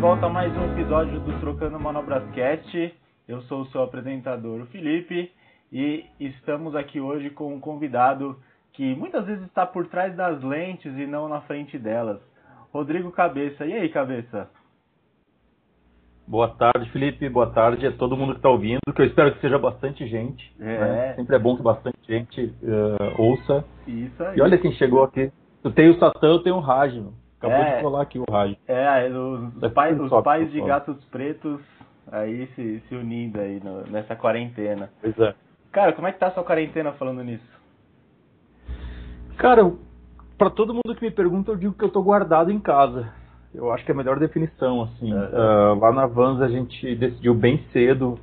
Volta a mais um episódio do Trocando Manobras Cast. Eu sou o seu apresentador, o Felipe, e estamos aqui hoje com um convidado que muitas vezes está por trás das lentes e não na frente delas. Rodrigo Cabeça. E aí, Cabeça? Boa tarde, Felipe. Boa tarde a todo mundo que está ouvindo, que eu espero que seja bastante gente. É. Né? Sempre é bom que bastante gente uh, ouça. Isso aí. E olha quem chegou aqui. Tu tem o Satã, eu tenho o Raj. Acabou é, de falar aqui o Raj. É, os, pais, os pais de gatos pretos aí se, se unindo aí no, nessa quarentena. Pois é. Cara, como é que tá a sua quarentena falando nisso? Cara, para todo mundo que me pergunta, eu digo que eu tô guardado em casa. Eu acho que é a melhor definição, assim. Uh, lá na Vans a gente decidiu bem cedo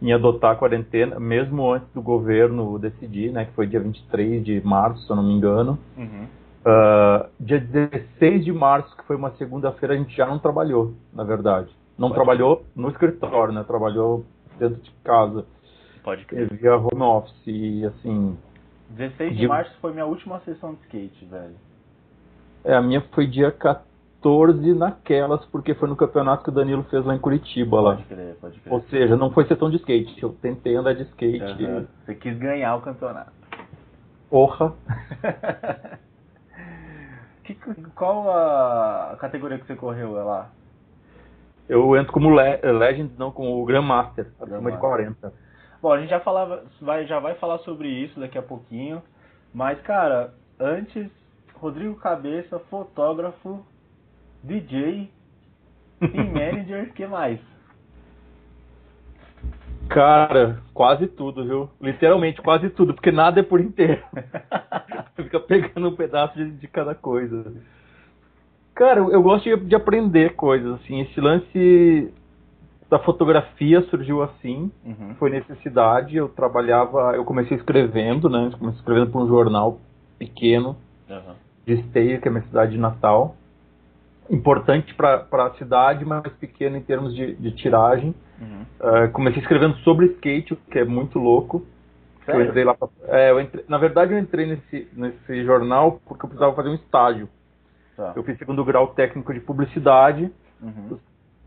em adotar a quarentena, mesmo antes do governo decidir, né, que foi dia 23 de março, se eu não me engano. Uhum. Uh, dia 16 de março, que foi uma segunda-feira, a gente já não trabalhou, na verdade. Não Pode trabalhou no escritório, né, trabalhou dentro de casa. Pode crer. Via home office, e assim... 16 de, de março foi minha última sessão de skate, velho. É, a minha foi dia 14 14 naquelas, porque foi no campeonato que o Danilo fez lá em Curitiba. Lá. Pode crer, pode crer. Ou seja, não foi sessão de skate. Eu tentei andar de skate. Uhum. Você quis ganhar o campeonato. Porra! que, qual a categoria que você correu lá? Eu entro como Le Legend, não como Grandmaster, acima de 40. Bom, a gente já, falava, vai, já vai falar sobre isso daqui a pouquinho. Mas, cara, antes, Rodrigo Cabeça, fotógrafo, DJ, team manager, que mais? Cara, quase tudo, viu? Literalmente quase tudo, porque nada é por inteiro. Fica pegando um pedaço de, de, cada coisa. Cara, eu, eu gosto de, de, aprender coisas, assim. Esse lance da fotografia surgiu assim, uhum. foi necessidade. Eu trabalhava, eu comecei escrevendo, né? Comecei escrevendo para um jornal pequeno uhum. de Esteia, que é minha cidade de Natal importante para a cidade, mas pequeno em termos de, de tiragem. Uhum. Uh, comecei escrevendo sobre skate, o que é muito louco. Eu entrei lá pra, é, na verdade, eu entrei nesse, nesse jornal porque eu precisava fazer um estágio. Tá. Eu fiz segundo grau técnico de publicidade. Uhum.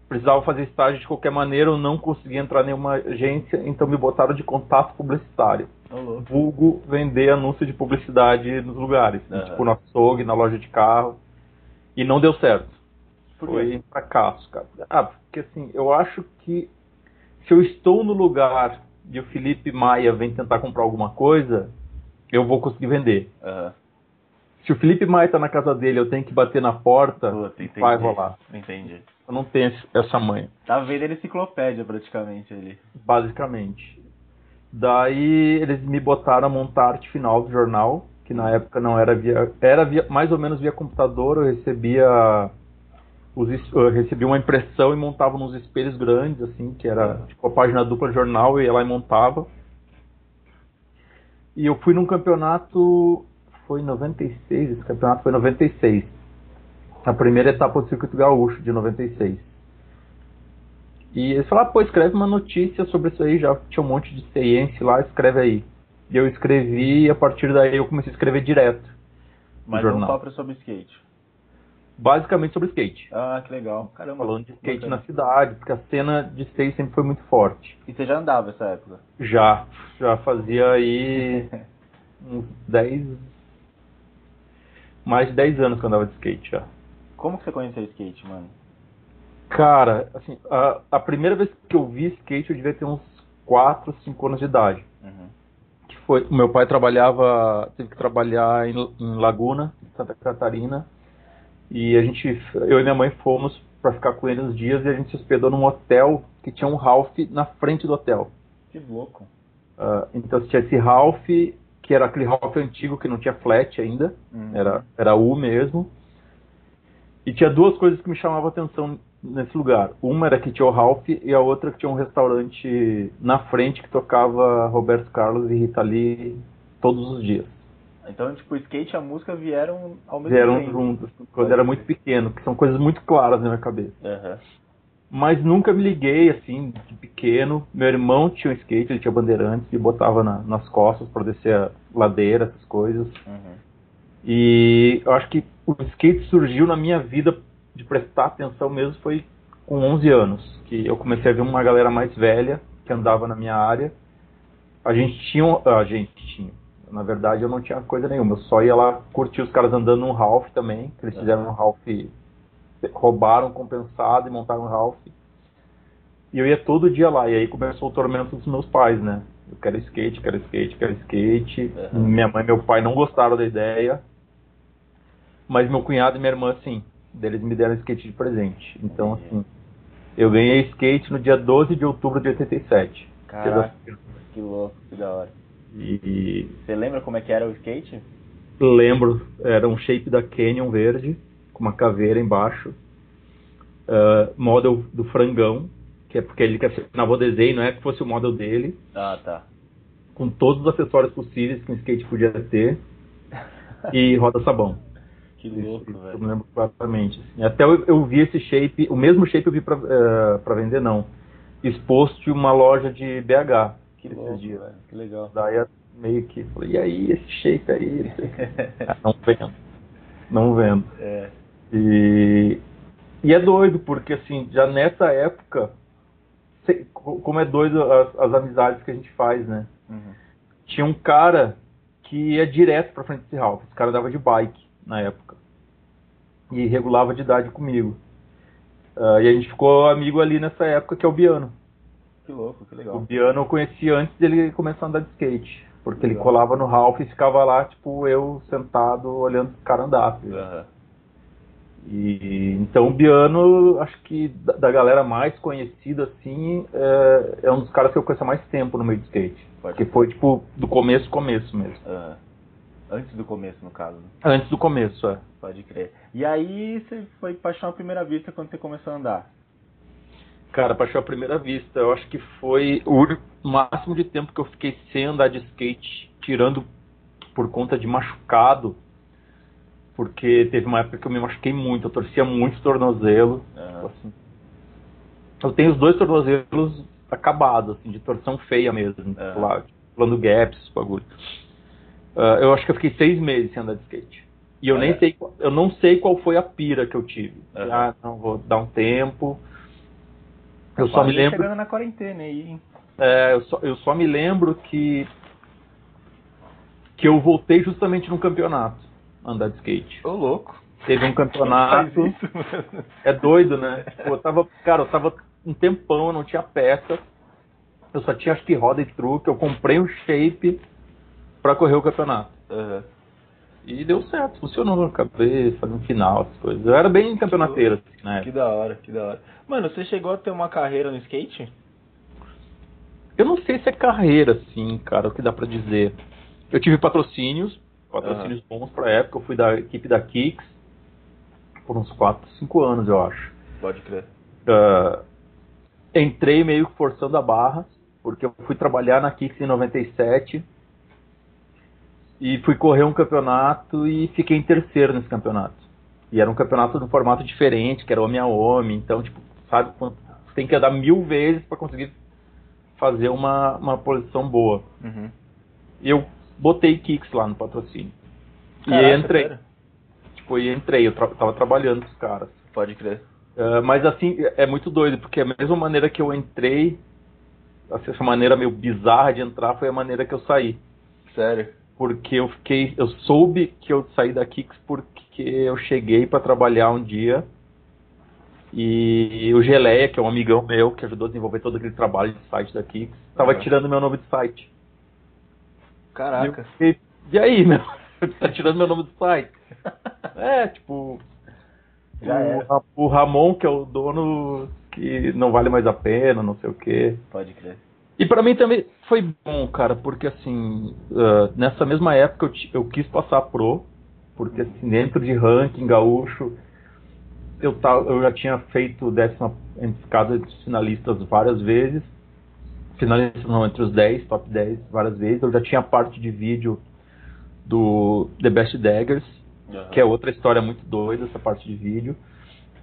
Precisava fazer estágio de qualquer maneira, eu não conseguia entrar em nenhuma agência, então me botaram de contato publicitário. Oh, Vulgo vender anúncio de publicidade nos lugares, uhum. tipo no açougue, na loja de carro. E não deu certo. Foi um fracasso, cara. Ah, porque assim, eu acho que se eu estou no lugar de o Felipe Maia vem tentar comprar alguma coisa, eu vou conseguir vender. Uhum. Se o Felipe Maia está na casa dele, eu tenho que bater na porta, Puta, vai rolar. Entendi. Eu não tenho essa manha. Tá vendo ele enciclopédia praticamente ali. Basicamente. Daí eles me botaram a montar a arte final do jornal que na época não era via. Era via, mais ou menos via computador, eu recebia. Os, eu recebia uma impressão e montava nos espelhos grandes, assim, que era tipo a página dupla do jornal, eu ia lá e montava. E eu fui num campeonato. Foi em 96, esse campeonato foi em 96. A primeira etapa do Circuito Gaúcho, de 96. E eles falaram, pô, escreve uma notícia sobre isso aí, já tinha um monte de ciência lá, escreve aí. E eu escrevi e a partir daí eu comecei a escrever direto. Mas não próprio sobre skate. Basicamente sobre skate. Ah, que legal. Caramba. Falando de skate bacana. na cidade, porque a cena de skate sempre foi muito forte. E você já andava nessa época? Já. Já fazia aí uns 10. Mais de 10 anos que eu andava de skate já. Como que você conheceu skate, mano? Cara, assim, a, a primeira vez que eu vi skate eu devia ter uns 4, 5 anos de idade. Uhum foi. O meu pai trabalhava, teve que trabalhar em, em Laguna, Santa Catarina, e a gente, eu e minha mãe fomos para ficar com ele uns dias e a gente se hospedou num hotel que tinha um Ralph na frente do hotel. Que louco. Uh, então tinha esse Ralph, que era aquele Ralph antigo que não tinha flat ainda, uhum. era, era U mesmo. E tinha duas coisas que me chamavam a atenção nesse lugar. Uma era que tinha o Ralph e a outra que tinha um restaurante na frente que tocava Roberto Carlos e Rita Lee todos os dias. Então, tipo, o skate e a música vieram ao mesmo vieram tempo. Vieram juntos, quando era muito pequeno, que são coisas muito claras na minha cabeça. Uhum. Mas nunca me liguei, assim, de pequeno. Meu irmão tinha um skate, ele tinha bandeirantes e botava na, nas costas para descer a ladeira, essas coisas. Uhum. E eu acho que o skate surgiu na minha vida de prestar atenção mesmo foi com 11 anos, que eu comecei a ver uma galera mais velha que andava na minha área. A gente tinha, a gente tinha, na verdade eu não tinha coisa nenhuma, eu só ia lá curtir os caras andando num Ralph também, que eles fizeram um Ralph, roubaram compensado e montaram um Ralph. E eu ia todo dia lá, e aí começou o tormento dos meus pais, né? Eu quero skate, quero skate, quero skate. Uhum. Minha mãe e meu pai não gostaram da ideia. Mas meu cunhado e minha irmã, sim. Eles me deram skate de presente. Então, assim, eu ganhei skate no dia 12 de outubro de 87. Caraca, que louco, que da hora. E... Você lembra como é que era o skate? Lembro, era um shape da Canyon verde, com uma caveira embaixo. Uh, model do frangão, que é porque ele quer ser na desenho, não é que fosse o model dele. Ah, tá. Com todos os acessórios possíveis que um skate podia ter. e roda sabão. Que louco, isso, velho. Eu me lembro claramente. Assim. Até eu, eu, vi esse shape, o mesmo shape eu vi pra, uh, pra vender, não. Exposto em uma loja de BH. Que louco, dias. velho. Que legal. Daí meio que falei, e aí, esse shape aí? Ah, não vendo. Não vendo. É. E, e é doido, porque assim, já nessa época, como é doido as, as amizades que a gente faz, né? Uhum. Tinha um cara que ia direto pra frente desse Ralph. Esse cara dava de bike na época. E regulava de idade comigo. Uh, e a gente ficou amigo ali nessa época, que é o Biano. Que louco, que legal. O Biano eu conheci antes dele começar a andar de skate. Porque legal. ele colava no Ralph e ficava lá, tipo, eu sentado olhando os caras andar. Uhum. E, então o Biano, acho que da, da galera mais conhecida, assim, é, é, um dos caras que eu conheço há mais tempo no meio de skate. Pode que foi, tipo, do começo, começo mesmo. Uhum. Antes do começo, no caso. Né? Antes do começo, é. Pode crer. E aí você foi paixão à primeira vista quando você começou a andar? Cara, paixão à primeira vista, eu acho que foi o máximo de tempo que eu fiquei sem andar de skate, tirando por conta de machucado, porque teve uma época que eu me machuquei muito, eu torcia muito o tornozelo. Uhum. Assim. Eu tenho os dois tornozelos acabados, assim, de torção feia mesmo, uhum. lá, plano gaps, bagulho. Uh, eu acho que eu fiquei seis meses sem andar de skate. E eu nem sei, eu não sei qual foi a pira que eu tive. Uhum. Ah, não, vou dar um tempo. Eu só me lembro. chegando na quarentena aí, hein? É, eu só, eu só me lembro que que eu voltei justamente num campeonato andar de skate. Ô, louco. Teve um campeonato. Isso, é doido, né? Eu tava, cara, eu tava um tempão, eu não tinha peça. Eu só tinha acho que roda e truque. Eu comprei um shape para correr o campeonato. Uhum. E deu certo, funcionou. Acabei fazendo final, essas coisas. Eu era bem campeonateiro, assim, né? Que da hora, que da hora. Mano, você chegou a ter uma carreira no skate? Eu não sei se é carreira, assim, cara, o que dá pra dizer. Eu tive patrocínios, patrocínios uhum. bons pra época. Eu fui da equipe da Kicks por uns 4, 5 anos, eu acho. Pode crer. Uh, entrei meio que forçando a barra, porque eu fui trabalhar na Kicks em 97 e fui correr um campeonato e fiquei em terceiro nesse campeonato. E era um campeonato de um formato diferente, que era homem a homem, então, tipo, sabe, você tem que andar mil vezes para conseguir fazer uma, uma posição boa. Uhum. E eu botei kicks lá no patrocínio. Caraca, e entrei. Cara. Tipo, e entrei, eu tra tava trabalhando com os caras. Pode crer. Uh, mas assim, é muito doido, porque a mesma maneira que eu entrei, essa maneira meio bizarra de entrar foi a maneira que eu saí. Sério? Porque eu fiquei, eu soube que eu saí da Kicks porque eu cheguei para trabalhar um dia e o Geleia, que é um amigão meu que ajudou a desenvolver todo aquele trabalho de site da Kicks, estava tirando meu nome do site. Caraca. E, eu, e aí, meu? tá tirando meu nome do site? é, tipo. O, o Ramon, que é o dono que não vale mais a pena, não sei o quê. Pode crer. E para mim também foi bom, cara, porque assim, uh, nessa mesma época eu, eu, quis passar pro, porque assim, dentro de ranking gaúcho, eu, tava, eu já tinha feito décima entre os finalistas várias vezes, finalistas não, entre os 10, top 10 várias vezes, eu já tinha parte de vídeo do The Best Daggers, uhum. que é outra história muito doida, essa parte de vídeo,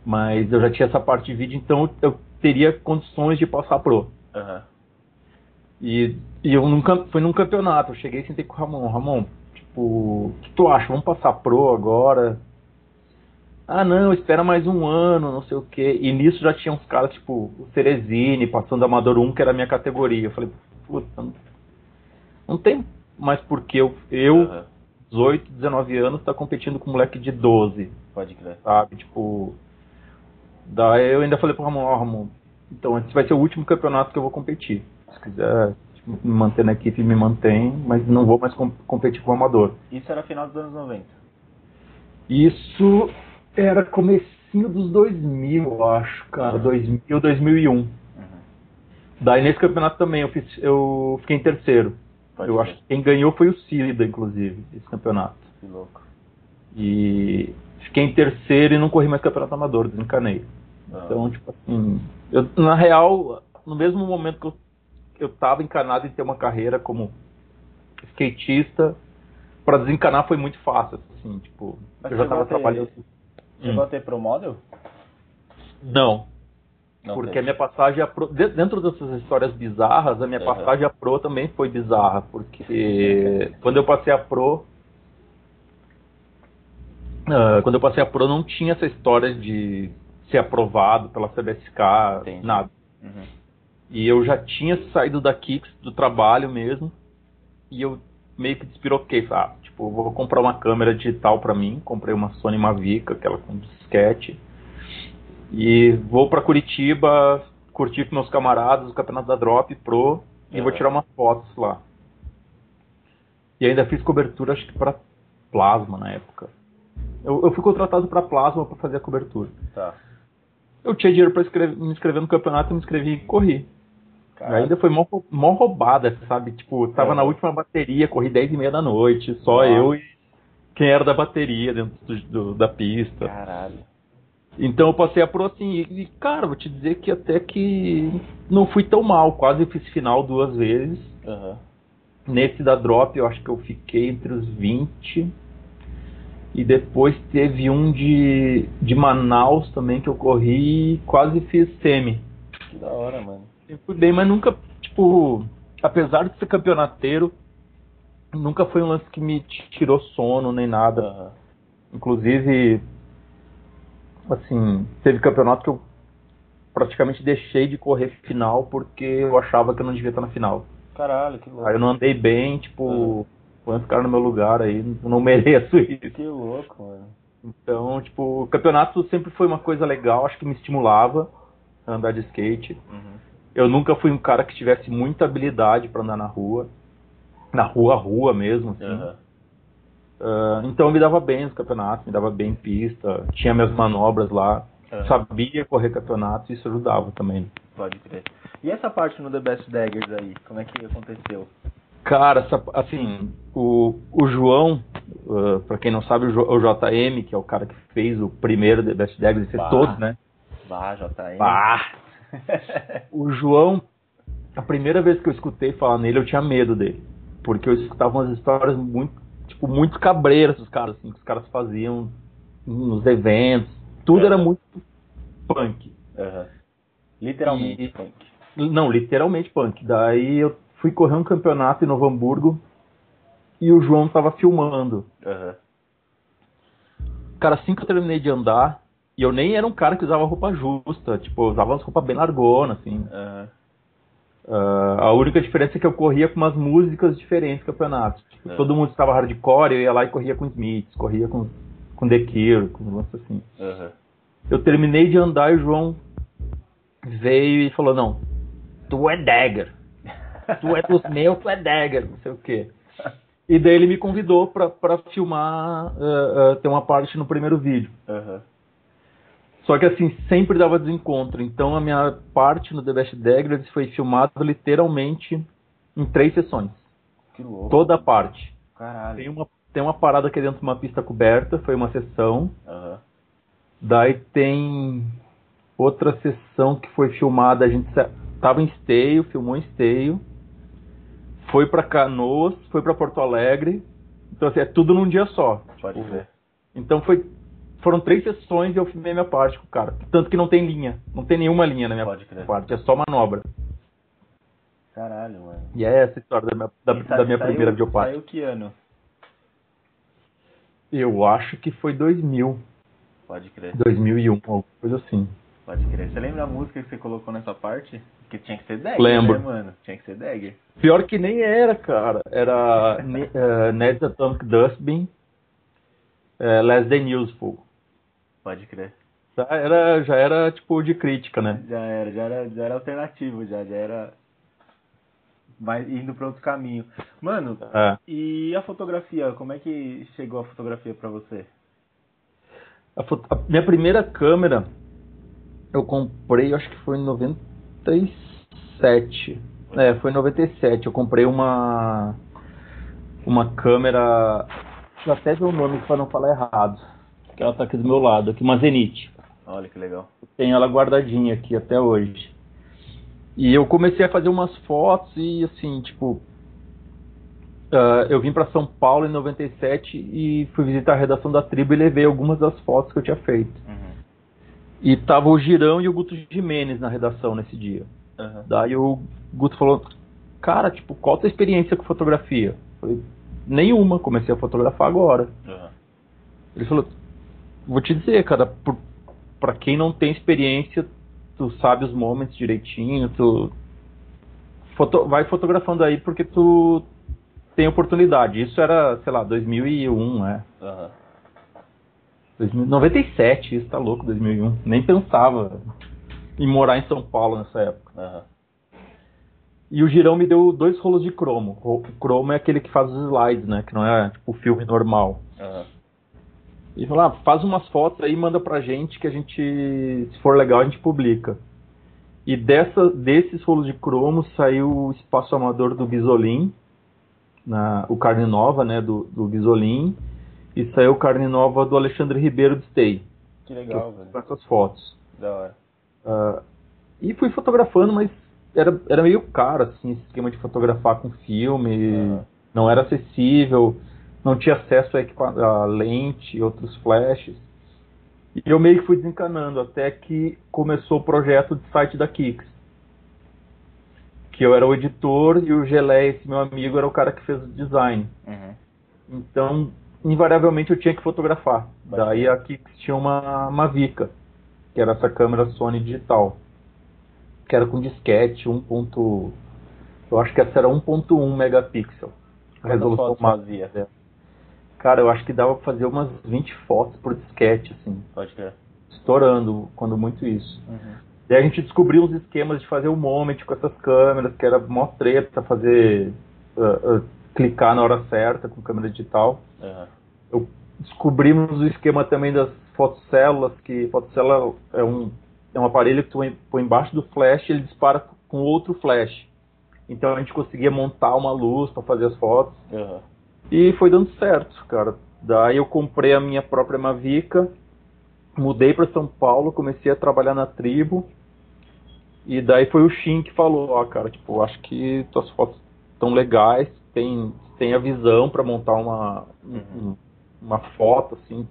mas eu já tinha essa parte de vídeo, então eu teria condições de passar pro. Uhum. E, e eu nunca fui num campeonato, eu cheguei e sentei com o Ramon, Ramon, tipo, o que tu acha? Vamos passar pro agora? ah não, espera mais um ano, não sei o quê. E nisso já tinha uns caras, tipo, o Cerezine, passando Amador 1, que era a minha categoria. Eu falei, puta, não, não tem mais porque eu, eu uhum. 18, 19 anos, tá competindo com um moleque de 12. Pode crer. Sabe, tipo. Daí eu ainda falei pro Ramon, ó, oh, Ramon, então esse vai ser o último campeonato que eu vou competir. Se quiser tipo, me manter na equipe, me mantém, mas não vou mais com, competir com o amador. Isso era final dos anos 90? Isso era comecinho dos 2000, eu acho, cara. Uhum. 2000, 2001. Uhum. Daí nesse campeonato também eu, fiz, eu fiquei em terceiro. Pode eu ver. acho que quem ganhou foi o Cida, inclusive, esse campeonato. Que louco. E fiquei em terceiro e não corri mais campeonato amador, desencanei. Ah. Então, tipo assim, eu, na real, no mesmo momento que eu, eu tava encanado em ter uma carreira como skatista, para desencanar foi muito fácil, assim, tipo, Mas eu já tava ter, trabalhando. Chegou hum. a ter pro model? Não. Não porque teve. a minha passagem a pro, dentro dessas histórias bizarras, a minha uhum. passagem a pro também foi bizarra, porque quando eu passei a pro uh, quando eu passei a pro não tinha essa história de ser aprovado pela CBSK, Entendi. nada. Uhum. E eu já tinha saído da Kicks do trabalho mesmo, e eu meio que despiroquei, ah, tipo, vou comprar uma câmera digital para mim, comprei uma Sony Mavic, aquela com disquete, e vou para Curitiba curtir com meus camaradas o campeonato da Drop Pro e vou tirar umas fotos lá. E ainda fiz cobertura, acho que para Plasma na época. Eu, eu fui contratado para Plasma para fazer a cobertura. Tá. Eu tinha dinheiro para me inscrever no campeonato, me inscrevi e corri. Ainda foi mó, mó roubada, sabe? Tipo, tava é. na última bateria, corri 10 e meia da noite, só Nossa. eu e quem era da bateria dentro do, do, da pista. Caralho. Então eu passei a pro assim, e cara, vou te dizer que até que não fui tão mal, quase fiz final duas vezes. Uhum. Nesse da drop eu acho que eu fiquei entre os 20. E depois teve um de, de Manaus também que eu corri e quase fiz semi. Que da hora, mano. Bem, mas nunca, tipo, apesar de ser campeonateiro, nunca foi um lance que me tirou sono nem nada. Inclusive, assim, teve campeonato que eu praticamente deixei de correr final porque eu achava que eu não devia estar na final. Caralho, que louco. Aí eu não andei bem, tipo, uhum. cara no meu lugar aí, não mereço isso. Que louco, mano. Então, tipo, o campeonato sempre foi uma coisa legal, acho que me estimulava a andar de skate. Uhum. Eu nunca fui um cara que tivesse muita habilidade para andar na rua. Na rua, rua mesmo, assim. Uhum. Uh, então eu me dava bem nos campeonatos, me dava bem em pista, tinha minhas manobras lá, uhum. sabia correr campeonatos e isso ajudava também. Pode crer. E essa parte no The Best Daggers aí, como é que aconteceu? Cara, essa, assim, o, o João, uh, pra quem não sabe, o, o, JM, que é o cara que fez o primeiro The Best Daggers, fez todos, né? Bah, JM. Bah! O João, a primeira vez que eu escutei falar nele, eu tinha medo dele. Porque eu escutava umas histórias muito tipo, muito cabreiras os caras, assim, que os caras faziam nos eventos. Tudo era muito punk. Uhum. Literalmente e, punk. Não, literalmente punk. Daí eu fui correr um campeonato em Novo Hamburgo e o João tava filmando. Uhum. Cara, assim que eu terminei de andar, e eu nem era um cara que usava roupa justa, tipo, eu usava umas roupas bem largonas, assim. Uhum. Uh, a única diferença é que eu corria com umas músicas diferentes campeonatos. Tipo, é. Todo mundo estava hardcore, eu ia lá e corria com Smiths, corria com, com The Cure, com um assim. Uhum. Eu terminei de andar e o João veio e falou, não, tu é Dagger. Tu é dos meus, tu é Dagger, não sei o quê. E daí ele me convidou pra, pra filmar, uh, uh, ter uma parte no primeiro vídeo. Uhum. Só que assim, sempre dava desencontro. Então a minha parte no The Best Degrees foi filmada literalmente em três sessões. Que louco. Toda a parte. Caralho. Tem uma, tem uma parada aqui dentro de uma pista coberta, foi uma sessão. Uhum. Daí tem outra sessão que foi filmada, a gente tava em Esteio, filmou em Esteio. Foi para Canoas, foi para Porto Alegre. Então assim, é tudo num dia só. Pode ver. Então foi foram três sessões e eu filmei minha parte com o cara. Tanto que não tem linha. Não tem nenhuma linha na minha parte. É só manobra. Caralho, mano. E é essa a história da minha, da, da minha saiu, primeira videoparte. Saiu que ano? Eu acho que foi 2000. Pode crer. 2001, alguma coisa assim. Pode crer. Você lembra a música que você colocou nessa parte? Que tinha que ser Dagger, Lembro. né, mano? Tinha que ser Dagger. Pior que nem era, cara. Era Ne- eh, Ned's Atomic Dustbin, uh, Less Than Useful. Pode crer. Já era, já era tipo de crítica, né? Já era, já era, já era alternativo, já, já era mais indo para outro caminho. Mano, É. e a fotografia, como é que chegou a fotografia pra você? A, a minha primeira câmera eu comprei, acho que foi em 97. É, foi em 97. Eu comprei uma uma câmera, deixa eu até ver o nome para não falar errado. Que ela tá aqui do meu lado, aqui uma Zenith. Olha que legal. Tenho ela guardadinha aqui até hoje. E eu comecei a fazer umas fotos e assim, tipo, ah, eu vim para São Paulo em 97 e fui visitar a redação da tribo e levei algumas das fotos que eu tinha feito. Uhum. E tava o Girão e o Guto Jimenez na redação nesse dia. Uhum. Daí o Guto falou, cara, tipo, qual a tua experiência com fotografia? Eu falei, nenhuma, comecei a fotografar agora. Uhum. Ele falou, vou te dizer, cara, por, pra quem não tem experiência, tu sabe os momentos direitinho, tu foto, vai fotografando aí porque tu tem oportunidade. Isso era, sei lá, 2001, é. Uhum. 2000 97, isso tá louco, 2001. Nem pensava em morar em São Paulo nessa época. Uhum. E o Girão me deu dois rolos de cromo. O cromo é aquele que faz os slides, né? Que não é tipo filme normal. Uhum. E falou, ah, faz umas fotos aí, manda pra gente que a gente, se for legal, a gente publica. E dessa, desses rolos de cromo saiu o Espaço Amador do Guizolin, na, o Carne Nova, né, do, do Guizolin, e saiu o Carne Nova do Alexandre Ribeiro de Stay, Que que legal, fiz velho. com essas fotos. Da hora. Ah, e fui fotografando, mas era, era meio caro, assim, esse esquema de fotografar com filme, Aham. não era acessível, não tinha acesso a, a lente e outros flashes. E eu meio que fui desencanando, até que começou o projeto de site da Kix. Que eu era o editor e o Gelé, esse meu amigo, era o cara que fez o design. Uhum. Então, invariavelmente eu tinha que fotografar. Bacana. Daí a Kix tinha uma Mavica, que era essa câmera Sony digital. Que era com disquete 1. ponto- Eu acho que essa era 1.1 megapixel. A Quantas resolução fotos fazia? dela. Cara, eu acho que dava pra fazer umas 20 fotos por disquete, assim. Pode crer. Estourando, quando muito isso. Uhum. Daí a gente descobriu uns esquemas de fazer o moment com essas câmeras, que era mó treta fazer. ah, ah, clicar na hora certa com câmera digital. Uhum. Descobrimos o esquema também das fotocélulas, que fotocélula é um, é um aparelho que tu põe embaixo do flash e ele dispara com outro flash. Então a gente conseguia montar uma luz para fazer as fotos. Uhum. E foi dando certo, cara. Daí eu comprei a minha própria Mavica, mudei para São Paulo, comecei a trabalhar na tribo. E daí foi o Shin que falou, ó, cara, tipo, acho que tuas fotos estão legais, tem, tem a visão para montar uma, um- uma foto, assim,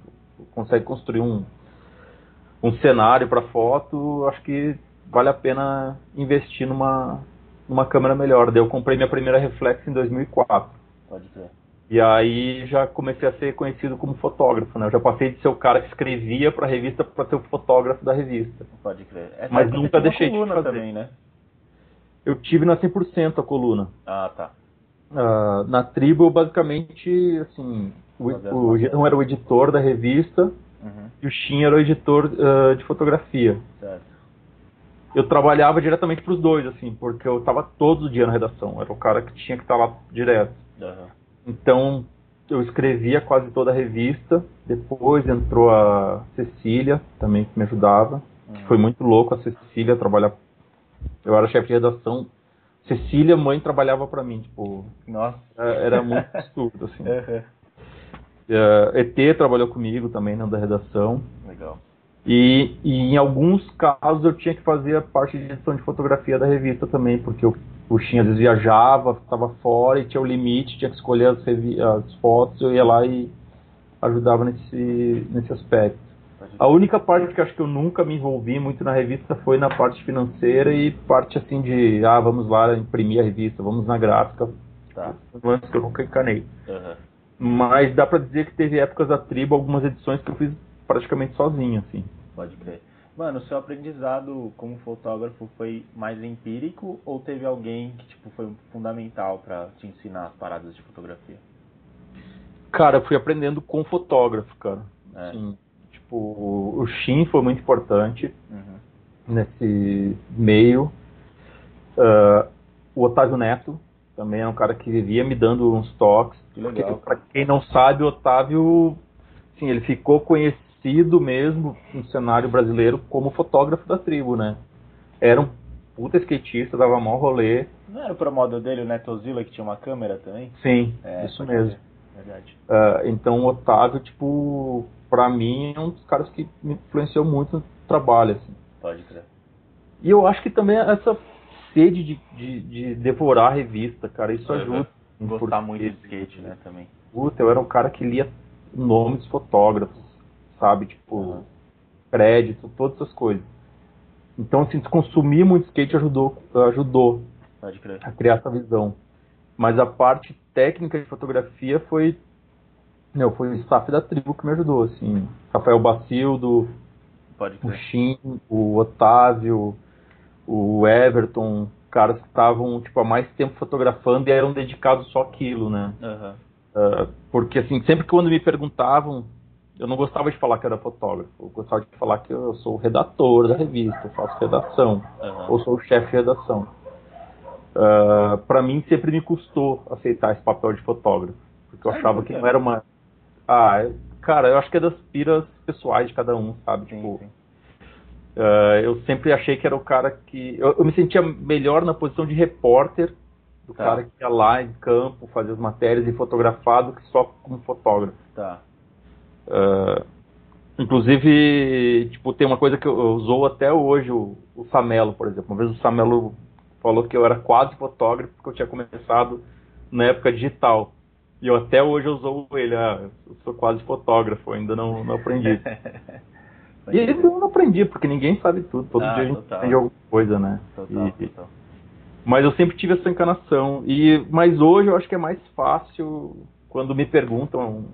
consegue construir um, um cenário para foto, acho que vale a pena investir numa, numa câmera melhor. Daí eu comprei minha primeira reflex em 2004. Pode crer. E aí já comecei a ser conhecido como fotógrafo, né? Eu já passei de ser o cara que escrevia para a revista para ser o fotógrafo da revista. Pode crer. Essa Mas época nunca deixei de coluna fazer. também, né? Eu tive na 100% a coluna. Ah, tá. Ah, na tribo, eu basicamente, assim, o, Fazia as o fotos. Jean era o editor da revista Uhum. e o Shin era o editor ah, de fotografia. Certo. Eu trabalhava diretamente para os dois, assim, porque eu estava todo dia na redação. Era o cara que tinha que estar lá direto. Uhum. Então, eu escrevia quase toda a revista. Depois entrou a Cecília, também, que me ajudava. Que foi muito louco a Cecília trabalhar. Eu era chefe de redação. Cecília, mãe, trabalhava para mim. Tipo, Nossa. é- era muito absurdo, assim. Uhum. É, ET trabalhou comigo também na da redação. Legal. E, e em alguns casos eu tinha que fazer a parte de edição de fotografia da revista também, porque o, o Shin às vezes viajava, estava fora e tinha o limite, tinha que escolher as, as fotos, eu ia lá e ajudava nesse, nesse aspecto. A única parte que acho que eu nunca me envolvi muito na revista foi na parte financeira e parte assim de, ah, vamos lá imprimir a revista, vamos na gráfica, Tá. lance que eu nunca encanei. Uhum. Mas dá pra dizer que teve épocas da tribo, algumas edições que eu fiz praticamente sozinho, assim. Pode crer. Mano, o seu aprendizado como fotógrafo foi mais empírico ou teve alguém que tipo foi fundamental para te ensinar as paradas de fotografia? Cara, eu fui aprendendo com fotógrafo, cara. É. Assim, tipo, o Shin foi muito importante uhum. nesse meio. Uh, o Otávio Neto também é um cara que vivia me dando uns toques. Que legal. Pra quem não sabe, o Otávio, sim, ele ficou conhecido conhecido mesmo no cenário brasileiro como fotógrafo da tribo, né? Era um puta skatista, dava mal rolê. Não era o promotor dele, o Netozilla, que tinha uma câmera também? Sim, é, isso mesmo. Verdade. Uh, então o Otávio, tipo, pra mim é um dos caras que me influenciou muito no trabalho, assim. Pode crer. E eu acho que também essa sede de, de, de devorar a revista, cara, isso uhum. ajuda. Gostar muito de skate, né, também. Puta, eu era um cara que lia nomes de fotógrafos sabe? Tipo, uhum. crédito, todas essas coisas. Então, assim, consumir muito skate ajudou, ajudou a criar essa visão. Mas a parte técnica de fotografia foi meu, foi o staff da tribo que me ajudou, assim. Rafael Bacildo, o Shin, o Otávio, o Everton, caras que estavam tipo, há mais tempo fotografando e eram dedicados só àquilo, né? Uhum. Uh, porque assim, sempre que quando me perguntavam eu não gostava de falar que era fotógrafo, eu gostava de falar que eu sou o redator da revista, eu faço redação, uhum. ou sou o chefe de redação. Uh, ah, para mim sempre me custou aceitar esse papel de fotógrafo, porque eu é, achava que não era uma. Ah, cara, eu acho que é das piras pessoais de cada um, sabe? Tipo, uh, eu sempre achei que era o cara que. Eu, eu, me sentia melhor na posição de repórter do tá. cara que ia lá em campo fazer as matérias e fotografar do que só como fotógrafo. Tá. Uh, inclusive, tipo, tem uma coisa que eu, eu usou até hoje, o, o, Samelo, por exemplo. Uma vez o Samelo falou que eu era quase fotógrafo porque eu tinha começado na época digital. E eu até hoje usou ele, ah, eu sou quase fotógrafo, ainda não, não aprendi. e eu não aprendi, porque ninguém sabe tudo, todo ah, dia a gente total. aprende alguma coisa, né? Total, e, total. Mas eu sempre tive essa encanação. E, mas hoje eu acho que é mais fácil quando me perguntam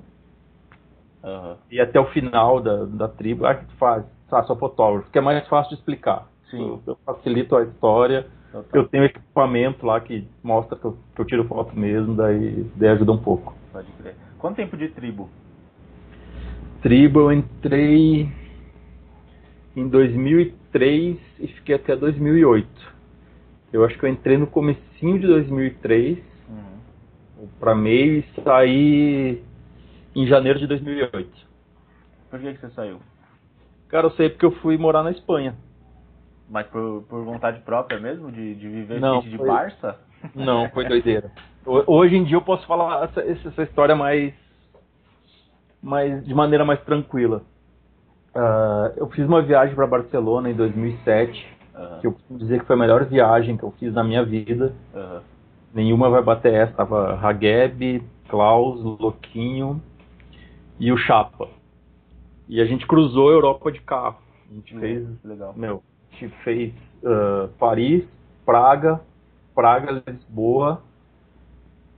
Uhum. E até o final da, da tribo, ah, que tu faz? Ah, sou fotógrafo, que é mais fácil de explicar. Sim. Eu, eu facilito a história. Total. Eu tenho equipamento lá que mostra que eu, que eu, tiro foto mesmo, daí, daí ajuda um pouco. Pode crer. Quanto tempo de tribo? Tribo eu entrei em 2003 e fiquei até 2008. Eu acho que eu entrei no comecinho de 2003 uhum. para meio e saí em janeiro de 2008. Por que, que você saiu? Cara, eu sei porque eu fui morar na Espanha. Mas por, por vontade própria mesmo? De, de viver Não, de foi... Barça? Não, foi doideira. Hoje em dia eu posso falar essa, essa história mais, mais de maneira mais tranquila. Uh, eu fiz uma viagem para Barcelona em 2007, uhum. que eu costumo dizer que foi a melhor viagem que eu fiz na minha vida. Uhum. Nenhuma vai bater essa. Tava Hageb, Klaus, Loquinho, e o Chapa. E a gente cruzou a Europa de carro. A gente fez, legal. meu, a gente fez uh, Paris, Praga, Praga, Lisboa,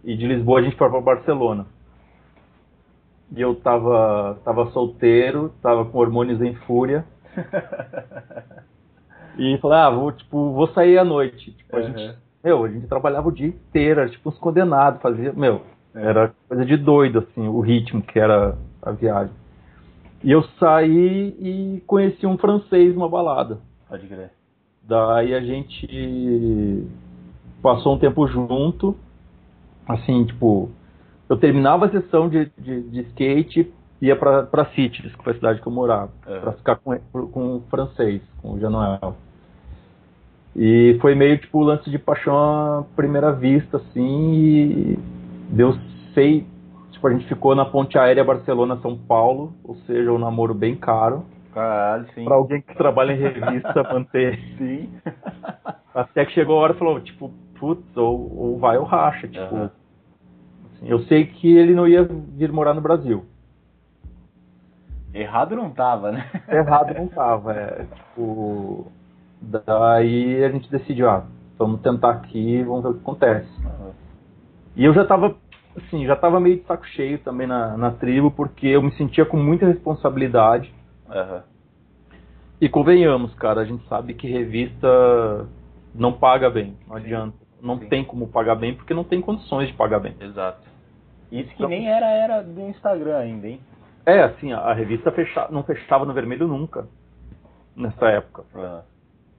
e de Lisboa a gente foi para Barcelona. E eu tava, tava solteiro, tava com hormônios em fúria. e falei, ah, vou, tipo, vou sair à noite. Tipo, a uhum. gente, meu, a gente trabalhava o dia inteiro, era tipo uns condenados, fazia, meu, era coisa de doido, assim, o ritmo que era a viagem. E eu saí e conheci um francês numa balada. Pode crer. Daí a gente passou um tempo junto, assim, tipo, eu terminava a sessão de, de, de skate ia pra, pra Cities, que foi a cidade que eu morava, é. pra ficar com, com o francês, com o Januel. E foi meio tipo o lance de paixão à primeira vista, assim, e deu sei, tipo, a gente ficou na ponte aérea Barcelona-São Paulo, ou seja, um namoro bem caro. Caralho, sim. Pra alguém que trabalha em revista manter. Sim. Até que chegou a hora e falou, tipo, putz, ou, ou vai ou racha, tipo. Uhum. Assim, eu sei que ele não ia vir morar no Brasil. Errado não tava, né? Errado não tava, é. Tipo, daí a gente decidiu, ah, vamos tentar aqui, vamos ver o que acontece. Uhum. E eu já tava assim, já estava meio de saco cheio também na, na tribo, porque eu me sentia com muita responsabilidade. Uhum. E convenhamos, cara, a gente sabe que revista não paga bem, não Sim. adianta. Não Sim. tem como pagar bem porque não tem condições de pagar bem. Exato. Isso que então, nem era era do Instagram ainda, hein? É, assim, a, revista fecha, não fechava no vermelho nunca, nessa época. Uhum.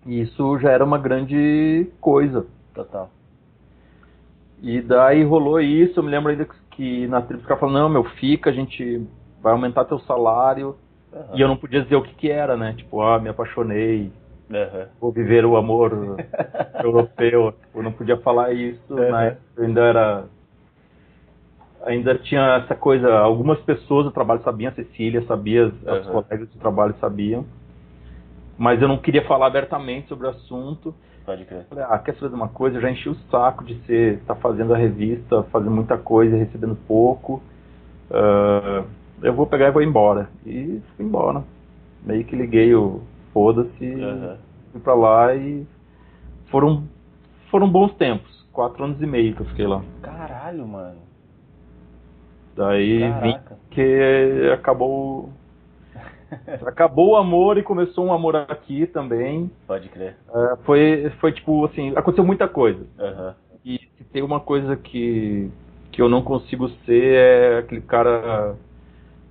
E isso já era uma grande coisa. Total. E daí rolou isso, eu me lembro ainda que na tribo ficava falando, não, meu, fica, a gente vai aumentar teu salário. Uhum. E eu não podia dizer o que que era, né? Tipo, ah, me apaixonei, uhum. vou viver o amor europeu. Eu não podia falar isso, uhum. né? Eu ainda era... Ainda tinha essa coisa, algumas pessoas do trabalho sabiam, a Cecília sabia, os colegas do trabalho sabiam. Mas eu não queria falar abertamente sobre o assunto. Pode crer. Ah, quer saber de uma coisa? Eu já enchi o saco de ser, estar tá fazendo a revista, fazendo muita coisa, recebendo pouco. Uh, eu vou pegar e vou embora. E fui embora. Meio que liguei o foda-se, uhum. fui pra lá e foram, foram bons tempos. Quatro anos e meio que eu fiquei lá. Caralho, mano. Daí Caraca. vim que acabou Acabou o amor e começou um amor aqui também. Pode crer. É, foi, foi tipo assim, aconteceu muita coisa. Uhum. E se tem uma coisa que, que eu não consigo ser é aquele cara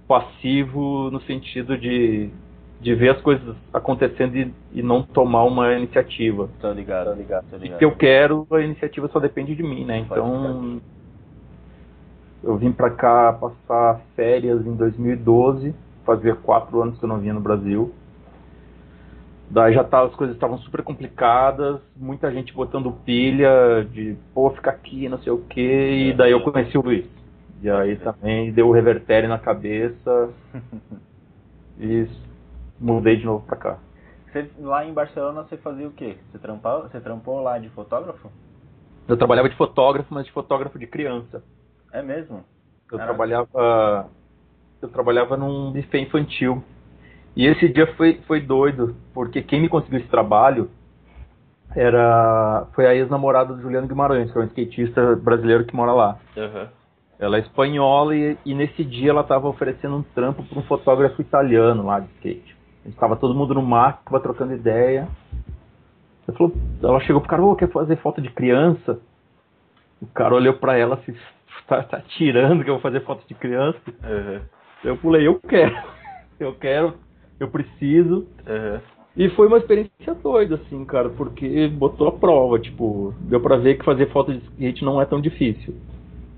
passivo no sentido de, de ver as coisas acontecendo e, e não tomar uma iniciativa. Tô ligado, tô ligado, tô ligado. E que eu quero, a iniciativa só depende de mim, né? Então, eu vim pra cá passar férias em 2012 fazia quatro anos que eu não vinha no Brasil. Daí já tá, as coisas estavam super complicadas, muita gente botando pilha de, pô, fica aqui, não sei o que, e daí eu conheci o Luiz. E aí também deu o revertério na cabeça e mudei de novo pra cá. Você, lá em Barcelona você fazia o quê? Você trampou, você trampou lá de fotógrafo? Eu trabalhava de fotógrafo, mas de fotógrafo de criança. É mesmo? Eu Caraca. trabalhava eu trabalhava num buffet infantil. E esse dia foi, foi doido, porque quem me conseguiu esse trabalho era foi a ex-namorada do Juliano Guimarães, que é um skatista brasileiro que mora lá. Uhum. Ela é espanhola e, e, nesse dia ela estava oferecendo um trampo para um fotógrafo italiano lá de skate. Estava todo mundo no mar, estava trocando ideia. Ela, falou, ela chegou pro cara, oh, quer fazer foto de criança? O cara olhou para ela assim, tá, tá tirando que eu vou fazer foto de criança. Uhum. Eu pulei, eu quero. Eu quero, eu preciso. Uhum. E foi uma experiência doida, assim, cara, porque botou a prova, tipo, deu pra ver que fazer foto de skate não é tão difícil.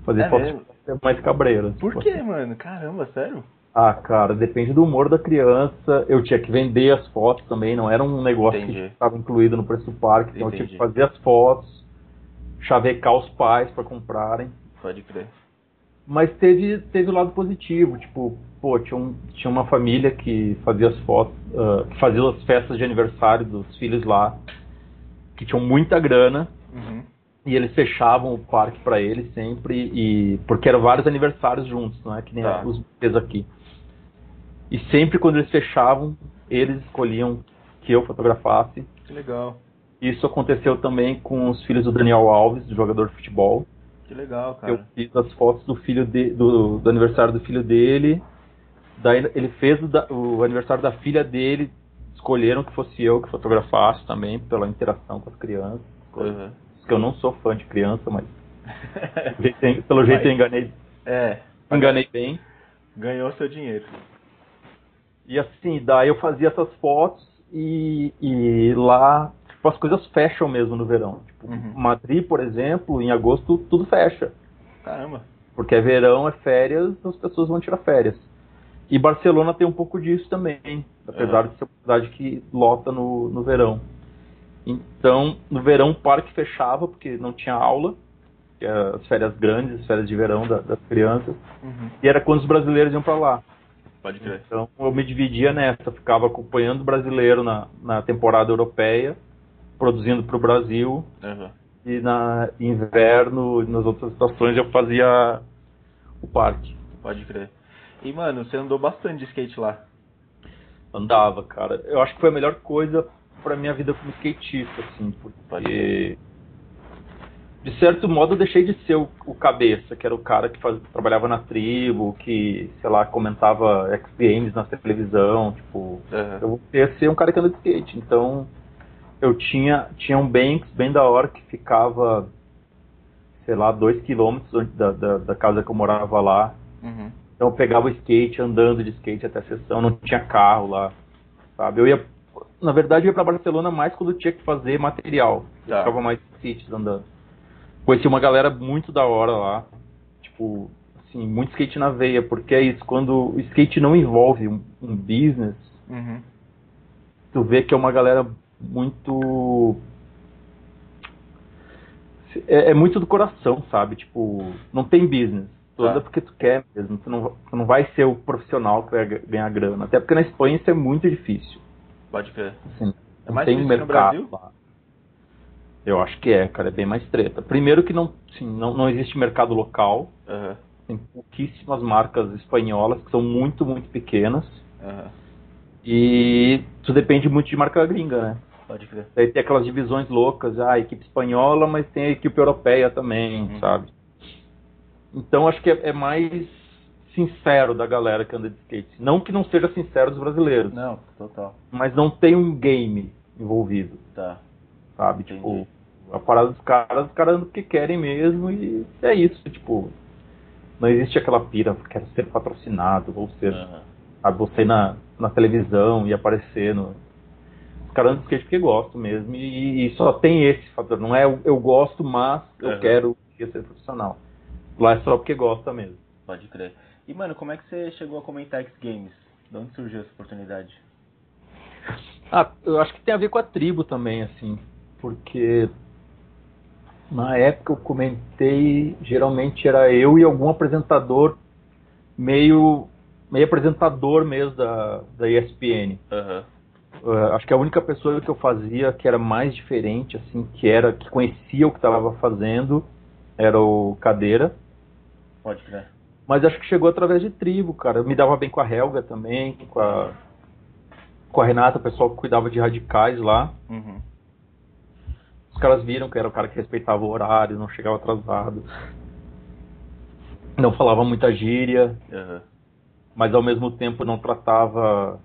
Fazer é foto mesmo? de é mais cabreira. Por tipo, que, assim. mano? Caramba, sério? Ah, cara, depende do humor da criança. Eu tinha que vender as fotos também, não era um negócio Entendi. que estava incluído no preço do parque. Então Entendi. eu tinha que fazer as fotos, chavecar os pais para comprarem. Pode crer. Mas teve, teve o lado positivo, tipo, pô, tinha, um, tinha uma família que fazia as fotos, uh, que fazia as festas de aniversário dos filhos lá, que tinham muita grana, uhum. e eles fechavam o parque para eles sempre, e porque eram vários aniversários juntos, não é que nem tá. os fez aqui. E sempre quando eles fechavam, eles escolhiam que eu fotografasse. Que legal. Isso aconteceu também com os filhos do Daniel Alves, jogador de futebol. Que legal, cara. Eu fiz as fotos do filho de, do, do aniversário do filho dele. Daí ele fez o, o, aniversário da filha dele. Escolheram que fosse eu que fotografasse também, pela interação com as crianças. Uhum. Que eu não sou fã de criança, mas pelo jeito eu enganei. É. Enganei bem. Ganhou seu dinheiro. E assim, daí eu fazia essas fotos e, e lá tipo, as coisas fecham mesmo no verão. Tipo, uhum. Madrid, por exemplo, em agosto tudo fecha. Caramba. Porque é verão, é férias, as pessoas vão tirar férias. E Barcelona tem um pouco disso também, apesar uhum. de ser uma cidade que lota no, no verão. Então, no verão o parque fechava porque não tinha aula, é as férias grandes, as férias de verão da, das crianças, uhum. e era quando os brasileiros iam para lá. Pode crer. Então eu me dividia nessa, ficava acompanhando o brasileiro na, na temporada europeia produzindo para o Brasil. Uhum. E na inverno, nas outras estações, eu fazia o parque. Pode crer. E, mano, você andou bastante de skate lá? Andava, cara. Eu acho que foi a melhor coisa pra minha vida como skatista, assim, porque de certo modo, eu deixei de ser o, o cabeça, que era o cara que faz, trabalhava na tribo, que, sei lá, comentava X-Games na televisão, tipo, uhum. eu voltei ser um cara que anda de skate. Então, eu tinha, tinha um Banks bem da hora que ficava, sei lá, dois quilômetros da, da, da, casa que eu morava lá. Uhum. Então eu pegava o skate, andando de skate até a sessão, não tinha carro lá, sabe? Eu ia, na verdade, eu ia pra Barcelona mais quando tinha que fazer material. Eu tá. ficava mais sítios andando. Conheci uma galera muito da hora lá, tipo, assim, muito skate na veia, porque é isso, quando o skate não envolve um, um business, uhum. tu vê que é uma galera muito. É, é, muito do coração, sabe? Tipo, não tem business. Toda tá. porque tu quer mesmo. Tu não, tu não vai ser o profissional que vai ganhar grana. Até porque na Espanha isso é muito difícil. Pode ver. Assim, é mais tem mercado no Brasil? lá. Eu acho que é, cara, é bem mais treta. Primeiro que não, assim, não, não existe mercado local. Uhum. Tem pouquíssimas marcas espanholas que são muito, muito pequenas. Uhum. E tu depende muito de marca gringa, né? Pode crer. Daí tem aquelas divisões loucas, ah, a equipe espanhola, mas tem a equipe europeia também, uhum. sabe? Então acho que é, é, mais sincero da galera que anda de skate. Não que não seja sincero dos brasileiros. Não, total. Mas não tem um game envolvido. Tá. Sabe? Entendi. Tipo, a parada dos caras, os caras andam porque querem mesmo e é isso, tipo. Não existe aquela pira, quero ser patrocinado, vou ser. Uhum. Sabe, vou ser na, na televisão e aparecer no, caras de skate porque gosto mesmo. E, e, só tem esse fator. Não é eu, eu gosto, mas eu uhum. quero ser profissional. Lá é só porque gosta mesmo. Pode crer. E, mano, como é que você chegou a comentar X Games? De onde surgiu essa oportunidade? Ah, eu acho que tem a ver com a tribo também, assim. Porque na época eu comentei, geralmente era eu e algum apresentador meio meio apresentador mesmo da, da ESPN. Uhum. Uh, acho que a única pessoa que eu fazia que era mais diferente, assim, que era que conhecia o que estava fazendo, era o Cadeira. Pode crer. Mas acho que chegou através de tribo, cara. Eu me dava bem com a Helga também, com a, com a Renata, o pessoal que cuidava de radicais lá. Uhum. Os caras viram que era o cara que respeitava o horário, não chegava atrasado. Não falava muita gíria. Uhum. Mas ao mesmo tempo não tratava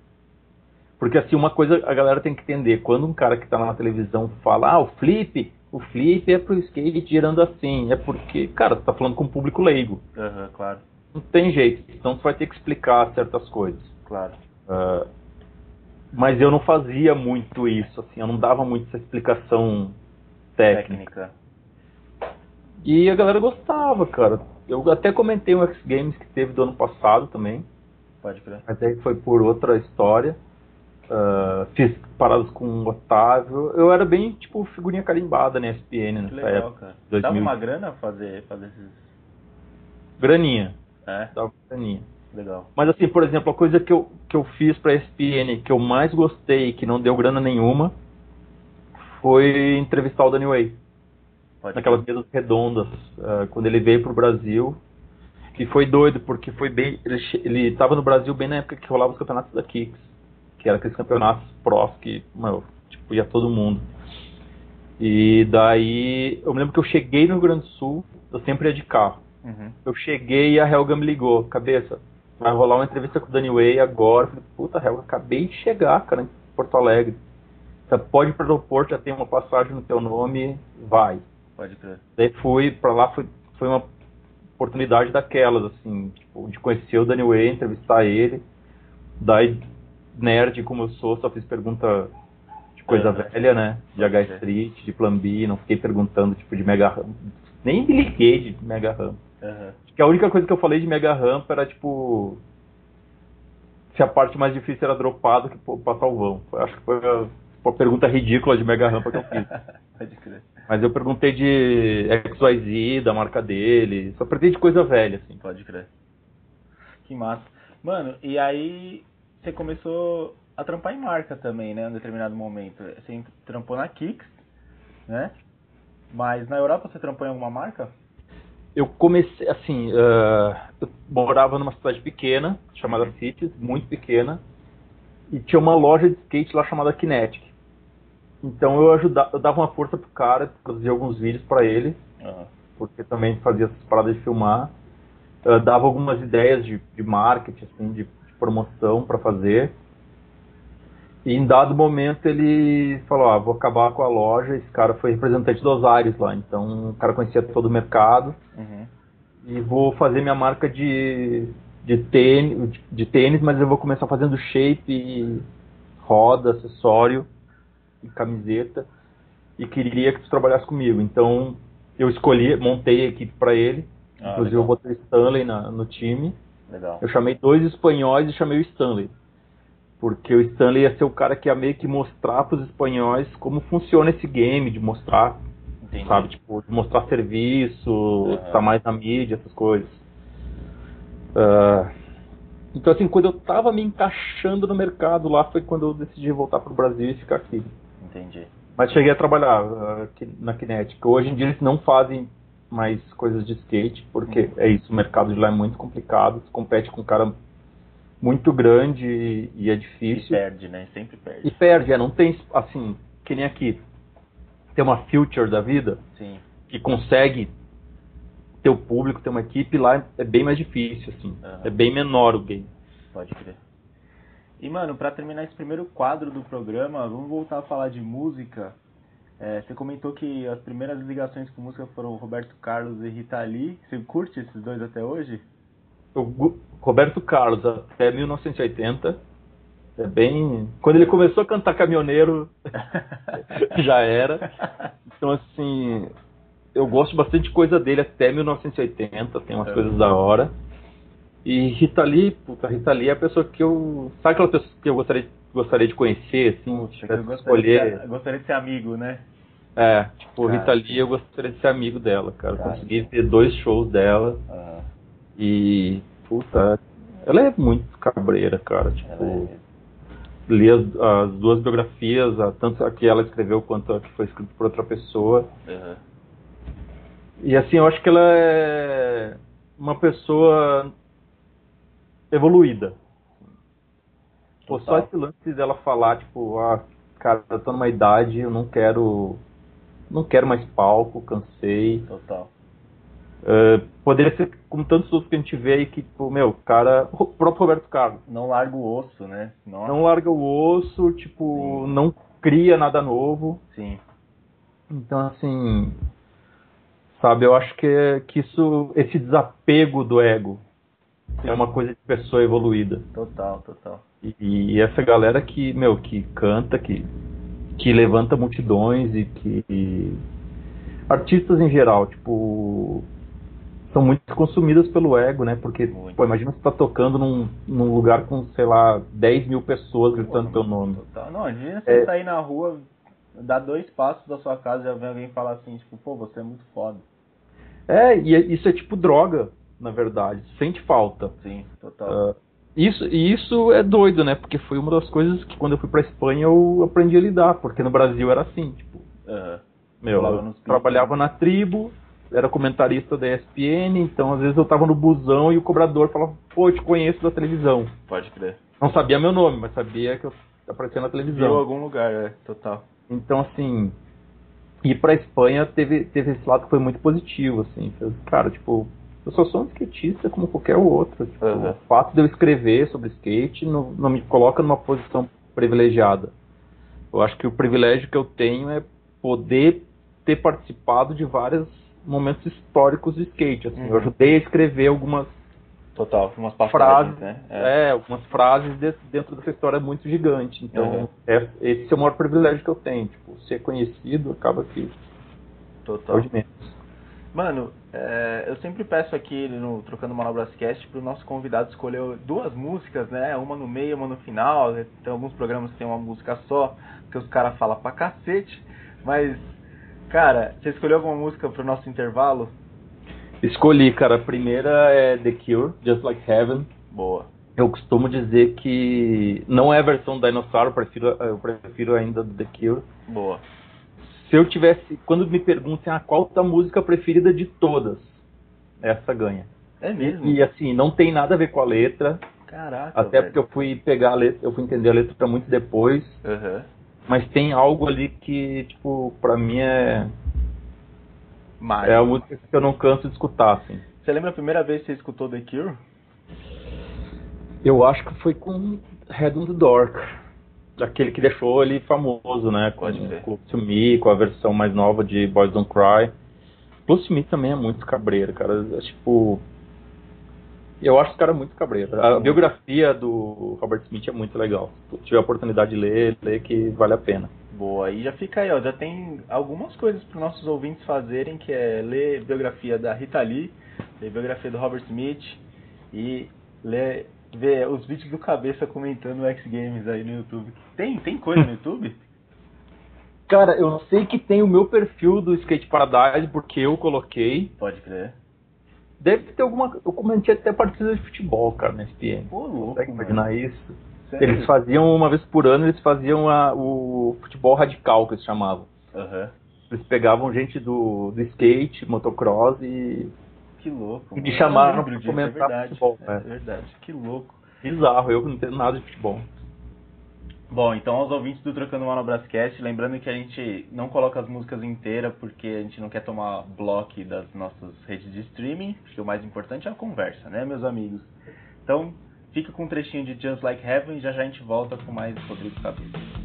porque assim, uma coisa a galera tem que entender, quando um cara que está na televisão fala, ah, o flip, o flip é pro skate girando assim, é porque, cara, você tá falando com um público leigo. Uhum, claro. Não tem jeito, então você vai ter que explicar certas coisas. Claro. Uh, mas eu não fazia muito isso, assim, eu não dava muito essa explicação técnica. técnica. E a galera gostava, cara. Eu até comentei um X Games que teve do ano passado também. Pode crer. Mas aí foi por outra história. Uh, fiz paradas com o Otávio. Eu era bem, tipo, figurinha carimbada na ESPN nessa legal, época. Cara. 2000. Dava uma grana fazer, fazer esses... Graninha. É? Dava graninha. Legal. Mas assim, por exemplo, a coisa que eu, que eu fiz pra ESPN que eu mais gostei, que não deu grana nenhuma, foi entrevistar o Daniel Way. Pode naquelas mesas redondas, uh, quando ele veio pro Brasil. Que foi doido, porque foi bem. Ele, ele tava no Brasil bem na época que rolava os campeonatos da Kicks que era aqueles campeonatos prós que, meu, tipo, ia todo mundo. E daí, eu me lembro que eu cheguei no Rio Grande do Sul, eu sempre ia de carro. Uhum. Eu cheguei e a Helga me ligou, cabeça, vai rolar uma entrevista com o Danny Way agora. Eu falei, puta, Helga, acabei de chegar, cara, em Porto Alegre. Você pode ir para o aeroporto, já tem uma passagem no teu nome, vai. Pode crer. Daí fui para lá, foi, foi uma oportunidade daquelas, assim, tipo, de conhecer o Danny Way, entrevistar ele. Daí nerd como eu sou, só fiz pergunta de coisa é, velha, né? De H Street, de Plan B, não fiquei perguntando tipo de Mega Ramp. Nem me liguei de Mega Ramp. Uhum. Acho que a única coisa que eu falei de Mega Ramp era tipo. Se a parte mais difícil era dropado que passar o vão. Acho que foi a, a pergunta ridícula de Mega Ramp que eu fiz. Pode crer. Mas eu perguntei de XYZ, da marca dele. Só perguntei de coisa velha, assim. Pode crer. Que massa. Mano, e aí você começou a trampar em marca também, né? Em um determinado momento. Você trampou na Kicks, né? Mas na Europa você trampou em alguma marca? Eu comecei, assim, uh, eu morava numa cidade pequena, chamada Cities, muito pequena, e tinha uma loja de skate lá chamada Kinetic. Então eu ajudava, eu dava uma força pro cara, produzia alguns vídeos para ele, Uhum. Porque também fazia essas paradas de filmar. Uh, dava algumas ideias de, de marketing, assim, de, de promoção para fazer. E em dado momento ele falou, ah, vou acabar com a loja. Esse cara foi representante do Osiris lá, então o cara conhecia todo o mercado. Uhum. E vou fazer minha marca de, de, tênis, de tênis, mas eu vou começar fazendo shape, roda, acessório e camiseta. E queria que tu trabalhasse comigo. Então eu escolhi, montei a equipe para ele. Ah, inclusive legal. eu botei Stanley na, no time. Legal. Eu chamei dois espanhóis e chamei o Stanley porque o Stanley ia ser o cara que ia meio que mostrar para os espanhóis como funciona esse game, de mostrar, Entendi. sabe, tipo, de mostrar serviço, uhum. estar mais na mídia, essas coisas. Uh, então, assim, quando eu tava me encaixando no mercado lá, foi quando eu decidi voltar pro Brasil e ficar aqui. Entendi. Mas cheguei a trabalhar uh, na Kinetic. Hoje em dia eles não fazem mais coisas de skate, porque uhum. é isso, o mercado de lá é muito complicado, compete com um cara muito grande e, é difícil. E perde, né? Sempre perde. E perde, é, não tem, assim, que nem aqui. Tem uma future da vida Sim. que consegue ter o público, ter uma equipe, lá é bem mais difícil, assim. Uhum. É bem menor o game. Pode crer. E, mano, pra terminar esse primeiro quadro do programa, vamos voltar a falar de música. É, você comentou que as primeiras ligações com música foram Roberto Carlos e Rita Lee. Você curte esses dois até hoje? o Roberto Carlos até 1980. É bem. Quando ele começou a cantar caminhoneiro, já era. Então, assim, eu gosto bastante de coisa dele até 1980, tem umas é. coisas da hora. E Rita Lee, puta, Rita Lee é a pessoa que eu. Sabe aquela pessoa que eu gostaria, gostaria de conhecer, assim? Puxa, eu gostaria, escolher... de ser, gostaria de ser amigo, né? É, tipo, cara, Rita Lee eu gostaria de ser amigo dela, cara. cara. Consegui ver dois shows dela. Uhum. E, puta, ela é muito cabreira, cara. Tipo, é... li as, as, duas biografias, a, tanto a que ela escreveu quanto a que foi escrita por outra pessoa. Uhum. E assim, eu acho que ela é uma pessoa evoluída. Pô, só esse lance dela falar, tipo, ah, cara, eu tô numa idade, eu não quero. Não quero mais palco, cansei. Total. Uh, poderia ser como tantos outros que a gente vê aí que, tipo, meu, cara, o próprio Roberto Carlos. Não larga o osso, né? Nossa. Não larga o osso, tipo, Sim. não cria nada novo. Sim. Então, assim, sabe, eu acho que, que isso, esse desapego do ego Sim. é uma coisa de pessoa evoluída. Total, total. E, e, essa galera que, meu, que canta, que, que levanta multidões e que. E, artistas em geral, tipo são muito consumidas pelo ego, né? Porque, pô, imagina você tá tocando num, num lugar com, sei lá, 10 mil pessoas gritando pô, teu nome. Total. Não, imagina você é... sair na rua, dar dois passos da sua casa e já vem alguém falar assim, tipo, pô, você é muito foda. É, e é, isso é tipo droga, na verdade. Sente falta. Sim, total. Uh, isso, e isso é doido, né? Porque foi uma das coisas que quando eu fui pra Espanha eu aprendi a lidar, porque no Brasil era assim, tipo. Uhum. Meu, eu trabalhava na tribo, era comentarista da ESPN, então às vezes eu tava no busão e o cobrador falava, pô, eu te conheço da televisão. Pode crer. Não sabia meu nome, mas sabia que eu aparecia na televisão. Viu algum lugar, é, total. Então, assim, ir pra Espanha teve, teve esse lado que foi muito positivo, assim. Cara, tipo, eu só sou um skatista como qualquer outro. Tipo, uhum. O fato de eu escrever sobre skate não, não me coloca numa posição privilegiada. Eu acho que o privilégio que eu tenho é poder ter participado de várias momentos históricos de skate. Assim. Uhum. Eu ajudei a escrever algumas Total, umas frases, né? É. é. algumas frases dentro dessa história muito gigante. Então, uhum. é, esse é o maior privilégio que eu tenho. Tipo, ser conhecido acaba que. Total. de menos. Mano, é, eu sempre peço aqui no Trocando Manobras Cast para o nosso convidado escolher duas músicas, né? Uma no meio, uma no final. Tem alguns programas que tem uma música só, que os caras falam pra cacete. Mas Cara, você escolheu alguma música pro nosso intervalo? Escolhi, cara. A primeira é The Cure, Just Like Heaven. Boa. Eu costumo dizer que não é a versão Dinosaur, eu prefiro, eu prefiro ainda do The Cure. Boa. Se eu tivesse, quando me perguntem ah, qual a música preferida de todas, essa ganha. É mesmo? E, assim, não tem nada a ver com a letra. Caraca. Até velho. porque eu fui pegar a letra, eu fui entender a letra muito depois. Uhum. Mas tem algo ali que, tipo, pra mim é. Mas... É a música que eu não canso de escutar, assim. Você lembra a primeira vez que você escutou The Cure? Eu acho que foi com Head on the Door. Aquele que deixou ele famoso, né? Com, Pode com To Me, com a versão mais nova de Boys Don't Cry. Plus To Me também é muito cabreiro, cara. É, tipo... Eu acho esse cara muito cabreiro. A biografia do Robert Smith é muito legal. Se tiver a oportunidade de ler, ler que vale a pena. Boa, e já fica aí, ó, já tem algumas coisas para nossos ouvintes fazerem, que é ler biografia da Rita Lee, ler biografia do Robert Smith e ler, ver os vídeos do Cabeça comentando X Games aí no YouTube. Tem, tem coisa no YouTube? Cara, eu sei que tem o meu perfil do Skate Paradise, porque eu coloquei. Pode crer. Deve ter alguma. Eu comentei até partidas de futebol, cara, na SPN. Pô, louco, Consegue imaginar isso? Sério? Eles faziam uma vez por ano, eles faziam a- o futebol radical, que eles chamavam. Aham. Eles pegavam gente do, do skate, motocross e. Que louco. Me chamaram pra disso, comentar é verdade. futebol, É é. verdade, que louco. Bizarro, eu que não entendo nada de futebol. Bom, então aos ouvintes do Trocando Mal no Brascast, lembrando que a gente não coloca as músicas inteiras porque a gente não quer tomar bloco das nossas redes de streaming, porque o mais importante é a conversa, né, meus amigos? Então, fica com um trechinho de Just Like Heaven e já já a gente volta com mais Rodrigo Cabeça.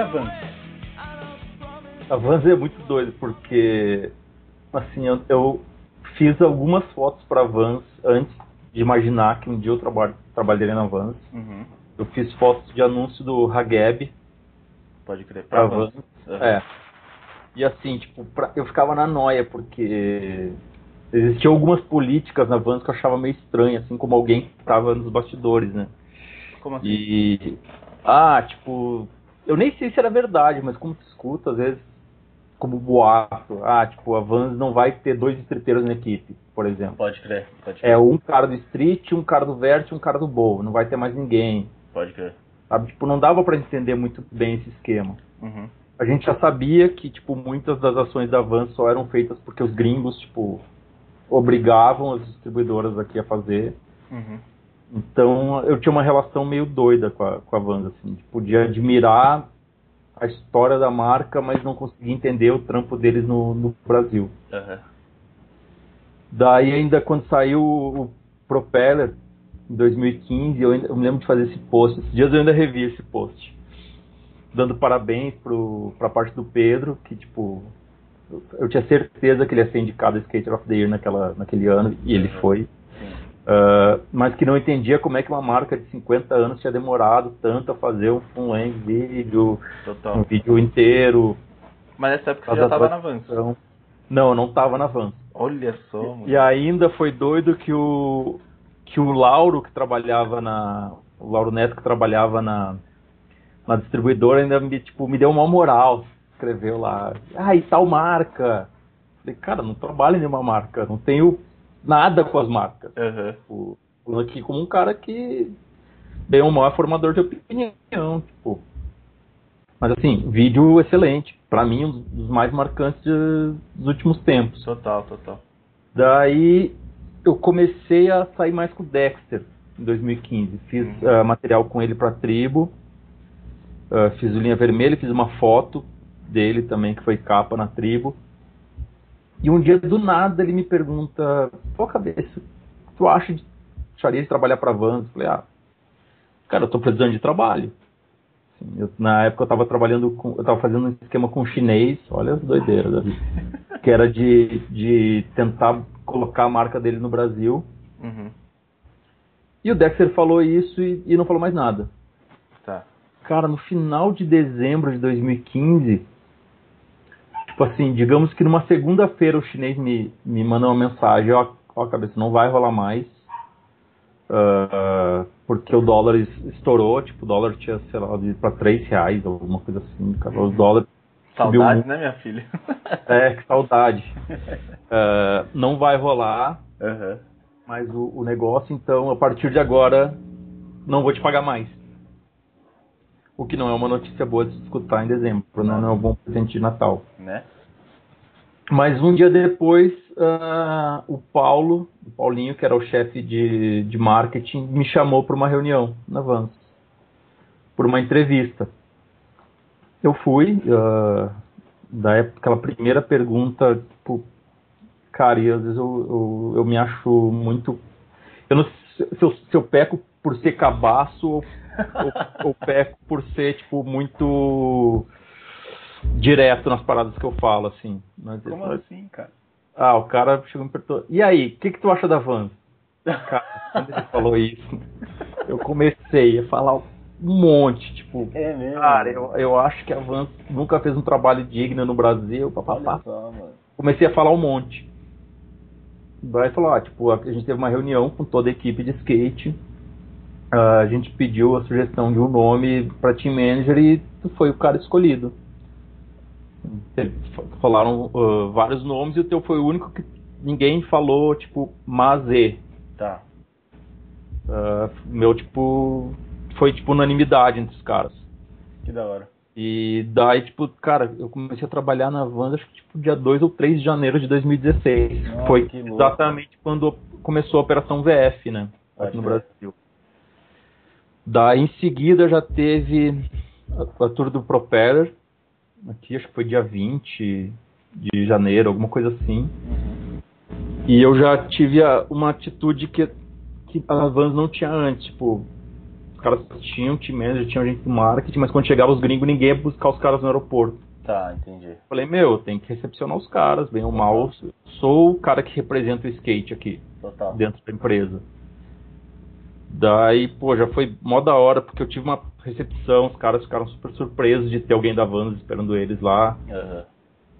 A Vans? A Vans é muito doido, porque. Assim, eu, eu fiz algumas fotos pra Vans antes de imaginar que um dia eu traba trabalharia na Vans. Uhum. Eu fiz fotos de anúncio do Hageb Pode crer. pra Pra Vans. Aham. É. E assim, tipo, pra- eu ficava na noia, porque existiam algumas políticas na Vans que eu achava meio estranho, assim como alguém que tava nos bastidores, né? Como assim? E. Ah, tipo. Eu nem sei se era verdade, mas como se escuta, às vezes, como boato. Ah, tipo, a Vans não vai ter dois estriteiros na equipe, por exemplo. Pode crer, pode crer. É um cara do street, um cara do vert e um cara do bowl. Não vai ter mais ninguém. Pode crer. Sabe? Tipo, não dava pra entender muito bem esse esquema. Uhum. A gente já sabia que, tipo, muitas das ações da Vans só eram feitas porque os gringos, tipo, obrigavam as distribuidoras aqui a fazer. Uhum. Então eu tinha uma relação meio doida com a, com a Vans, assim. Podia admirar a história da marca, mas não conseguia entender o trampo deles no, no Brasil. Aham. Daí ainda quando saiu o Propeller, em 2015, eu, ainda- eu me lembro de fazer esse post. Esses dias eu ainda revi esse post. Dando parabéns pro, pra parte do Pedro, que tipo... eu- Eu tinha certeza que ele ia ser indicado a Skater of the Year naquela, naquele ano, e ele Uhum. foi. Uh, mas que não entendia como é que uma marca de 50 anos tinha demorado tanto a fazer um full length vídeo, um Total. vídeo inteiro. Mas nessa época você já tava na Vans. Não, eu não tava na Vans. Olha só, mano. E ainda foi doido que o que o Lauro que trabalhava na o Lauro Neto que trabalhava na na distribuidora ainda me tipo me deu uma moral, escreveu lá, ah, e tal marca. Falei, cara, não trabalho em nenhuma marca, não tenho nada com as marcas. Tipo, falando aqui como um cara que bem ou mal é formador de opinião, tipo. Mas assim, vídeo excelente, Pra mim um dos mais marcantes de- dos últimos tempos. Total, total. Daí eu comecei a sair mais com o Dexter em 2015. Fiz Uhum. ah, material com ele pra tribo. Ah, fiz o Linha Vermelha, fiz uma foto dele também, que foi capa na tribo. E um dia, do nada, ele me pergunta: Pô, cabeça, tu acha de, acharia de trabalhar pra Vans? Eu falei: Ah, cara, eu tô precisando de trabalho. assim. Eu- na época eu tava trabalhando com. Eu tava fazendo um esquema com chinês, olha as doideiras, Davi. Que era de, de tentar colocar a marca dele no Brasil. Uhum. E o Dexter falou isso e, e não falou mais nada. Tá. Cara, no final de dezembro de 2015, tipo assim, digamos que numa segunda-feira o chinês me, me manda uma mensagem, ó, ó, cabeça, não vai rolar mais. ah, porque o dólar es- estourou, tipo, o dólar tinha, sei lá, de pra 3 reais, alguma coisa assim, cara. Subiu Saudades, muito. né, minha filha? É, que saudade. Ah, não vai rolar Aham. mais o, o negócio, então a partir de agora não vou te pagar mais. O que não é uma notícia boa de se escutar em dezembro, né? Não é um bom presente de Natal. Né? Mas um dia depois, ah, o Paulo, o Paulinho, que era o chefe de, de marketing, me chamou para uma reunião na Vans, por uma entrevista. Eu fui, ah, da época, aquela primeira pergunta, tipo, cara, e às vezes eu, eu, eu me acho muito. Eu não sei se eu, se eu peco por ser cabaço ou, ou, ou peco por ser, tipo, muito direto nas paradas que eu falo, assim. Mas, Como assim, cara? ah, o cara chegou e me perguntou, e aí, o que, que tu acha da Vans? Cara, quando ele falou isso, eu comecei a falar um monte, tipo, É mesmo? cara, eu, eu acho que a Vans nunca fez um trabalho digno no Brasil, papapá. só. Comecei a falar um monte. Daí falou, ah, tipo, a a gente teve uma reunião com toda a equipe de skate, ah, a gente pediu a sugestão de um nome para team manager e tu foi o cara escolhido. Falaram ah, vários nomes e o teu foi o único que ninguém falou, tipo, Mazê. Tá. Ah, meu, tipo, foi tipo unanimidade entre os caras. Que da hora. E daí, tipo, cara, eu comecei a trabalhar na Vans, acho que tipo dia 2 ou 3 de janeiro de 2016. Nossa, Foi que louco. exatamente quando começou a Operação VF, né? Pode Aqui no. Brasil. Daí em seguida já teve a, a tour do Propeller, aqui acho que foi dia 20 de janeiro, alguma coisa assim. E eu já tive a- uma atitude que, que a Vans não tinha antes, tipo, os caras tinham team manager, tinham gente do marketing, mas quando chegava os gringos, ninguém ia buscar os caras no aeroporto. Tá, entendi. Falei, meu, tem que recepcionar os caras, bem ou mal, sou o cara que representa o skate aqui, Total. dentro da empresa. Daí, pô, já foi mó da hora, porque eu tive uma recepção, os caras ficaram super surpresos de ter alguém da Vans esperando eles lá. Aham.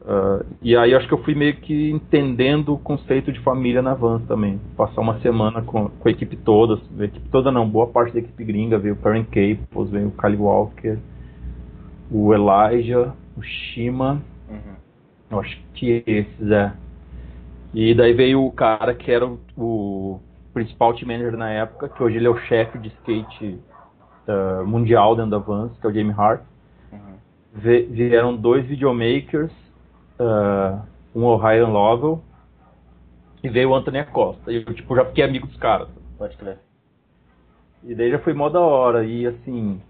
Ah, e aí acho que eu fui meio que entendendo o conceito de família na Vans também. Passar uma semana com, com a equipe toda, a equipe toda não, boa parte da equipe gringa, veio o Perrin Caples, veio o Kyle Walker, o Elijah, o Shima, Uhum. eu acho que esses é. E daí veio o cara que era o, o principal team manager na época, que hoje ele é o chefe de skate ah, mundial dentro da Vans, que é o Jamie Hart. Uhum. Vieram dois videomakers, ah, um o Ryan Lovell e veio o Anthony Acosta. E eu tipo, já fiquei amigo dos caras. Pode crer. E daí já foi mó da hora. E assim,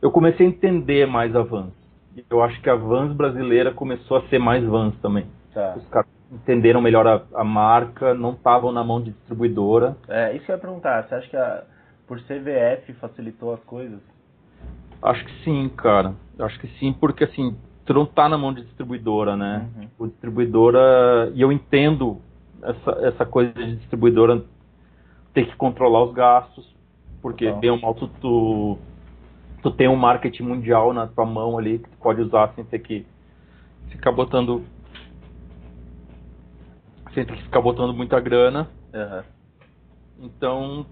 eu comecei a entender mais a Vans. E eu acho que a Vans brasileira começou a ser mais Vans também. Tá. Os caras entenderam melhor a, a marca, não estavam na mão de distribuidora. É, isso que eu ia perguntar. Você acha que a, por CVF facilitou as coisas? Acho que sim, cara. Acho que sim, porque assim, tu não tá na mão de distribuidora, né? Uhum. Tipo, distribuidora. E eu entendo essa, essa coisa de distribuidora ter que controlar os gastos, porque bem ou mal tu, tu, tu tem um marketing mundial na tua mão ali que tu pode usar sem ter que ficar botando. Sem ter que ficar botando muita grana. Aham. Então,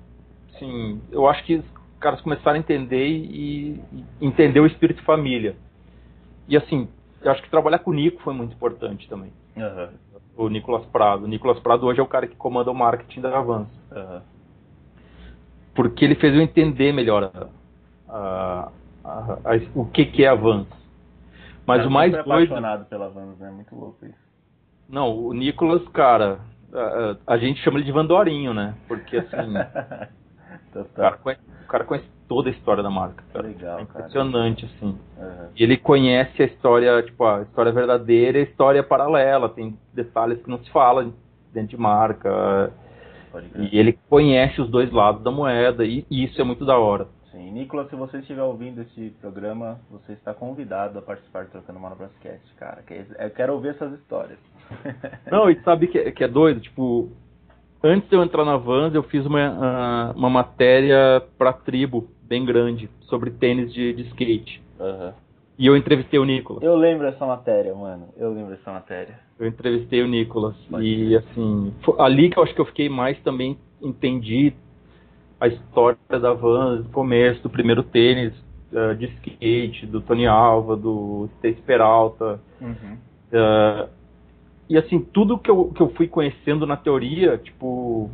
sim, eu acho que os caras começaram a entender e, e entender o espírito de família. E assim, eu acho que trabalhar com o Nico foi muito importante também. Aham. O Nicolas Prado. O Nicolas Prado hoje é o cara que comanda o marketing da Avance. Aham. Porque ele fez eu entender melhor a- a- a- o que, que é Avance. Mas Cara, o mais doido. apaixonado pela Vans, né? Muito louco isso. Não, o Nicolas, cara, a, a- gente chama ele de Vandorinho, né? Porque assim. O cara, conhece, o cara conhece toda a história da marca. Cara. Legal, é cara. impressionante, assim. Aham. E ele conhece a história, tipo, a história verdadeira e a história paralela. Tem detalhes que não se fala dentro de marca. E ele conhece os dois lados da moeda e, e isso é muito da hora. Sim, Nicolas, se você estiver ouvindo esse programa, você está convidado a participar do Trocando Monobrascast, cara. que Eu quero ouvir essas histórias. Não, e sabe que, é- que é doido? Tipo, antes de eu entrar na Vans, eu fiz uma, uma matéria pra tribo, bem grande, sobre tênis de, de skate. Aham. E eu entrevistei o Nicolas. Eu lembro dessa matéria, mano. Eu lembro dessa matéria. Eu entrevistei o Nicolas. Pode E assim, foi ali que eu acho que eu fiquei mais também entendi a história da Vans, do começo, do primeiro tênis ah, de skate, do Tony Alva, do Stacy Peralta. Uhum. Ah, e assim, tudo que eu, que eu fui conhecendo na teoria, tipo,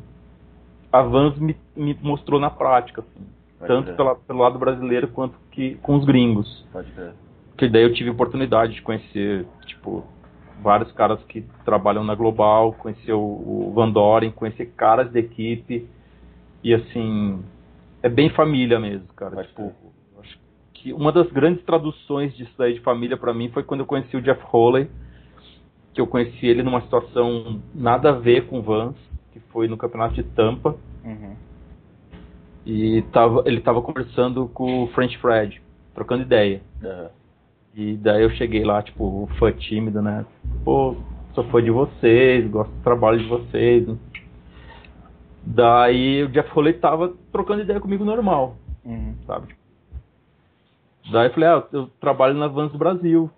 a Vans me, me mostrou na prática, assim, tanto pela, pelo lado brasileiro quanto que com os gringos. Pode crer. Que daí eu tive a oportunidade de conhecer, tipo, vários caras que trabalham na Global, conhecer o, o Van Doren, conhecer caras da equipe. E assim, é bem família mesmo, cara. Tipo, acho que uma das grandes traduções disso daí de família pra mim foi quando eu conheci o Jeff Holley, que eu conheci ele numa situação nada a ver com Vans, que foi no campeonato de Tampa. Uhum. E tava, ele tava conversando com o French Fred, trocando ideia. Aham. E daí eu cheguei lá, tipo, fã tímido, né? Pô, sou fã de vocês, gosto do trabalho de vocês. Daí o Jeff Foley tava trocando ideia comigo normal, Uhum. sabe? Daí eu falei, ah, eu trabalho na Vans Brasil.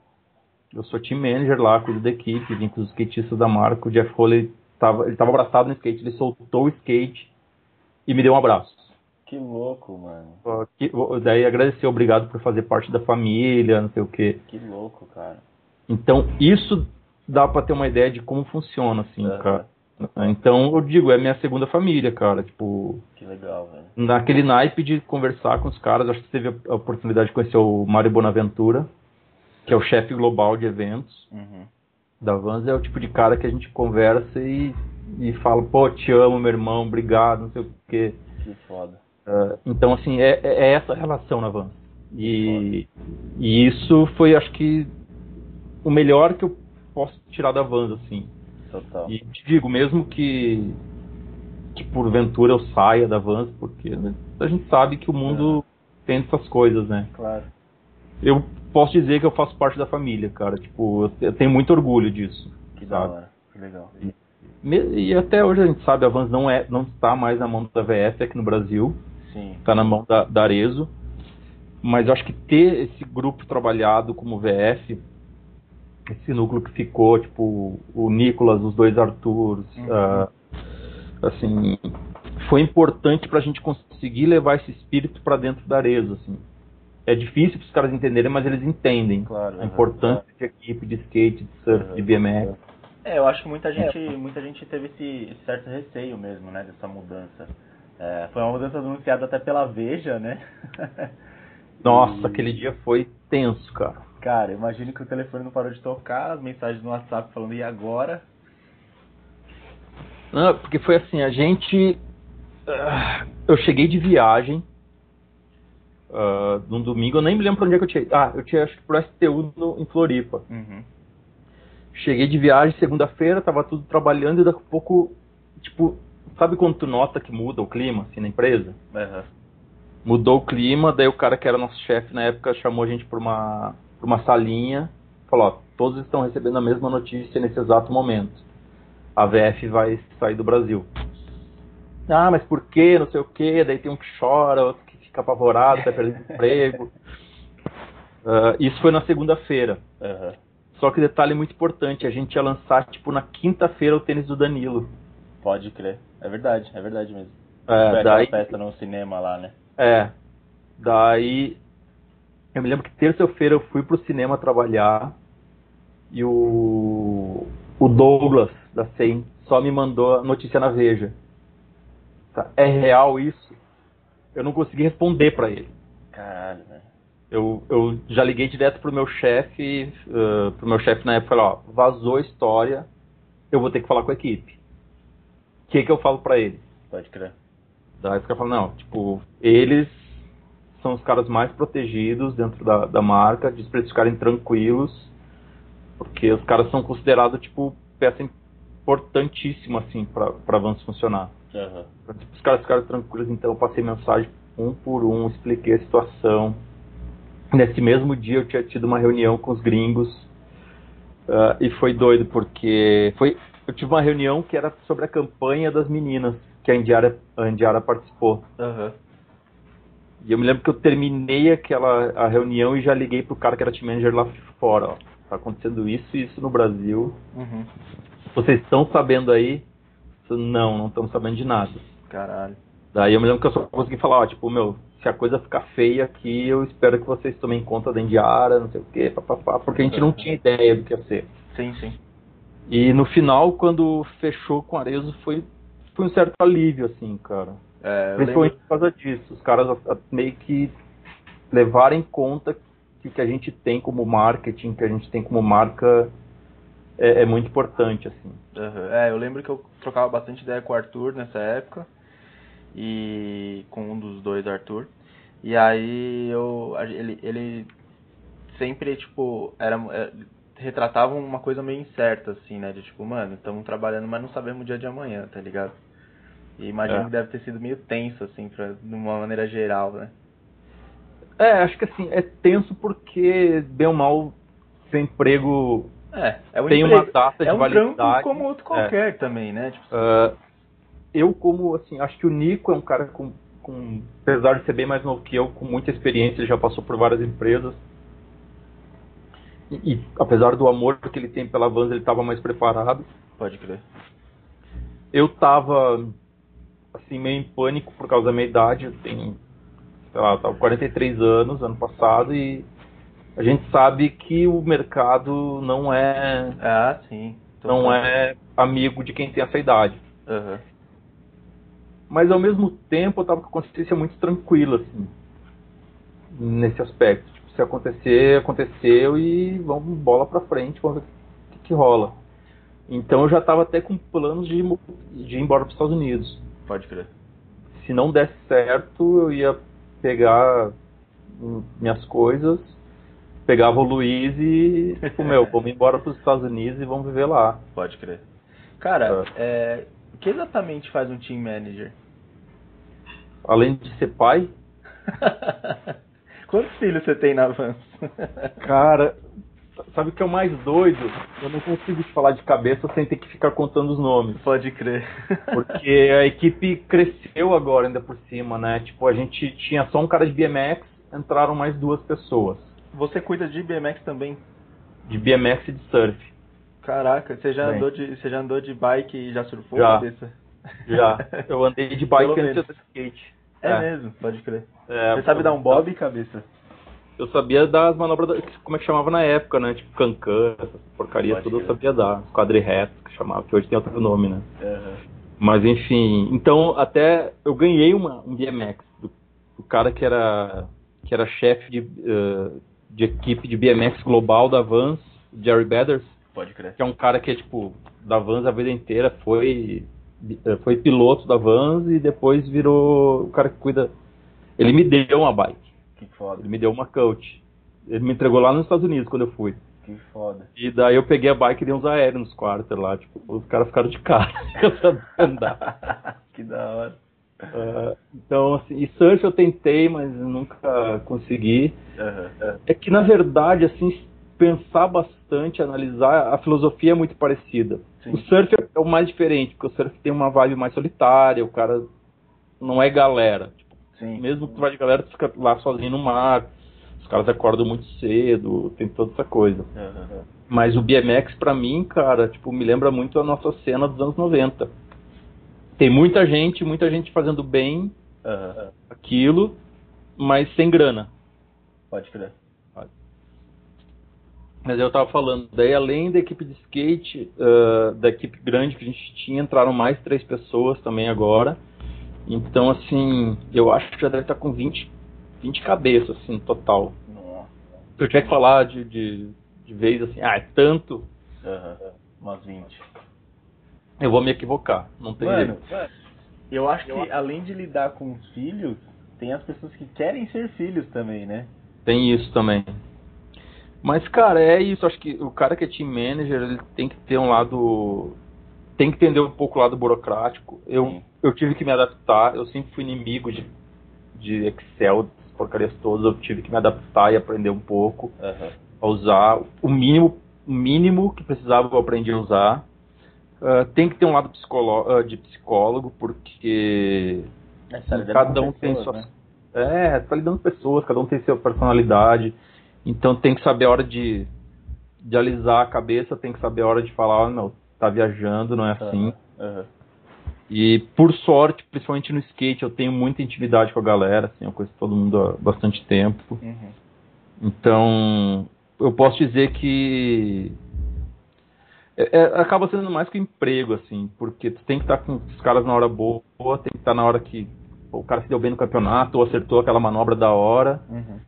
Eu sou team manager lá, cuido da equipe, vim com os skatistas da marca. O Jeff Foley tava, ele tava abraçado no skate, ele soltou o skate e me deu um abraço. Que louco, mano. Que- Daí agradeceu, obrigado por fazer parte da família, não sei o quê. Que louco, cara. Então, isso dá pra ter uma ideia de como funciona, assim, Aham. cara. Então, eu digo, é minha segunda família, cara. Tipo, Que legal, velho. naquele naipe de conversar com os caras, acho que você teve a oportunidade de conhecer o Mário Bonaventura, que é o chefe global de eventos Uhum. da Vans. É o tipo de cara que a gente conversa e, e fala, pô, te amo, meu irmão, obrigado, não sei o quê. Que foda. Ah, então, assim, é, é é essa relação na Vans. E, e isso foi, acho que, o melhor que eu posso tirar da Vans, assim. Total. E te digo, mesmo que, que porventura eu saia da Vans, porque né, a gente sabe que o mundo tem essas coisas, né? Claro. Eu posso dizer que eu faço parte da família, cara. Tipo, eu te- eu tenho muito orgulho disso. Que da sabe? hora. Que legal. Me- E até hoje a gente sabe, a Vans não, é, não está mais na mão da VF aqui no Brasil. Sim. está na mão da, da Arezo. Mas eu acho que ter esse grupo trabalhado como VF, esse núcleo que ficou, tipo, o Nicolas, os dois Arthurs, Uhum. ah, assim, foi importante para a gente conseguir levar esse espírito para dentro da Arezo, assim. É difícil para os caras entenderem, mas eles entendem Claro, a aham, importância de equipe, de skate, de surf, Aham. de BMX. É, eu acho que muita gente, muita gente teve esse, esse certo receio mesmo, né, dessa mudança. É, foi uma mudança anunciada até pela Veja, né? Nossa, E, aquele dia foi tenso, cara. Cara, imagine que o telefone não parou de tocar, as mensagens no WhatsApp falando, e agora? Não, porque foi assim, a gente. ah, eu cheguei de viagem. ah, num domingo, eu nem me lembro pra onde é que eu tinha. Ah, eu tinha acho que pro STU no, em Floripa. Uhum. Cheguei de viagem segunda-feira, tava tudo trabalhando e daqui a pouco, tipo, sabe quando tu nota que muda o clima, assim, na empresa? Aham. Mudou o clima, daí o cara que era nosso chefe na época chamou a gente pra uma, pra uma salinha, falou, ó, todos estão recebendo a mesma notícia nesse exato momento. A VF vai sair do Brasil. Ah, mas por quê? Não sei o quê. Daí tem um que chora, outro que fica apavorado, tá perdendo emprego. Ah, isso foi na segunda-feira. Aham. Só que detalhe muito importante, a gente ia lançar, tipo, na quinta-feira o tênis do Danilo. Pode crer. É verdade, é verdade mesmo. É, Foi daí, festa no cinema lá, né? É. Daí. Eu me lembro que terça-feira eu fui pro cinema trabalhar e o. O Douglas da SEM só me mandou a notícia na Veja. Tá, É real isso? Eu não consegui responder pra ele. Caralho, velho. Eu, eu já liguei direto pro meu chefe, uh, pro meu chefe na época, falei, ó, vazou a história, eu vou ter que falar com a equipe. O que que eu falo pra ele? Pode crer. Daí os caras falam, não, tipo, eles são os caras mais protegidos dentro da, da marca, diz pra eles ficarem tranquilos, porque os caras são considerados, tipo, peça importantíssima, assim, pra, pra Vans funcionar. Tipo, os caras ficarem tranquilos, então eu passei mensagem um por um, expliquei a situação. Nesse mesmo dia eu tinha tido uma reunião com os gringos ah, e foi doido porque foi eu tive uma reunião que era sobre a campanha das meninas que a Indiara, a Indiara participou. Aham. E eu me lembro que eu terminei aquela a reunião e já liguei pro cara que era team manager lá fora, ó. Tá acontecendo isso e isso no Brasil. Uhum. Vocês estão sabendo aí? Não, não estamos sabendo de nada. Caralho. Daí eu me lembro que eu só consegui falar, ó, tipo, meu, se a coisa ficar feia aqui, eu espero que vocês tomem conta da Indiara, não sei o quê, papapá, porque a gente não tinha ideia do que ia ser. Sim, sim. E no final, quando fechou com o Arezo, foi, foi um certo alívio, assim, cara. É, Principalmente lembro... por causa disso. Os caras a- a- meio que levaram em conta que o que a gente tem como marketing, que a gente tem como marca, é, é muito importante, assim. Aham. É, eu lembro que eu trocava bastante ideia com o Arthur nessa época. E com um dos dois, Arthur. E aí eu. Ele, ele sempre, tipo, era. é, retratava uma coisa meio incerta, assim, né? De tipo, mano, estamos trabalhando, mas não sabemos o dia de amanhã, tá ligado? E imagino É. que deve ter sido meio tenso, assim, pra, de uma maneira geral, né? É, acho que assim, é tenso porque, bem ou mal, seu emprego É, é um tem emprego- uma data é de um validade. trampo como outro É. qualquer também, né? Tipo, Ah, eu como, assim, acho que o Nico é um cara com, com, apesar de ser bem mais novo que eu, com muita experiência, ele já passou por várias empresas. E, e, apesar do amor que ele tem pela Vans, ele estava mais preparado. pode crer. Eu tava, assim, meio em pânico por causa da minha idade. Eu tenho, sei lá, eu tava com 43 anos ano passado e a gente sabe que o mercado não é, Ah, sim. não é amigo de quem tem essa idade. Aham. Mas ao mesmo tempo eu tava com a consciência muito tranquila, assim, nesse aspecto. Tipo, se acontecer, aconteceu e vamos bola pra frente, vamos ver o que, que rola. Então eu já tava até com planos de, de ir embora pros Estados Unidos. Pode crer. Se não desse certo, eu ia pegar hum, minhas coisas, pegava o Luiz e, tipo, meu, vamos embora pros Estados Unidos e vamos viver lá. Pode crer. Cara, é, o que exatamente faz um team manager? Além de ser pai, Quantos filhos você tem na Vans? Cara, sabe o que é o mais doido? Eu não consigo te falar de cabeça sem ter que ficar contando os nomes. Pode crer. Porque a equipe cresceu agora, ainda por cima, né? Tipo, a gente tinha só um cara de BMX, entraram mais duas pessoas. Você cuida de BMX também? De BMX e de surf. Caraca, você já Bem. andou de você já andou de bike e já surfou Já. cabeça? Já. Eu andei de bike antes de skate. É, mesmo, pode crer. É, você sabe dar um bob, cabeça? Eu sabia das manobras, como é que chamava na época, né? Tipo, cancan, essas porcaria Pode tudo eu sabia dar. Quadri-reto, que chamava, que hoje tem outro nome, né? Mas enfim, então até eu ganhei uma, um BMX do, do cara que era que era chefe de, eh, de equipe de BMX global da Vans, Jerry Badders, Pode crer. que é um cara que é tipo da Vans a vida inteira, foi foi piloto da Vans e depois virou o cara que cuida. Ele me deu uma bike, Que foda, ele me deu uma coach. Ele me entregou lá nos Estados Unidos quando eu fui. que foda. E daí eu peguei a bike e dei uns aéreos nos quartos lá, tipo, os caras ficaram de cara. Andar. que da hora. Ah, então, assim, e surf eu tentei, mas nunca consegui. É que, na verdade, assim, pensar bastante, analisar, a filosofia é muito parecida. Sim. O surf é o mais diferente, porque o surf tem uma vibe mais solitária, o cara não é galera. Tipo, Sim. mesmo que tu vai de galera, tu fica lá sozinho no mar, os caras acordam muito cedo, tem toda essa coisa. Aham. Mas o BMX pra mim, cara, tipo, me lembra muito a nossa cena dos anos 90. Tem muita gente, muita gente fazendo bem Aham. aquilo, mas sem grana. Pode crer. Mas eu tava falando, daí além da equipe de skate, ah, da equipe grande que a gente tinha, entraram mais três pessoas também agora. Então, assim, eu acho que já deve estar com 20, 20 cabeças, assim, no total. Nossa. Se eu tiver que falar de, de, de vez, assim, ah, é tanto, Aham. Umas 20. eu vou me equivocar. Não tem Mano, jeito. eu acho que além de lidar com os filhos, tem as pessoas que querem ser filhos também, né? Tem isso também. Mas, cara, é isso. Acho que o cara que é team manager, ele tem que ter um lado. Tem que entender um pouco o lado burocrático. Eu, Sim. Eu tive que me adaptar. Eu sempre fui inimigo de de Excel, porcarias todas, eu tive que me adaptar e aprender um pouco Aham. a usar. O mínimo, o mínimo que precisava eu aprendi a usar. Ah, tem que ter um lado psicolo- ah, de psicólogo, porque É, cada um tem suas. né? É, tá lidando com pessoas, cada um tem sua personalidade. Então tem que saber a hora de, de alisar a cabeça, tem que saber a hora de falar, "Ah, não, tá viajando, não é assim. Aham. E por sorte, principalmente no skate, eu tenho muita intimidade com a galera, assim, eu conheço todo mundo há bastante tempo. Uhum. Então, eu posso dizer que é- é- acaba sendo mais que um emprego, assim, porque tu tem que estar com os caras na hora boa, tem que estar na hora que o cara se deu bem no campeonato, ou acertou aquela manobra da hora, Uhum.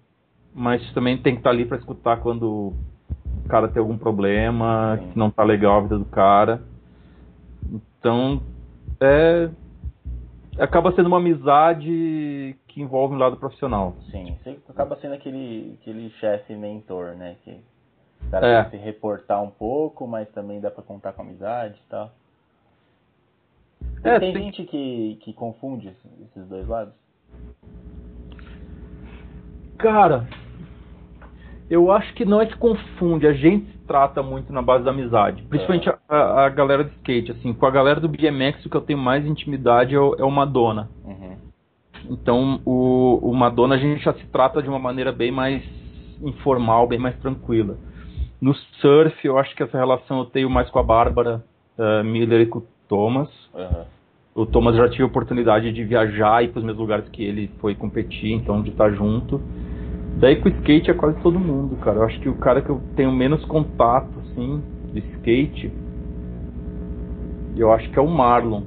mas também tem que estar ali para escutar quando o cara tem algum problema, Sim. que não tá legal a vida do cara. Então, é acaba sendo uma amizade que envolve um lado profissional. Sim, você acaba sendo aquele, aquele chefe mentor, né? Que o cara É. tem que se reportar um pouco, mas também dá pra contar com amizade e tal. É, tem tem- gente que, que confunde esses- dois lados? Cara, eu acho que não é que confunde, a gente trata muito na base da amizade. Principalmente a, a- a galera de skate, assim, com a galera do BMX o que eu tenho mais intimidade é o, é o Madonna. Uhum. Então o, o Madonna a gente já se trata de uma maneira bem mais informal, bem mais tranquila. No surf eu acho que essa relação eu tenho mais com a Bárbara eh, Miller e com o Thomas. Aham. O Thomas já tive a oportunidade de viajar e ir para os mesmos lugares que ele foi competir, então de estar junto. Daí com o skate é quase todo mundo, cara. Eu acho que o cara que eu tenho menos contato, assim, de skate, eu acho que é o Marlon.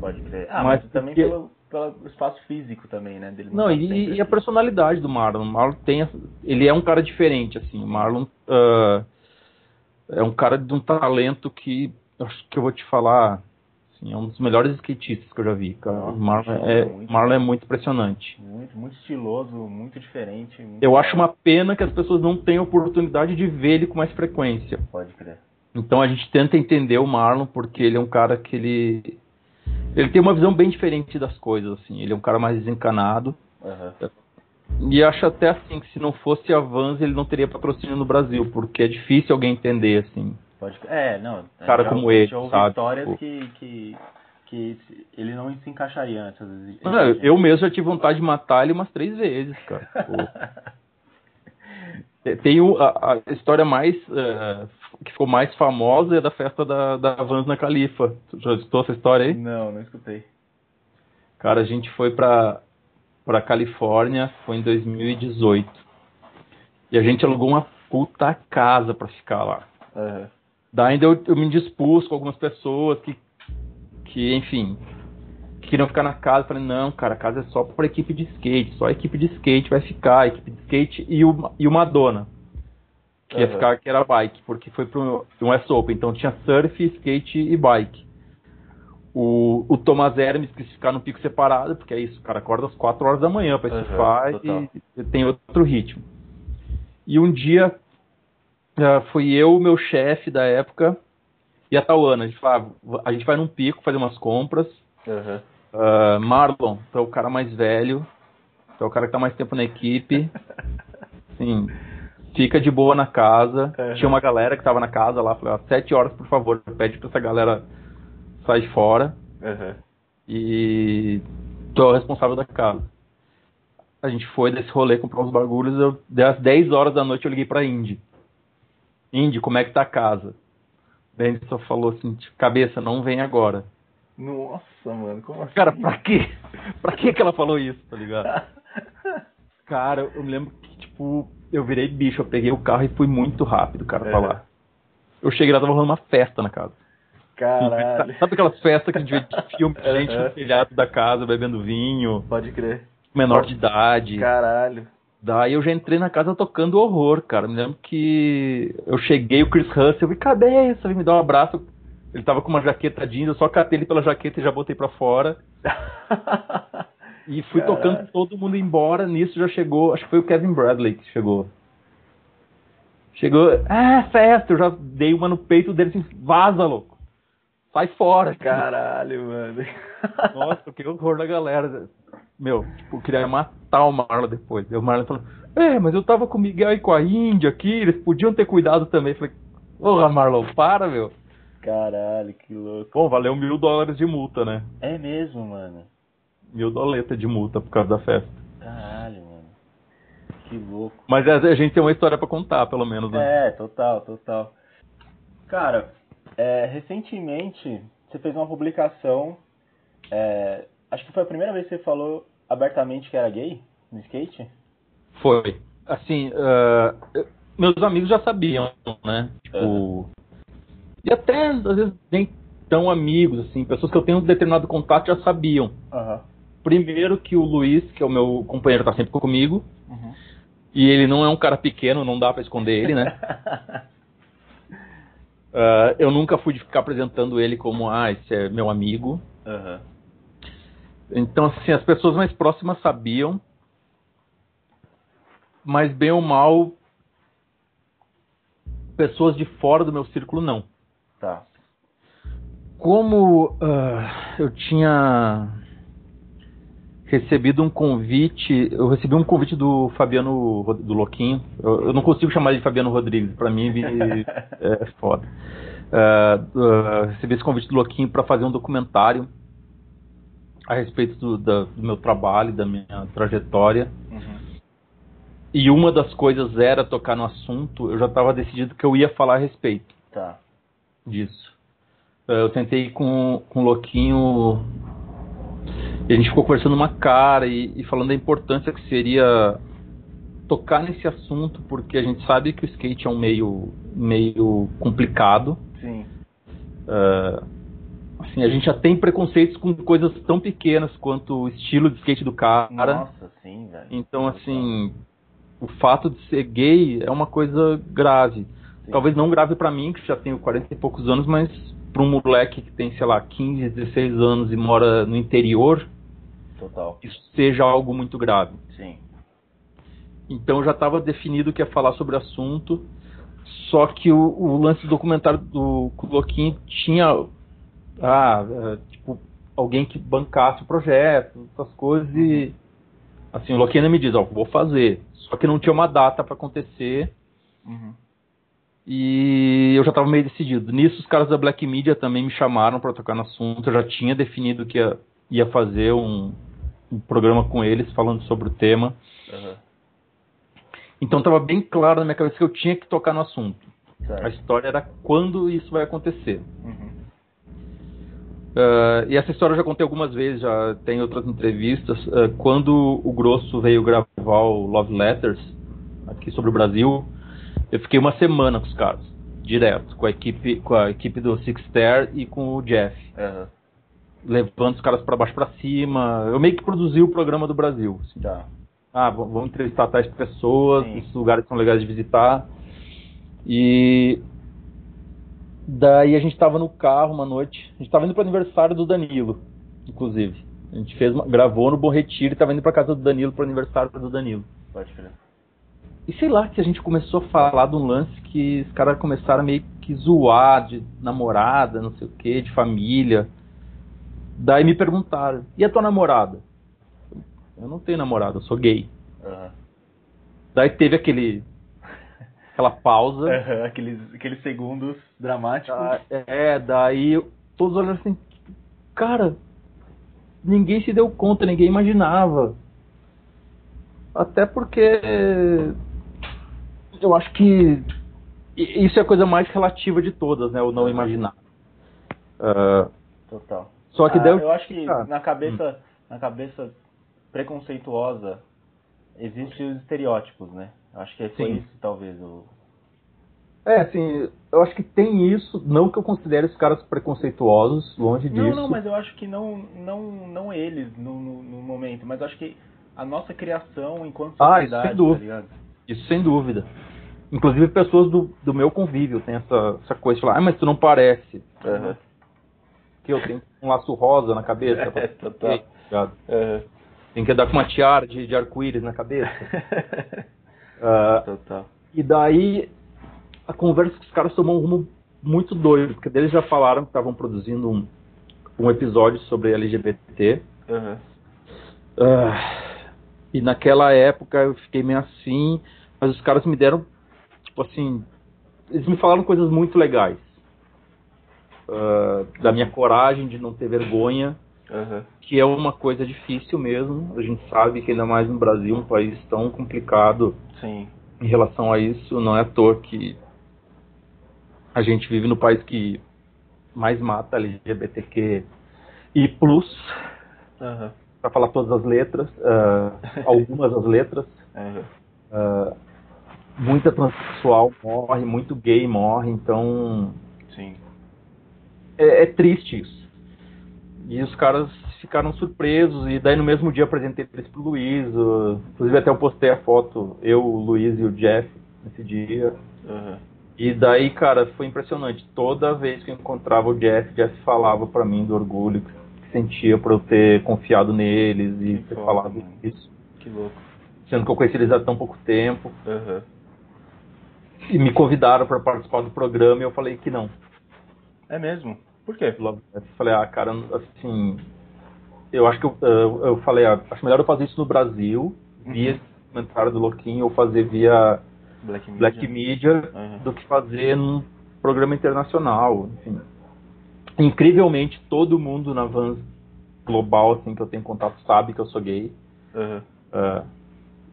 Pode crer. Ah, Mas mas, também porque- pelo, pelo espaço físico também, né? Dele Não, e, e a aqui. personalidade do Marlon. O Marlon tem, essa- ele é um cara diferente, assim. O Marlon ah, é um cara de um talento que acho que eu vou te falar, assim, é um dos melhores skatistas que eu já vi. Cara. O Marlon é, muito. Marlon é muito impressionante. Muito, muito estiloso, muito diferente. muito Eu legal. acho uma pena que as pessoas não tenham oportunidade de ver ele com mais frequência. Pode crer. Então a gente tenta entender o Marlon porque ele é um cara que ele ele tem uma visão bem diferente das coisas assim. Ele é um cara mais desencanado Aham. e acho até assim que se não fosse a Vans ele não teria patrocínio no Brasil porque é difícil alguém entender assim. Pode. É, não. Cara já- como ele, sabe? histórias Tipo- que, que, que ele não se encaixaria antes. Não, eu mesmo já tive vontade de matar ele umas três vezes, cara. Tipo, Te- Tem a, a história mais eh, que ficou mais famosa é da festa da, da Vans na Califa. Já escutou essa história aí? Não, não escutei. Cara, a gente foi pra, pra Califórnia, foi em 2018. E a gente alugou uma puta casa pra ficar lá. Aham. Daí eu, eu me dispus com algumas pessoas que, que enfim, que queriam ficar na casa. Falei, não, cara, a casa é só pra equipe de skate. Só a equipe de skate vai ficar, a equipe de skate e o, e o Madonna. Que ia Aham. ficar, que era bike, porque foi pro um S Open. Então tinha surf, skate e bike. O, o Thomas Hermes quis ficar no pico separado, porque é isso, o cara acorda às 4 horas da manhã Aham, surfar total. e, e tem outro ritmo. E um dia ah, fui eu, o meu chefe da época e a Tauana. A gente, a gente vai num pico fazer umas compras. Aham. Ah, Marlon, tu é o cara mais velho, tu é o cara que tá mais tempo na equipe. Sim, fica de boa na casa. Uhum. Tinha uma galera que tava na casa lá, falei, ó, sete horas, por favor, pede pra essa galera sair fora Aham. e tu é o responsável da casa. A gente foi desse rolê comprar uns bagulhos, eu, das 10 horas da noite eu liguei pra Indy. Indy, como é que tá a casa? Daí só falou assim, tipo, cabeça, não vem agora. Nossa, mano, como assim? Cara, pra quê? Pra que que ela falou isso, tá ligado? Cara, eu me lembro que, tipo, eu virei bicho, eu peguei o carro e fui muito rápido, cara, pra É. lá. Eu cheguei lá, tava rolando uma festa na casa. Caralho. Sabe aquelas festas que a gente vê de filme, gente no telhado da casa, bebendo vinho, Pode crer. menor de idade. Caralho. Daí eu já entrei na casa tocando horror, cara. Me lembro que eu cheguei, o Chris Russell, eu vi, cabeça, veio me dar um abraço. Ele tava com uma jaqueta jeans, eu só catei ele pela jaqueta e já botei pra fora. E fui Caralho. tocando todo mundo embora. Nisso já chegou, acho que foi o Kevin Bradley que chegou. Chegou, ah, festa, eu já dei uma no peito dele assim, vaza, louco. Sai fora. Caralho, mano. Nossa, que horror da galera. Meu, tipo, queria matar o Marlon depois. E o Marlon falou, é, mas eu tava com o Miguel e com a Índia aqui, eles podiam ter cuidado também. Eu falei, porra, Marlon, para, meu. Caralho, que louco. Bom, valeu mil dólares de multa, né? É mesmo, mano. Mil doleta de multa por causa da festa. Caralho, mano. Que louco. Mas a, a gente tem uma história pra contar, pelo menos, né? É, total, total. Cara, é, recentemente você fez uma publicação. é, acho que foi a primeira vez que você falou abertamente que era gay no skate? Foi. Assim, eu- meus amigos já sabiam, né? Tipo. E até, às vezes, nem tão amigos, assim, pessoas que eu tenho um determinado contato já sabiam. Aham. Primeiro que o Luiz, que é o meu companheiro, tá sempre comigo. Uhum. E ele não é um cara pequeno, não dá pra esconder ele, né? Ah, eu nunca fui de ficar apresentando ele como, ah, esse é meu amigo. Aham. Então, assim, as pessoas mais próximas sabiam, mas bem ou mal, pessoas de fora do meu círculo não. Tá. Como ah, eu tinha recebido um convite, eu recebi um convite do Fabiano, do Loquinho, eu, eu não consigo chamar ele de Fabiano Rodrigues, pra mim é foda. Ah, ah, recebi esse convite do Loquinho para fazer um documentário a respeito do, da- do meu trabalho, da minha trajetória. Uhum. E uma das coisas era tocar no assunto, eu já estava decidido que eu ia falar a respeito Tá. disso. Eh, Eu tentei com, com o Louquinho. E a gente ficou conversando uma cara e, e falando da importância que seria tocar nesse assunto, porque a gente sabe que o skate é um meio, meio complicado. Sim. Eh, assim, a gente já tem preconceitos com coisas tão pequenas quanto o estilo de skate do cara. Nossa, sim, velho. Então, assim, o fato de ser gay é uma coisa grave. Sim. Talvez não grave pra mim, que já tenho 40 e poucos anos, mas pra um moleque que tem, sei lá, 15, 16 anos e mora no interior, Total. isso seja algo muito grave. Sim. Então já estava definido que ia falar sobre o assunto, só que o, o lance do documentário do Kuloquim tinha ah, é, tipo, alguém que bancasse o projeto, essas coisas, e assim, o ainda me diz, ó, vou fazer. Só que não tinha uma data para acontecer Uhum. e eu já estava meio decidido. Nisso os caras da Black Media também me chamaram para tocar no assunto, eu já tinha definido que ia, ia fazer um, um programa com eles falando sobre o tema. Aham. Então estava bem claro na minha cabeça que eu tinha que tocar no assunto. A Certo. história era quando isso vai acontecer. Uhum. Ah, e essa história eu já contei algumas vezes, já tem outras entrevistas. Ah, quando o Grosso veio gravar o Love Letters aqui sobre o Brasil, eu fiquei uma semana com os caras, direto, com a equipe, com a equipe do Six Ter e com o Jeff, Aham. levando os caras para baixo para cima. Eu meio que produzi o programa do Brasil. assim. Tá. ah, vamos entrevistar tais pessoas, Sim. esses lugares são legais de visitar. E daí a gente tava no carro uma noite, a gente tava indo pro aniversário do Danilo, inclusive. A gente fez uma- gravou no Bom Retiro e tava indo pra casa do Danilo pro aniversário do Danilo. Pode crer. E sei lá que a gente começou a falar de um lance que os caras começaram a meio que zoar de namorada, não sei o que, de família. Daí me perguntaram, e a tua namorada? Eu não tenho namorada, eu sou gay. Aham. Daí teve aquele. Aquela pausa. Aham, Aqueles, aqueles segundos dramáticos. Ah, É, daí todos olharam assim, cara, ninguém se deu conta, ninguém imaginava. Até porque eu acho que isso é a coisa mais relativa de todas, né? O não imaginar. Ah, Total. só que Ah, deu. Eu acho que Ah, na cabeça, na cabeça preconceituosa existem os estereótipos, né? Eu acho que foi Sim. isso, talvez. O... É, assim, eu acho que tem isso, não que eu considere os caras preconceituosos, longe Não, disso. não, mas eu acho que não, não, não eles no, no, no momento, mas eu acho que a nossa criação enquanto Ah, isso sociedade, sem dúvida. tá ligado? Isso sem dúvida. Inclusive pessoas do, do meu convívio tem essa, essa coisa de falar, ah, mas tu não parece. Aham. Que eu tenho um laço rosa na cabeça. É, obrigado. Aham. Tem que andar com uma tiara de, de arco-íris na cabeça. Ah, Total. e daí a conversa com os caras tomou um rumo muito doido, porque eles já falaram que estavam produzindo um, um episódio sobre LGBT. Aham. Ah, e naquela época eu fiquei meio assim, mas os caras me deram, tipo assim, eles me falaram coisas muito legais. Ah, da minha coragem de não ter vergonha, Aham. que é uma coisa difícil mesmo. A gente sabe que ainda mais no Brasil, um país tão complicado Sim. em relação a isso, não é à toa que a gente vive no país que mais mata LGBTQ e plus, Aham. para falar todas as letras, ah, algumas das letras. Aham. ah, muita transexual morre, muito gay morre, então Sim. é, é triste isso. E os caras ficaram surpresos, e daí no mesmo dia apresentei eles pro Luiz, o- inclusive até eu postei a foto, eu, o Luiz e o Jeff nesse dia. Aham. E daí, cara, foi impressionante. Toda vez que eu encontrava o Jeff, Jeff falava pra mim do orgulho que sentia por eu ter confiado neles e Que ter foda, falado mano. isso. Que louco. Sendo que eu conheci eles há tão pouco tempo. Aham. E me convidaram pra participar do programa e eu falei que não. É mesmo? Por quê? Logo, eu falei, ah, cara, assim. Eu acho que eu, eu, eu falei, ah, acho melhor eu fazer isso no Brasil, via esse comentário do Louquinho, ou fazer via Black Media. Black Media, Aham. do que fazer num programa internacional, enfim. Incrivelmente, todo mundo na Vans global, assim, que eu tenho contato, sabe que eu sou gay. Aham. Ah,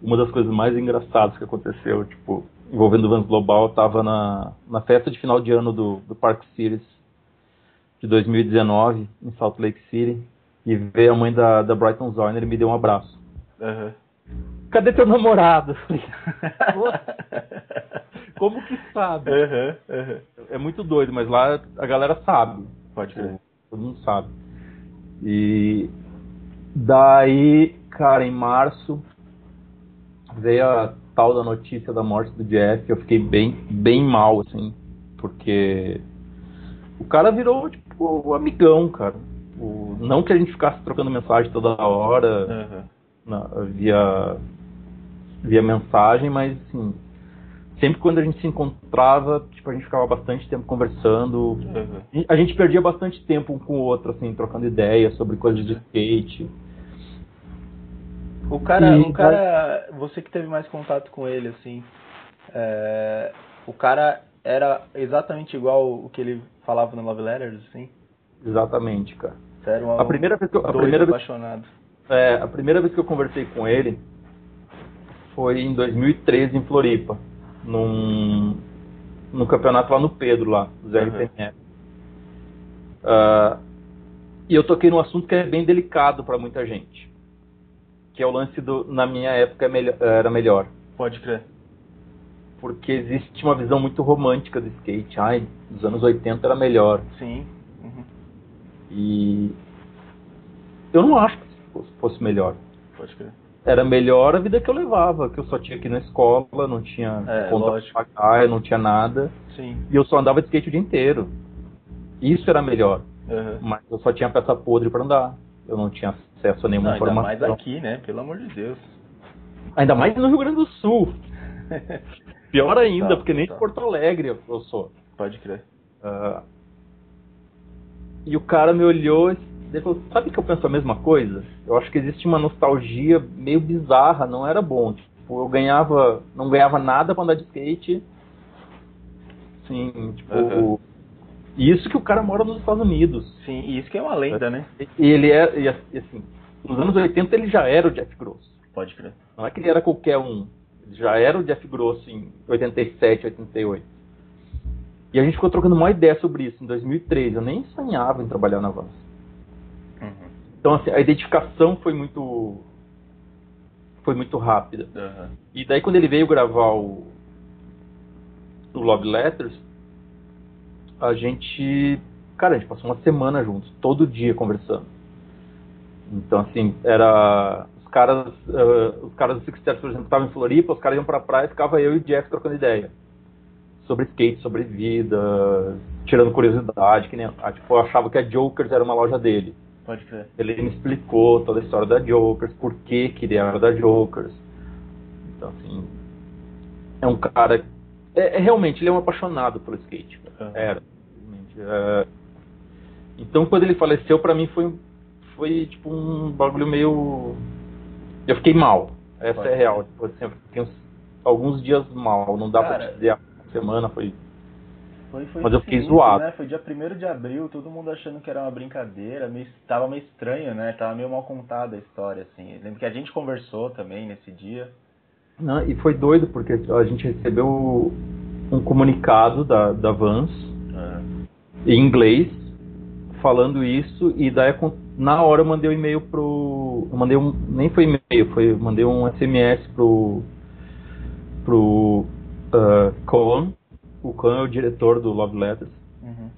uma das coisas mais engraçadas que aconteceu, tipo, envolvendo o Vans Global, eu tava na, na festa de final de ano do, do Park Series de 2019, em Salt Lake City, e veio a mãe da, da Brighton Zorner e me deu um abraço. Aham. Cadê teu namorado? Eu falei, Como que sabe? Aham. Aham. É muito doido, mas lá a galera sabe. Pode crer. Todo mundo sabe. E daí, cara, em março veio a tal da notícia da morte do Jeff. Eu fiquei bem, bem mal, assim, porque o cara virou, tipo, o amigão, cara. O, não que a gente ficasse trocando mensagem toda hora Aham. na- via, via mensagem, mas assim, sempre quando a gente se encontrava, tipo, a gente ficava bastante tempo conversando. E A gente perdia bastante tempo um com o outro, assim, trocando ideias sobre coisas de skate. O cara, E- o cara, você que teve mais contato com ele, assim, é, o cara era exatamente igual o que ele falava no Love Letters, assim? Exatamente, cara. Um A primeira vez que eu, a primeira vez, apaixonado. é, a primeira vez que eu conversei com ele foi em 2013 em Floripa, num, num campeonato lá no Pedro, lá, do. ZRPM. Ah, e eu toquei num assunto que é bem delicado para muita gente, que é o lance do, na minha época é era melhor. Pode crer. porque existe uma visão muito romântica do skate. Ai, nos anos 80 era melhor. Sim. Uhum. E eu não acho que fosse, melhor. Pode crer. Era melhor a vida que eu levava, que eu só tinha aqui na escola, não tinha É, conta pra pagar, eu não tinha nada. Sim. E eu só andava de skate o dia inteiro. Isso era melhor. Aham. Mas eu só tinha peça podre pra andar. Eu não tinha acesso a nenhuma Não, ainda informação. mais aqui, né? Pelo amor de Deus. Ainda mais no Rio Grande do Sul. Pior ainda, Tá, porque nem tá. de Porto Alegre eu- sou. Pode crer. Ah, e o cara me olhou e falou, sabe que eu penso a mesma coisa? Eu acho que existe uma nostalgia meio bizarra, não era bom. Tipo, eu ganhava, não ganhava nada pra andar de skate. Sim, tipo. E isso que o cara mora nos Estados Unidos. Sim, e isso que é uma lenda, né? E ele é, e assim, nos anos 80 ele já era o Jeff Grosso. Pode crer. Não é que ele era qualquer um. Ele já era o Jeff Grosso em 87, 88. E a gente ficou trocando uma ideia sobre isso em 2003. Eu nem sonhava em trabalhar na Vans. Uhum. Então, assim, a identificação foi muito. Foi muito rápida. Aham. E daí, quando ele veio gravar o. O Love Letters, a gente. Cara, a gente passou uma semana juntos, todo dia conversando. Então, assim, era. Os caras, eh, os caras do Six Stars, por exemplo, estavam em Floripa, os caras iam pra praia e ficava eu e o Jeff trocando ideia. Sobre skate, sobre vida, tirando curiosidade, que nem. ah, Tipo, eu achava que a Jokers era uma loja dele. Pode crer. Ele me explicou toda a história da Jokers, por que que ele era da Jokers. Então, assim, é um cara... É, é realmente, ele é um apaixonado pelo skate. Aham. Era. É, então, quando ele faleceu, pra mim foi, foi tipo um bagulho meio... Eu fiquei mal. Essa Pode é real. Tipo, assim, eu fiquei uns- alguns dias mal. Não dá pra Cara, te dizer semana foi. Foi, foi Mas eu fiquei sinistro, zoado. Né? Foi dia 1 de abril, todo mundo achando que era uma brincadeira, meio, tava meio estranho, né? Tava meio mal contada a história, assim. Eu lembro que a gente conversou também nesse dia. Não, e foi doido, porque a gente recebeu um comunicado da, da Vans Ah, em inglês falando isso e daí na hora eu mandei um e-mail pro eu mandei um nem foi e-mail foi mandei um SMS pro pro uh, Cohen o Cohen é o diretor do Love Letters uhum.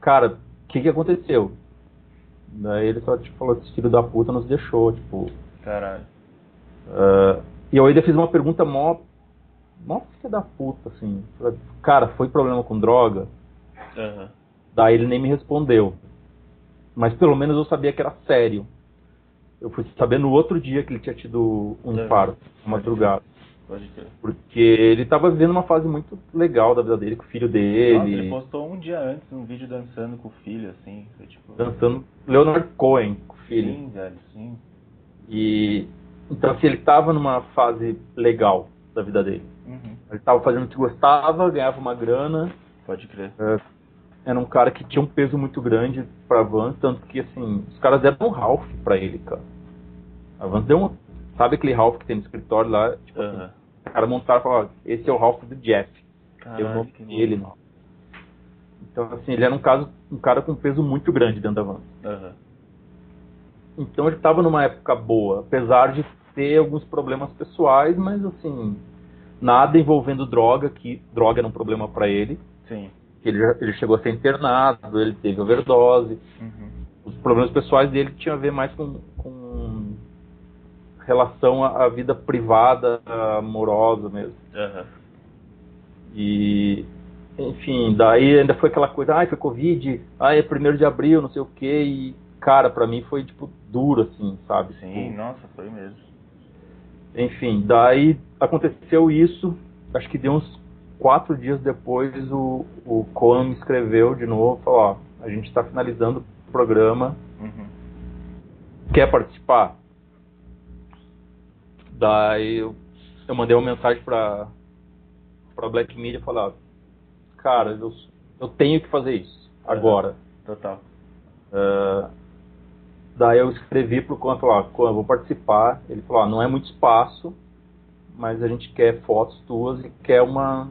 cara o que que aconteceu daí ele só tipo, falou esse filho da puta nos deixou tipo Caralho. uh, e eu ainda fiz uma pergunta mó mó filha da puta assim cara foi problema com droga Aham. Daí ele nem me respondeu. Mas pelo menos eu sabia que era sério. Eu fui saber no outro dia que ele tinha tido um É. infarto, uma madrugada. Pode crer. Porque ele estava vivendo uma fase muito legal da vida dele, com o filho Nossa, ele dele, postou um dia antes um vídeo dançando com o filho, assim. Foi tipo. dançando Leonard Cohen com o filho. Sim, velho, sim. E então assim, ele estava numa fase legal da vida dele. Uhum. Ele estava fazendo o que gostava, ganhava uma grana, Pode crer. era um cara que tinha um peso muito grande pra Vans, tanto que assim, os caras deram um Ralph pra ele, cara. A Vans deu um. Sabe aquele Ralph que tem no escritório lá? Tipo assim, Aham. o cara montaram e falaram, esse é o Ralph do Jeff. O Caralho, nome dele, louco. não. Então, assim, ele era um, caso, um cara com peso muito grande dentro da. Aham. Então ele estava numa época boa, apesar de ter alguns problemas pessoais, mas assim, nada envolvendo droga, que droga era um problema pra ele. Sim. Ele, ele chegou a ser internado, ele teve overdose. Uhum. os problemas pessoais dele tinham a ver mais com relação à, vida privada, amorosa mesmo. Aham. E, enfim, daí ainda foi aquela coisa, ai, foi Covid, ai, é primeiro de abril, não sei o quê, e, cara, pra mim foi, tipo, duro, assim, sabe? Sim, Tipo, nossa, foi mesmo. enfim, daí aconteceu isso, acho que deu uns quatro dias depois o, o Cohen me escreveu de novo, falou, ó, a gente tá finalizando o programa, Uhum. quer participar? Daí eu, eu mandei uma mensagem pra, pra Black Media e falei, ó, cara, eu, eu tenho que fazer isso, agora. Total. Ah, daí eu escrevi pro Coan, falei, ó, Coan, eu vou participar. Ele falou, ó, não é muito espaço, mas a gente quer fotos tuas e quer uma...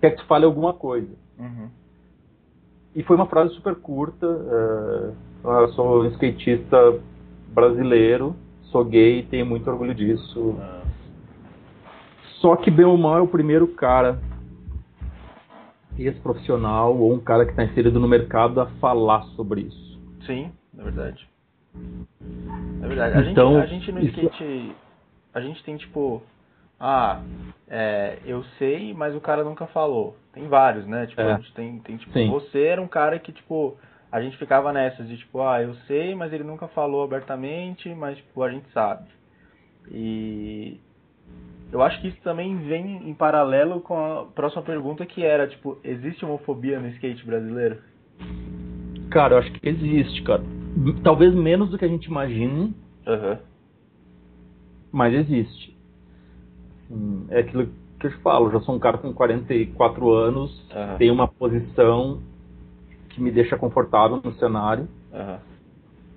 quer que tu fale alguma coisa. Uhum. E foi uma frase super curta. eh, eu sou um skatista brasileiro, sou gay e tenho muito orgulho disso. Ah, Só que bem ou mal é o primeiro cara ex-profissional ou um cara que está inserido no mercado a falar sobre isso. Sim, é verdade. É verdade. A, Então, gente, a gente no isso- skate. A gente tem tipo. Ah, é, eu sei, mas o cara nunca falou. Tem vários, né? Tipo, É. a gente tem, tem tipo, Sim. você era um cara que, tipo, a gente ficava nessas de tipo, ah, eu sei, mas ele nunca falou abertamente, mas tipo, a gente sabe. E eu acho que isso também vem em paralelo com a próxima pergunta que era, tipo, existe homofobia no skate brasileiro? Cara, eu acho que existe, cara. Talvez menos do que a gente imagine, Aham. mas existe. Hum, É aquilo que eu te falo, já sou um cara com 44 anos, Aham. tenho uma posição que me deixa confortável no cenário. Aham.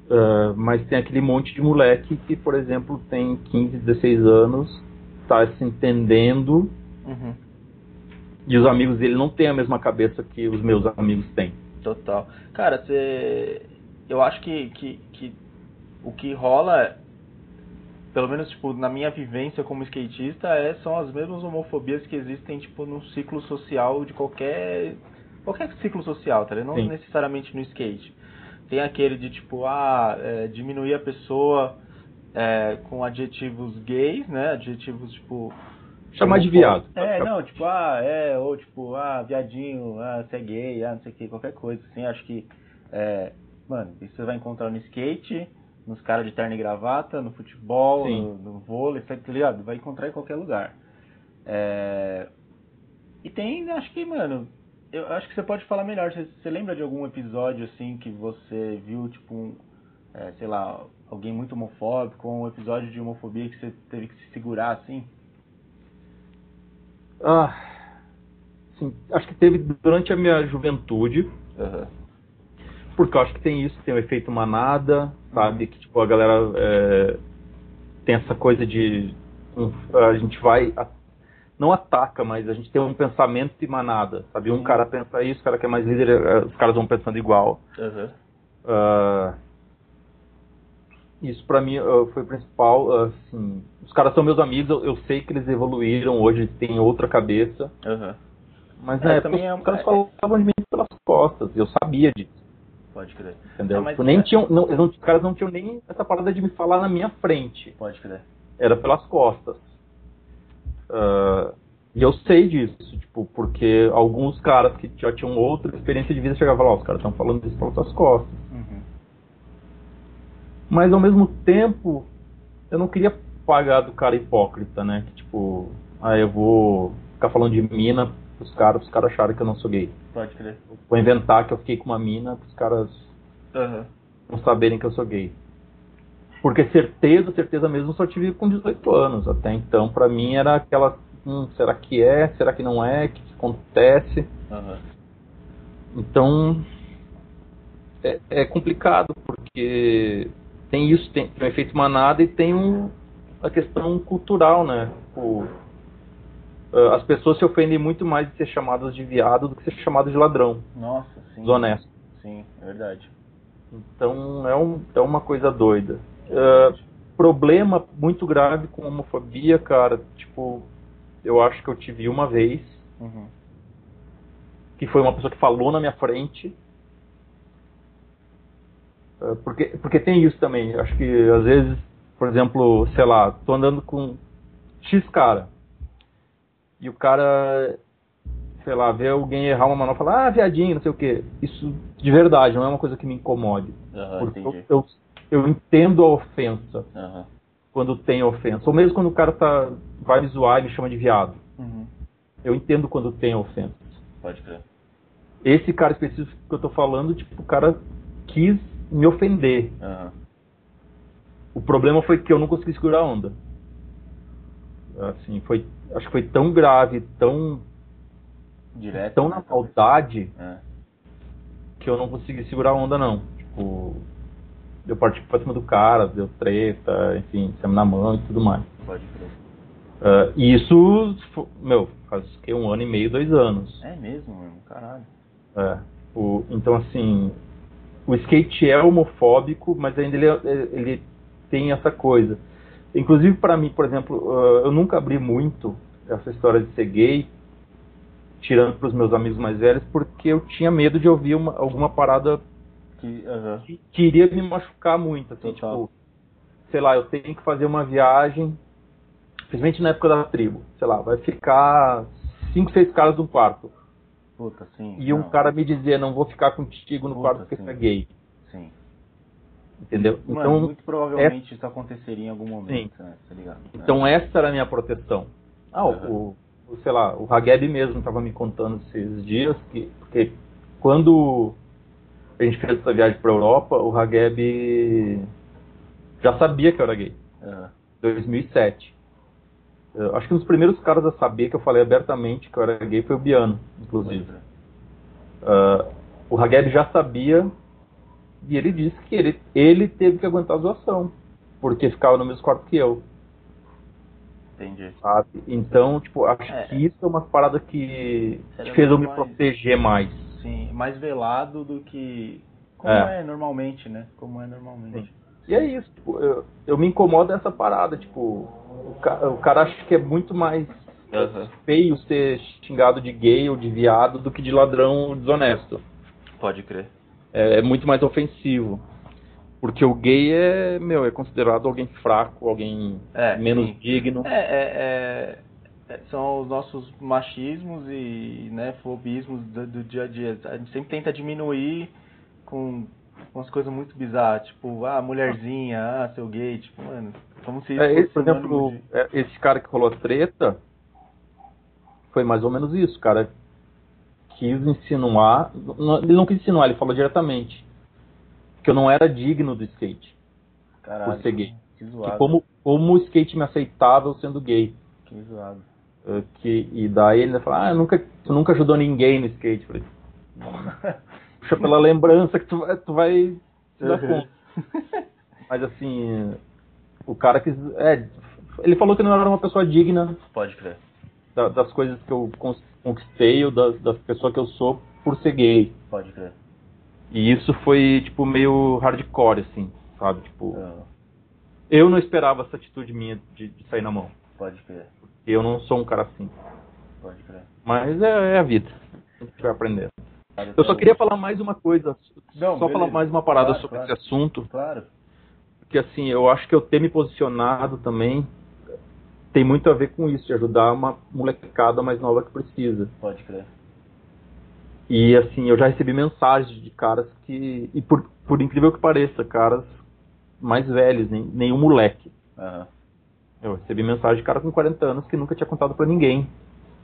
Uh, mas tem aquele monte de moleque que, por exemplo, tem 15, 16 anos, tá se entendendo Uhum. e os amigos dele não têm a mesma cabeça que os meus amigos têm. Total. Cara, você. Eu acho que, que, que o que rola, pelo menos tipo, na minha vivência como skatista, é, são as mesmas homofobias que existem tipo, no ciclo social de qualquer. Qualquer ciclo social, tá ligado? Não Sim. necessariamente no skate. Tem aquele de tipo, ah, é, diminuir a pessoa é, com adjetivos gays, né? Adjetivos tipo. Chamar de viado. É, não, tipo, ah, é, ou tipo, ah, viadinho, ah, você é gay, ah, não sei o que, qualquer coisa, assim, acho que, é, mano, isso você vai encontrar no skate, nos caras de terno e gravata, no futebol, no, no vôlei, tá ligado? Vai encontrar em qualquer lugar. É, e tem, acho que, mano, eu acho que você pode falar melhor, você, você lembra de algum episódio, assim, que você viu, tipo, um, é, sei lá, alguém muito homofóbico, ou um episódio de homofobia que você teve que se segurar assim? Ah, sim, acho que teve durante a minha juventude, Aham. porque eu acho que tem isso, tem o efeito manada, sabe? Que tipo, a galera é, tem essa coisa de. um, a gente vai. a- não ataca, mas a gente tem um pensamento de manada, sabe? Um Sim. cara pensa isso, o cara que é mais líder, eh, os caras vão pensando igual. Aham. Ah, isso pra mim ah, foi o principal. ah, Assim, os caras são meus amigos, eu, eu sei que eles evoluíram, hoje eles têm outra cabeça. Aham. Mas É, na época também é um- os caras é- falavam de mim pelas costas, eu sabia disso, Pode crer. entendeu? É, mas Tipo, nem é- tinham, não, não- os caras não tinham nem essa parada de me falar na minha frente, Pode crer. era pelas costas. Ah, e eu sei disso, tipo, porque alguns caras que já tinham outra experiência de vida chegavam lá, "Ó, os caras estão falando isso pelas suas costas. Uhum. Mas ao mesmo tempo, eu não queria pagar do cara hipócrita, né? Que tipo, ah, eu vou ficar falando de mina pros caras, os caras acharem que eu não sou gay. Pode crer. Vou inventar que eu fiquei com uma mina pros caras Aham. não saberem que eu sou gay. Porque certeza, certeza mesmo, eu só tive com 18 anos. Até então, pra mim, era aquela. Hum, será que é? Será que não é? O que, que acontece? Aham. Então. É, é complicado, porque tem isso, tem, tem um efeito manada e tem um, a questão cultural, né? Tipo, ah, as pessoas se ofendem muito mais de ser chamadas de viado do que ser chamadas de ladrão, Nossa, sim. desonesto. Sim, é verdade. Então é, um, é uma coisa doida. Ah, problema muito grave com homofobia, cara, tipo, eu acho que eu tive uma vez, Uhum. que foi uma pessoa que falou na minha frente. Ah, Porque, porque tem isso também. Acho que às vezes, por exemplo, sei lá, tô andando com X cara. E o cara, sei lá, vê alguém errar uma manobra e fala, ah, viadinho, não sei o quê. Isso de verdade, não é uma coisa que me incomode. Aham, Porque eu, eu, eu entendo a ofensa Aham. quando tem ofensa. Ou mesmo quando o cara tá, vai me zoar e me chama de viado. Uhum. Eu entendo quando tem ofensa. Pode crer. Esse cara específico que eu tô falando, tipo, o cara quis me ofender. Aham. O problema foi que eu não consegui segurar a onda. Assim, foi, acho que foi tão grave, tão, Direto. tão né, na maldade É. que eu não consegui segurar a onda não. Tipo, eu parti pra cima do cara, deu treta, enfim, saímos na mão e tudo mais. Pode crer. Ah, e isso, meu, faz que um ano e meio, dois anos. É mesmo, mano. Caralho. É, o, então, assim, o skate é homofóbico, mas ainda ele, é- ele tem essa coisa. Inclusive, para mim, por exemplo, ah, eu nunca abri muito essa história de ser gay, tirando para os meus amigos mais velhos, porque eu tinha medo de ouvir uma, alguma parada Que, aham. que, que iria me machucar muito. Assim, Total. tipo, sei lá, eu tenho que fazer uma viagem, principalmente na época da tribo, sei lá, vai ficar cinco, seis caras num quarto. Puta, sim. E um não, cara me dizer, não vou ficar contigo no Puta, quarto porque sim. você é gay. Sim. Entendeu? Mano, Então, muito provavelmente isso aconteceria em algum momento, né? Tá ligado? então essa era a minha proteção. Ah, Aham. o- o, sei lá, o Hageb mesmo estava me contando esses dias que porque quando a gente fez essa viagem para Europa, o Hageb já sabia que eu era gay. Aham. 2007. Eu acho que um dos primeiros caras a saber que eu falei abertamente que eu era gay foi o Biano, inclusive. Ah, o Hageb já sabia e ele disse que ele, ele teve que aguentar a zoação, porque ficava no mesmo quarto que eu, Entendi. sabe? Então, tipo, acho É. que isso é uma parada que, que fez eu me proteger mais. Sim, mais velado do que. Como É. é, normalmente, né? Como é normalmente. E é isso, tipo, eu, eu me incomodo essa parada, tipo, o, ca- o cara acha que é muito mais Aham. feio ser xingado de gay ou de viado do que de ladrão desonesto. Pode crer. é, é muito mais ofensivo. Porque o gay é, meu, é considerado alguém fraco, alguém É, menos sim. digno. É, é- é- são os nossos machismos e né, fobismos do, do dia a dia. A gente sempre tenta diminuir com umas coisas muito bizarras, tipo, ah, mulherzinha, ah, seu gay, tipo, mano, como se isso É, esse, por exemplo, de- é, esse cara que rolou a treta foi mais ou menos isso, o cara quis insinuar, não- ele não quis insinuar, ele falou diretamente que eu não era digno do skate. Caralho. por ser gay. Que Que zoado. como, como o skate me aceitava eu sendo gay. Que zoado. Uh, que, e daí ele fala, ah, nunca, tu nunca ajudou ninguém no skate. Falei, puxa pela lembrança que tu, vai- tu vai se dar Uhum. conta. Mas assim, o cara quis. É, ele falou que não era uma pessoa digna Pode crer. da- das coisas que eu conquistei ou das, das pessoas que eu sou por ser gay. Pode crer. E isso foi, tipo, meio hardcore, assim, sabe? Tipo, Ah, eu não esperava essa atitude minha de, de sair na mão. pode crer. Eu não sou um cara assim. Pode crer. Mas é, é a vida. A gente vai aprendendo. Eu só queria falar mais uma coisa, Não, só beleza. falar mais uma parada Claro, sobre claro. esse assunto, Claro. porque assim, eu acho que eu ter me posicionado também tem muito a ver com isso, de ajudar uma molecada mais nova que precisa. Pode crer. E assim, eu já recebi mensagens de caras que, e por, por incrível que pareça, caras mais velhos, nem, nenhum moleque. Aham. Eu recebi mensagem de cara com 40 anos que nunca tinha contado pra ninguém.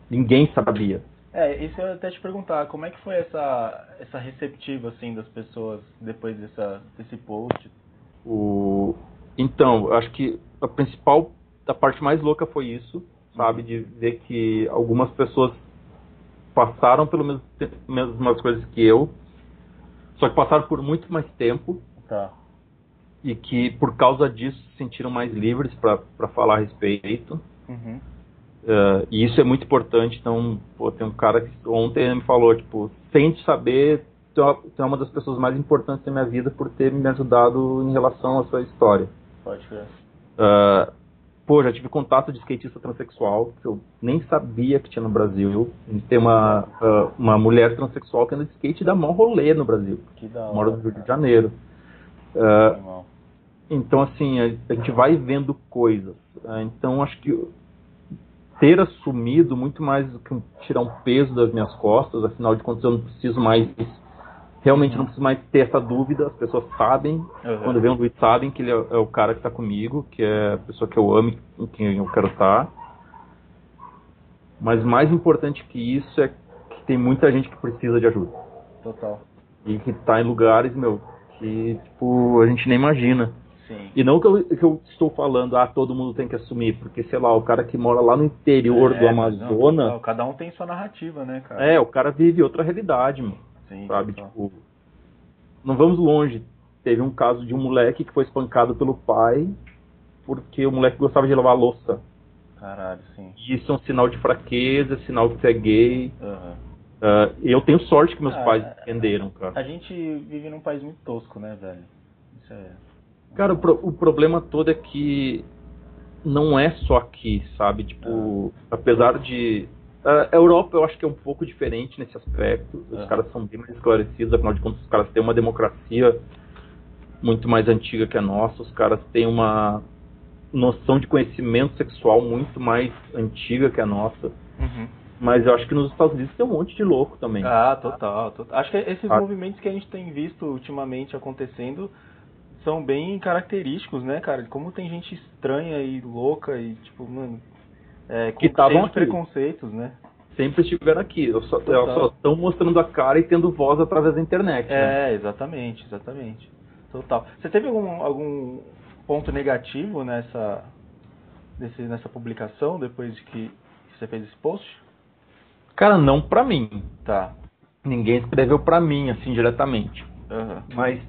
Ninguém sabia. É, isso eu ia até te perguntar, como é que foi essa, essa receptiva, assim, das pessoas depois dessa, desse post? O... Então, eu acho que a principal, a parte mais louca foi isso, sabe? De ver que algumas pessoas passaram te- mesmas coisas que eu, só que passaram por muito mais tempo Tá. E que por causa disso se sentiram mais livres para falar a respeito. Uhum. Eh, e isso é muito importante. Então, pô, tem um cara que ontem me falou, tipo, sem saber, tu é uma- tu é uma das pessoas mais importantes da minha vida por ter me ajudado em relação à sua história. Pode crer. Ah, pô, já tive contato de skatista transexual, que eu nem sabia que tinha no Brasil. Tem uma, ah, uma mulher transexual que anda de skate e dá mó rolê no Brasil. Que da hora. Mora no Rio de. Janeiro. Animal. Então, assim, a, gente vai vendo coisas. Ah, então, acho que ter assumido muito mais do que tirar um peso das minhas costas, afinal de contas, eu não preciso mais. Realmente não preciso mais ter essa dúvida, as pessoas sabem, Uhum. quando vem o Luiz, sabem que ele é, é o cara que está comigo, que é a pessoa que eu amo e com quem eu quero estar. Mas mais importante que isso é que tem muita gente que precisa de ajuda. Total. E que tá em lugares, meu, que tipo, a gente nem imagina. Sim. E não que eu, que eu estou falando, ah, todo mundo tem que assumir, porque, sei lá, o cara que mora lá no interior É, do não, Amazonas, total. Cada um tem sua narrativa, né, cara? é, o cara vive outra realidade, mano, Sim, sabe? total. Tipo, não vamos longe. Teve um caso de um moleque que foi espancado pelo pai porque o moleque gostava de lavar louça. Caralho, sim. E isso é um sinal de fraqueza, sinal que você é gay. Ah, e eu tenho sorte que meus Ah, pais é. entenderam, cara. A gente vive num país muito tosco, né, velho? Isso é. Cara, o, pro- o problema todo é que não é só aqui, sabe? Tipo, apesar de. A Europa eu acho que é um pouco diferente nesse aspecto. Os Aham. caras são bem mais esclarecidos, afinal de contas, os caras têm uma democracia muito mais antiga que a nossa, os caras têm uma noção de conhecimento sexual muito mais antiga que a nossa. Uhum. Mas eu acho que nos Estados Unidos tem um monte de louco também. Ah, total, total. Acho que esses Ah. movimentos que a gente tem visto ultimamente acontecendo são bem característicos, né, cara? De Como tem gente estranha e louca e, tipo, mano. É, Que tavam cheio de aqui. preconceitos, né? Sempre estiveram aqui. Eu só, estão mostrando a cara e tendo voz através da internet. né? É, exatamente, exatamente. Total. Você teve algum, algum ponto negativo nessa, nesse, nessa publicação depois de que você fez esse post? Cara, não pra mim. Tá. Ninguém escreveu pra mim, assim, diretamente. Aham. Mas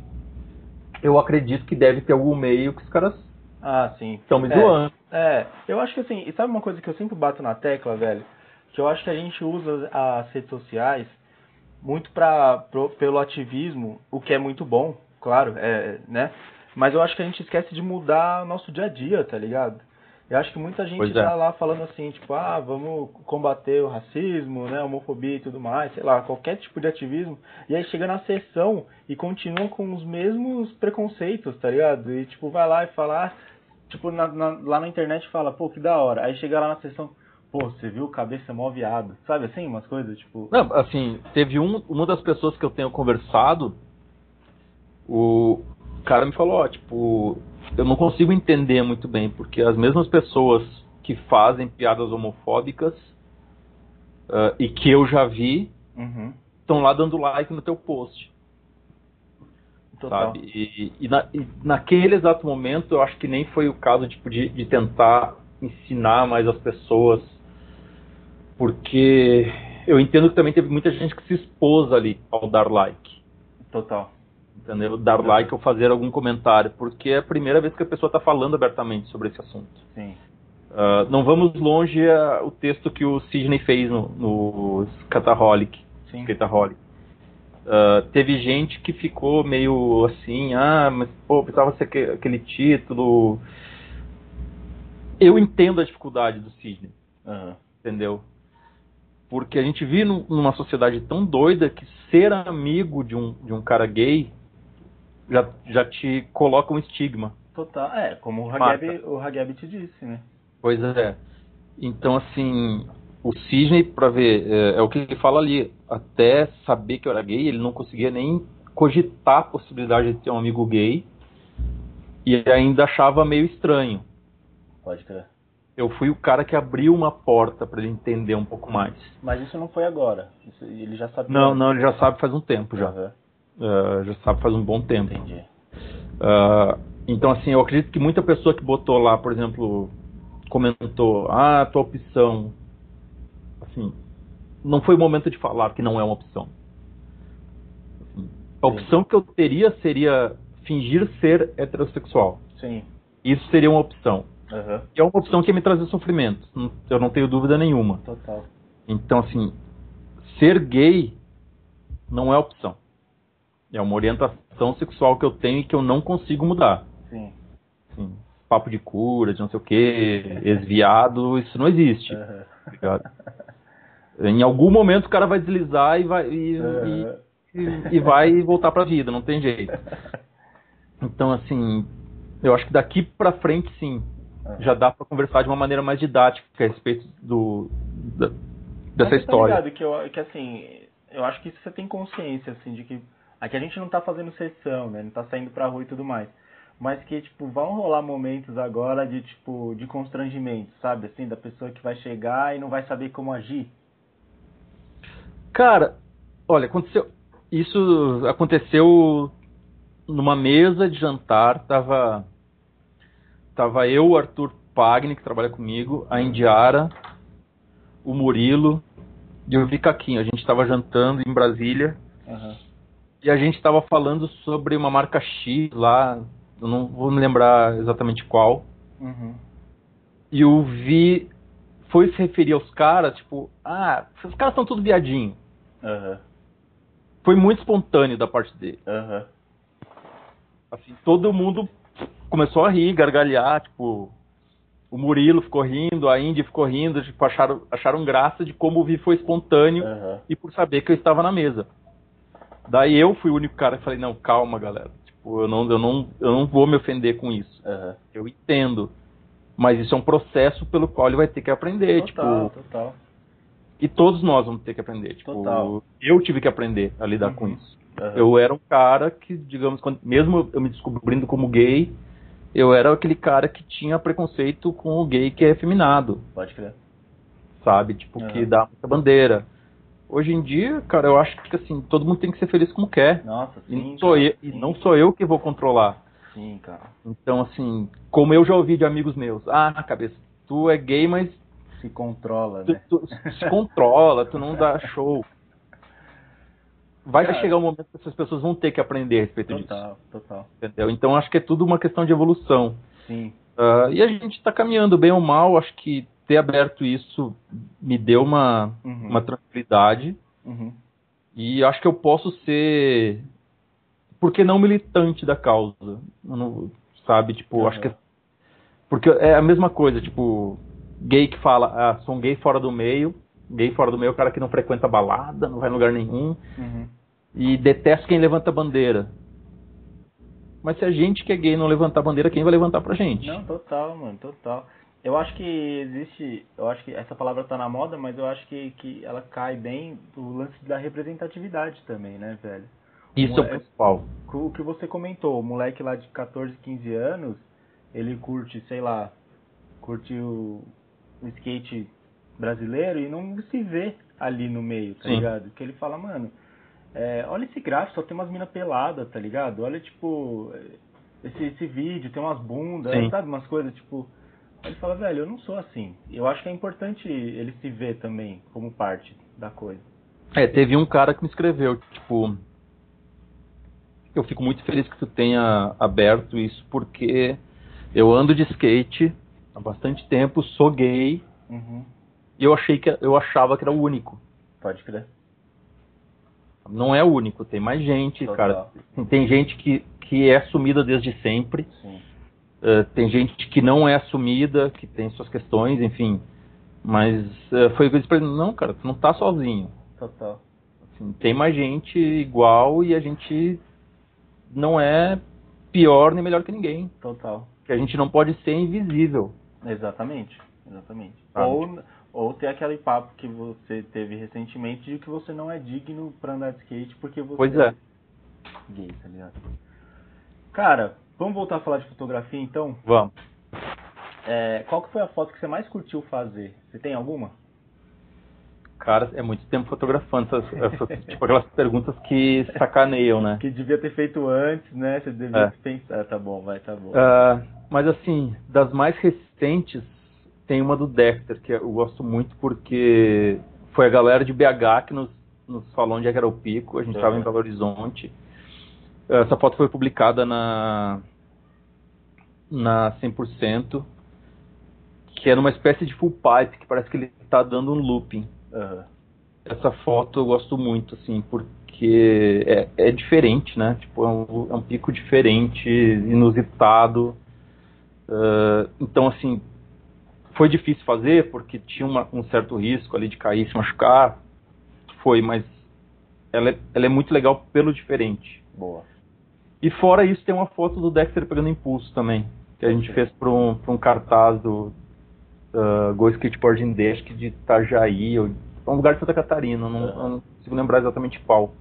eu acredito que deve ter algum meio que os caras Ah, sim. estão me É. zoando. É, eu acho que assim, e sabe uma coisa que eu sempre bato na tecla, velho? Que eu acho que a gente usa as redes sociais muito pra, pro- pelo ativismo, o que é muito bom, claro, é, né? Mas eu acho que a gente esquece de mudar nosso dia a dia, tá ligado? Eu acho que muita gente Pois é. tá lá falando assim, tipo, ah, vamos combater o racismo, né, homofobia e tudo mais, sei lá, qualquer tipo de ativismo. E aí chega na sessão e continua com os mesmos preconceitos, tá ligado? E tipo, vai lá e fala, ah, tipo, na- na- lá na internet fala, pô, que da hora. Aí chega lá na sessão, pô, você viu cabeça mó viado. Sabe assim, umas coisas, tipo. Não, assim, teve um, uma das pessoas que eu tenho conversado, o cara me falou, ó, tipo, eu não consigo entender muito bem, porque as mesmas pessoas que fazem piadas homofóbicas ah, e que eu já vi Uhum. estão lá dando like no teu post. Total. sabe? E, e, na- e naquele exato momento, eu acho que nem foi o caso tipo, de, de tentar ensinar mais as pessoas, porque eu entendo que também teve muita gente que se expôs ali ao dar like. Total. Entendeu? Dar like ou fazer algum comentário, porque é a primeira vez que a pessoa está falando abertamente sobre esse assunto. Sim. Ah, não vamos longe a- o texto que o Sidney fez no, no Scataholic. Sim. Skataholic. Ah, teve gente que ficou meio assim, ah, mas pô, precisava ser aque- aquele título. Eu entendo a dificuldade do Sidney, Aham. entendeu? Porque a gente vive num- numa sociedade tão doida que ser amigo de um, de um cara gay já, já te coloca um estigma. Total. É, como o. Hageb, o Hageb te disse, né? Pois é. Então, assim, o Sidney, pra ver, é, é o que ele fala ali. Até saber que eu era gay, ele não conseguia nem cogitar a possibilidade de ter um amigo gay. E ainda achava meio estranho. Pode crer. Eu fui o cara que abriu uma porta para ele entender um pouco mais. Mas isso não foi agora. Isso- ele já sabia. Não, não, ele já sabe faz um tempo já. Aham. É, já sabe faz um bom tempo. Entendi. Ah, então, assim, eu acredito que muita pessoa que botou lá, por exemplo, comentou, ah, tua opção. Assim, não foi o momento de falar que não é uma opção. Assim, a opção que eu teria seria fingir ser heterossexual. Sim. Isso seria uma opção. Aham. E é uma opção que ia me trazer sofrimento. Eu não tenho dúvida nenhuma. Total. Então, assim, ser gay não é opção. É uma orientação sexual que eu tenho e que eu não consigo mudar. Sim. Assim, papo de cura, de não sei o que, ex-viado, isso não existe. Tá ligado? Em algum momento o cara vai deslizar e vai, e, Aham. e, e- vai voltar pra vida, não tem jeito. Então, assim, eu acho que daqui pra frente, sim, já dá pra conversar de uma maneira mais didática a respeito do, da- dessa você história. Tá ligado que, eu, que assim, eu acho que isso você tem consciência, assim, de que aqui a gente não tá fazendo sessão, né? Não tá saindo pra rua e tudo mais. Mas que, tipo, vão rolar momentos agora de, tipo, de constrangimento, sabe? Assim, da pessoa que vai chegar e não vai saber como agir. Cara, olha, aconteceu. Isso aconteceu numa mesa de jantar, tava. Tava eu, o Arthur Pagni, que trabalha comigo, a Indiara, o Murilo e o Vicaquinho. A gente tava jantando em Brasília Aham. E a gente tava falando sobre uma marca X lá, eu não vou me lembrar exatamente qual. Uhum. E o Vi foi se referir aos caras, tipo, ah, esses caras são tudo viadinho. Aham. Foi muito espontâneo da parte dele. Aham. Assim, todo mundo começou a rir, gargalhar, tipo, o Murilo ficou rindo, a Indy ficou rindo, tipo, acharam, acharam graça de como o Vi foi espontâneo e por saber que eu estava na mesa. Daí eu fui o único cara que falei, não, calma, galera. Tipo, eu não, eu não, eu não vou me ofender com isso. Aham. Eu entendo. Mas isso é um processo pelo qual ele vai ter que aprender, Total, tipo, total. e todos nós vamos ter que aprender, tipo, Total. eu tive que aprender a lidar com Uhum. isso. Aham. Eu era um cara que, digamos, quando- mesmo eu me descobrindo como gay, eu era aquele cara que tinha preconceito com o gay que é efeminado, Pode crer. sabe? Tipo, que dá muita bandeira. Hoje em dia, cara, eu acho que assim, todo mundo tem que ser feliz como quer. Nossa, E, sim. não sou cara, eu, e sim. não sou eu que vou controlar. Sim, cara. Então, assim, como eu já ouvi de amigos meus, ah, cabeça, tu é gay, mas Se controla, né? tu se controla, tu não dá show. Vai Cara. chegar um momento que essas pessoas vão ter que aprender a respeito disso. Total, total. Entendeu? Então acho que é tudo uma questão de evolução. Sim. Ah, e a gente está caminhando bem ou mal, acho que ter aberto isso me deu uma, Uhum. uma tranquilidade. Uhum. E acho que eu posso ser, por que não militante da causa? Não- sabe, tipo, Aham. acho que. Porque é a mesma coisa, tipo, gay que fala, ah, sou um gay fora do meio. Gay fora do meio é o cara que não frequenta balada, não vai em lugar nenhum. Uhum. E detesta quem levanta bandeira. Mas se a gente que é gay não levantar bandeira, quem vai levantar pra gente? Não, total, mano, total. Eu acho que existe, eu acho que essa palavra tá na moda, mas eu acho que, que ela cai bem do lance da representatividade também, né, velho? Isso é o principal. O que você comentou, o moleque lá de 14, 15 anos, ele curte, sei lá, curte o, o skate brasileiro e não se vê ali no meio, tá Sim. ligado? Que ele fala, mano, é, olha esse gráfico, só tem umas minas peladas, tá ligado? Olha, tipo, esse, esse vídeo, tem umas bundas, Sim. sabe? Umas coisas, tipo. Ele fala, velho, eu não sou assim. Eu acho que é importante ele se ver também como parte da coisa. É, teve um cara que me escreveu, tipo. Eu fico muito feliz que tu tenha aberto isso, porque eu ando de skate há bastante tempo, sou gay, Uhum. e eu achei que eu achava que era o único. Pode crer. Não é o único, tem mais gente, Total. cara. Tem- gente que, que é assumida desde sempre, Sim. Eh, tem gente que não é assumida, que tem suas questões, enfim. Mas eh, foi o que eu disse pra ele, não, cara, tu não tá sozinho. Total. Assim, tem mais gente igual e a gente não é pior nem melhor que ninguém. Total. Que a gente não pode ser invisível. Exatamente. Exatamente. Sabe? Ou, ou ter aquele papo que você teve recentemente de que você não é digno pra andar de skate porque você Pois é. gay, tá ligado? Cara, vamos voltar a falar de fotografia então? Vamos. É, qual que foi a foto que você mais curtiu fazer? Você tem alguma? Cara, é muito tempo fotografando essas, essas tipo aquelas perguntas que sacaneiam, né? Que devia ter feito antes, né? Você devia É. pensar. Tá bom, vai, tá bom. Ah, mas assim, das mais recentes, tem uma do Dexter, que eu gosto muito porque foi a galera de BH que nos, nos falou onde é que era o pico, a gente estava Uhum. em Belo Horizonte. Essa foto foi publicada na, na 100%, que é numa espécie de full pipe, que parece que ele está dando um looping. Essa foto eu gosto muito, assim, porque é, é diferente, né? Tipo, é um, é um pico diferente, inusitado. Ah, então, assim, foi difícil fazer porque tinha uma- um certo risco ali de cair, se machucar. Foi, mas ela é, ela é muito legal pelo diferente. Boa. E fora isso, tem uma foto do Dexter pegando impulso também, que a gente fez para um, pra um cartaz do uh, Go Skateboarding acho que de Itajaí, ou é um lugar de Santa Catarina, não, eu não consigo lembrar exatamente qual.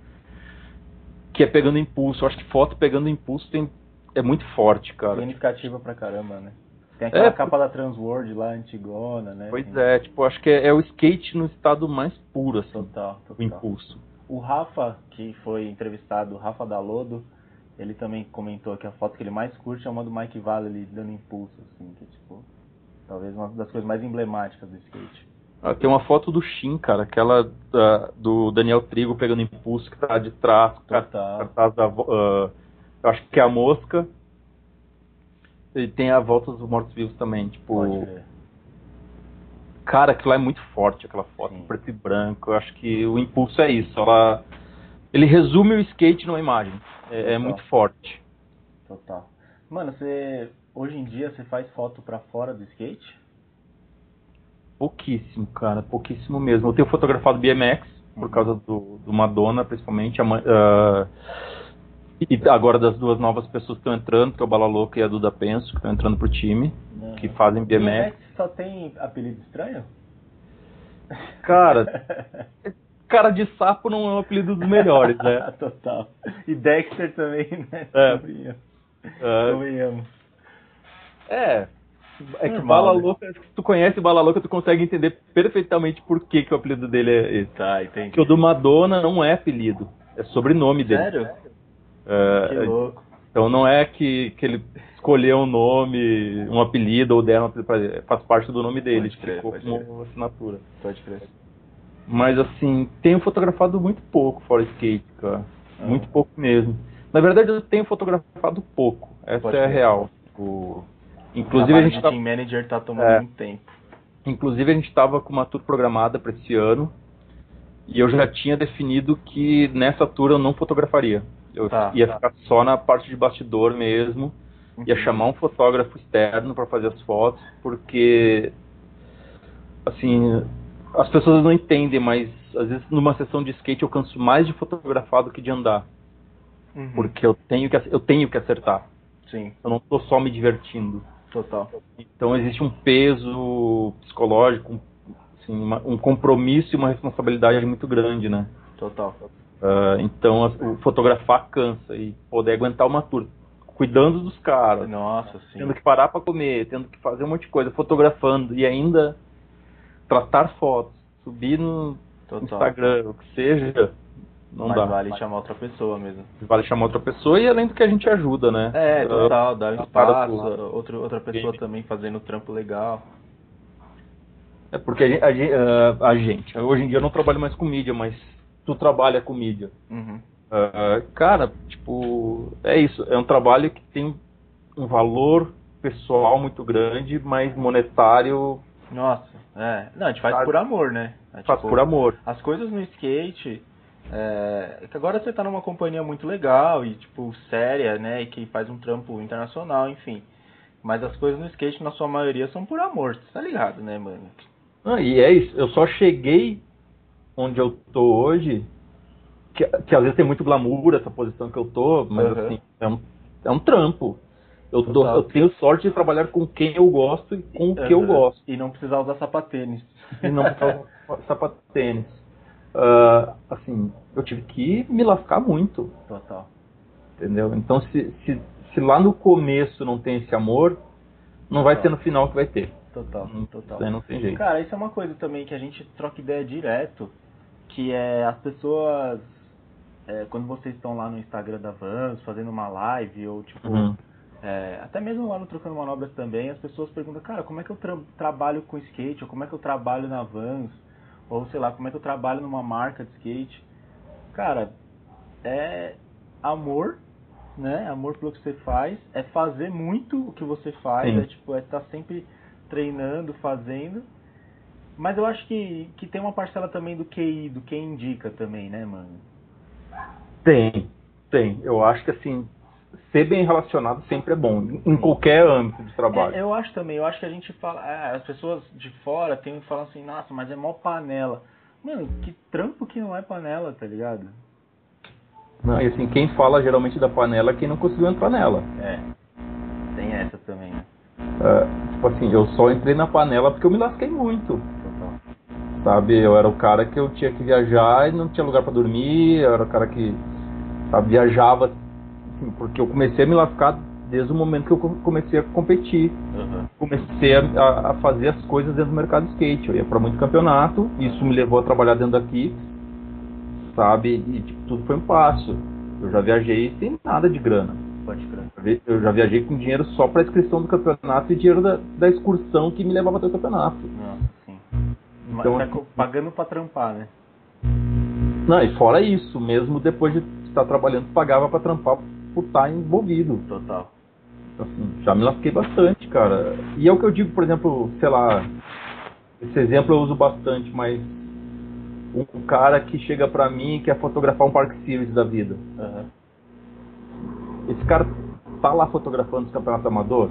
Que é pegando impulso. Eu acho que foto pegando impulso tem, é muito forte, cara. Significativa pra caramba, né? Tem aquela É, capa da Transworld lá, antigona, né? Pois Tem- é, tipo, acho que é, é o skate no estado mais puro, assim, Total, o total. impulso. O Rafa, que foi entrevistado, o Rafa Dalodo, ele também comentou que a foto que ele mais curte é uma do Mike Valley dando impulso, assim, que é tipo, talvez uma das coisas mais emblemáticas do skate. Ah, Tem uma foto do Shin, cara, aquela da- do Daniel Trigo pegando impulso que tá de trás, Total. cartaz da, ah, eu acho que é a mosca. E tem a volta dos mortos-vivos também, tipo, Pode ver. cara, aquilo lá é muito forte, aquela foto, Sim. preto e branco. Eu acho que o impulso é isso, ela ele resume o skate numa imagem. É, é muito forte. Total. Mano, você. Hoje em dia você faz foto pra fora do skate? Pouquíssimo, cara, pouquíssimo mesmo. Eu tenho fotografado BMX, por Uhum. causa do, do Madonna, principalmente. ah, e agora das duas novas pessoas que estão entrando, que é o Bala Louca e a Duda Penso, que estão entrando pro time, que fazem BMX. só tem apelido estranho? Cara, cara de sapo não é um apelido dos melhores, né? Total. E Dexter também, né? É. Convenhamos. Ah, Convenhamos. é. É que Normal, Bala né? Louca, se tu conhece Bala Louca, tu consegue entender perfeitamente por que, que o apelido dele é esse. Tá, entendi. Porque o do Madonna não é apelido, é sobrenome dele. Sério? É, Que louco. Então não é que, que ele escolheu um nome, um apelido ou deram um apelido pra ele, faz parte do nome dele, Pode crer, ficou como assinatura. Pode crer. Mas assim, tenho fotografado muito pouco fora skate, cara. Ah. Muito pouco mesmo. Na verdade eu tenho fotografado pouco, essa Pode é a real. O- O Inclusive a gente tá, team manager tá tomando É. muito tempo. inclusive a gente estava com uma tour programada para esse ano e eu já tinha definido que nessa tour eu não fotografaria. Eu Tá, ia tá. ficar só na parte de bastidor mesmo. ia Uhum. chamar um fotógrafo externo para fazer as fotos, porque assim, as pessoas não entendem, mas às vezes numa sessão de skate eu canso mais de fotografar do que de andar, Uhum. porque eu tenho que eu tenho que acertar. Sim, Eu não estou só me divertindo. total. Então existe um peso psicológico, um, assim, uma- um compromisso e uma responsabilidade muito grande, né? Total. Ah, então o fotografar cansa e poder aguentar uma tour cuidando dos caras, Nossa, sim. tendo que parar para comer, tendo que fazer um monte de coisa, fotografando e ainda tratar fotos, subir no Total. Instagram, o que seja, Não Mas dá. vale chamar outra pessoa mesmo. Vale chamar outra pessoa e além do que a gente ajuda, né? É, total, dar um espaço, outro, outra pessoa Game. também fazendo trampo legal. É porque a gente, a a gente- hoje em dia eu não trabalho mais com mídia, mas tu trabalha com mídia. Uhum. Ah, cara, tipo, é isso. É um trabalho que tem um valor pessoal muito grande, mas monetário Nossa, é. Não, a gente faz Sabe? por amor, né? É, faz tipo, por amor. As coisas no skate. É, é que agora você tá numa companhia muito legal e, tipo, séria, né? E que faz um trampo internacional, enfim. Mas as coisas no skate, na sua maioria, são por amor, você tá ligado, né, mano? Ah, e é isso. Eu só cheguei onde eu tô hoje, que, que às vezes tem muito glamour essa posição que eu tô, mas Uhum. assim, é um, é um trampo. Eu, dou- eu tenho sorte de trabalhar com quem eu gosto e com o que eu Aham. gosto. E não precisar usar sapatênis. E não precisar sapatênis. Ah, assim, eu tive que me lascar muito. Total. Entendeu? Então, se, se, se lá no começo não tem esse amor, não vai Total. ser no final que vai ter. Total, Não, total. isso não tem jeito. Cara, isso é uma coisa também que a gente troca ideia direto, que é as pessoas, é, quando vocês estão lá no Instagram da Vans, fazendo uma live, ou tipo, Uhum. É, até mesmo lá no Trocando Manobras também, as pessoas perguntam, cara, como é que eu tra- trabalho com skate, ou como é que eu trabalho na Vans, ou sei lá, como é que eu trabalho numa marca de skate. Cara, é amor, né? Amor pelo que você faz, é fazer muito o que você faz, Sim. é tipo, é estar sempre treinando, fazendo. Mas eu acho que, que tem uma parcela também do QI, do que indica também, né, mano? Tem, tem. Eu acho que assim, ser bem relacionado sempre é bom, em qualquer âmbito de trabalho. É, eu acho também, eu acho que a gente fala, é, as pessoas de fora tem falam assim, nossa, mas é mó panela. Mano, que trampo que não é panela, tá ligado? Não, e assim, quem fala geralmente da panela é quem não conseguiu entrar nela. É. Tem essa também, né? Ah, tipo assim, eu só entrei na panela porque eu me lasquei muito. Total. Sabe, eu era o cara que eu tinha que viajar e não tinha lugar pra dormir, eu era o cara que sabe, viajava, assim, porque eu comecei a me lascar desde o momento que eu co- comecei a competir. Uhum. Comecei a, a- fazer as coisas dentro do mercado skate. Eu ia pra muito campeonato, isso me levou a trabalhar dentro daqui, sabe, e tipo, tudo foi um passo. Eu já viajei sem nada de grana. Eu já viajei com dinheiro só pra inscrição do campeonato e dinheiro da, da excursão que me levava até o campeonato. Nossa, sim. Então, Mas tá pagando pra trampar, né? Não, e fora isso, mesmo depois de estar trabalhando, pagava pra trampar por estar envolvido. Total. Então, assim, já me lasquei bastante, cara. E é o que eu digo, por exemplo, sei lá, esse exemplo eu uso bastante, mas um cara que chega pra mim e quer fotografar um Park Series da vida. Aham. Esse cara tá lá fotografando os campeonatos amador?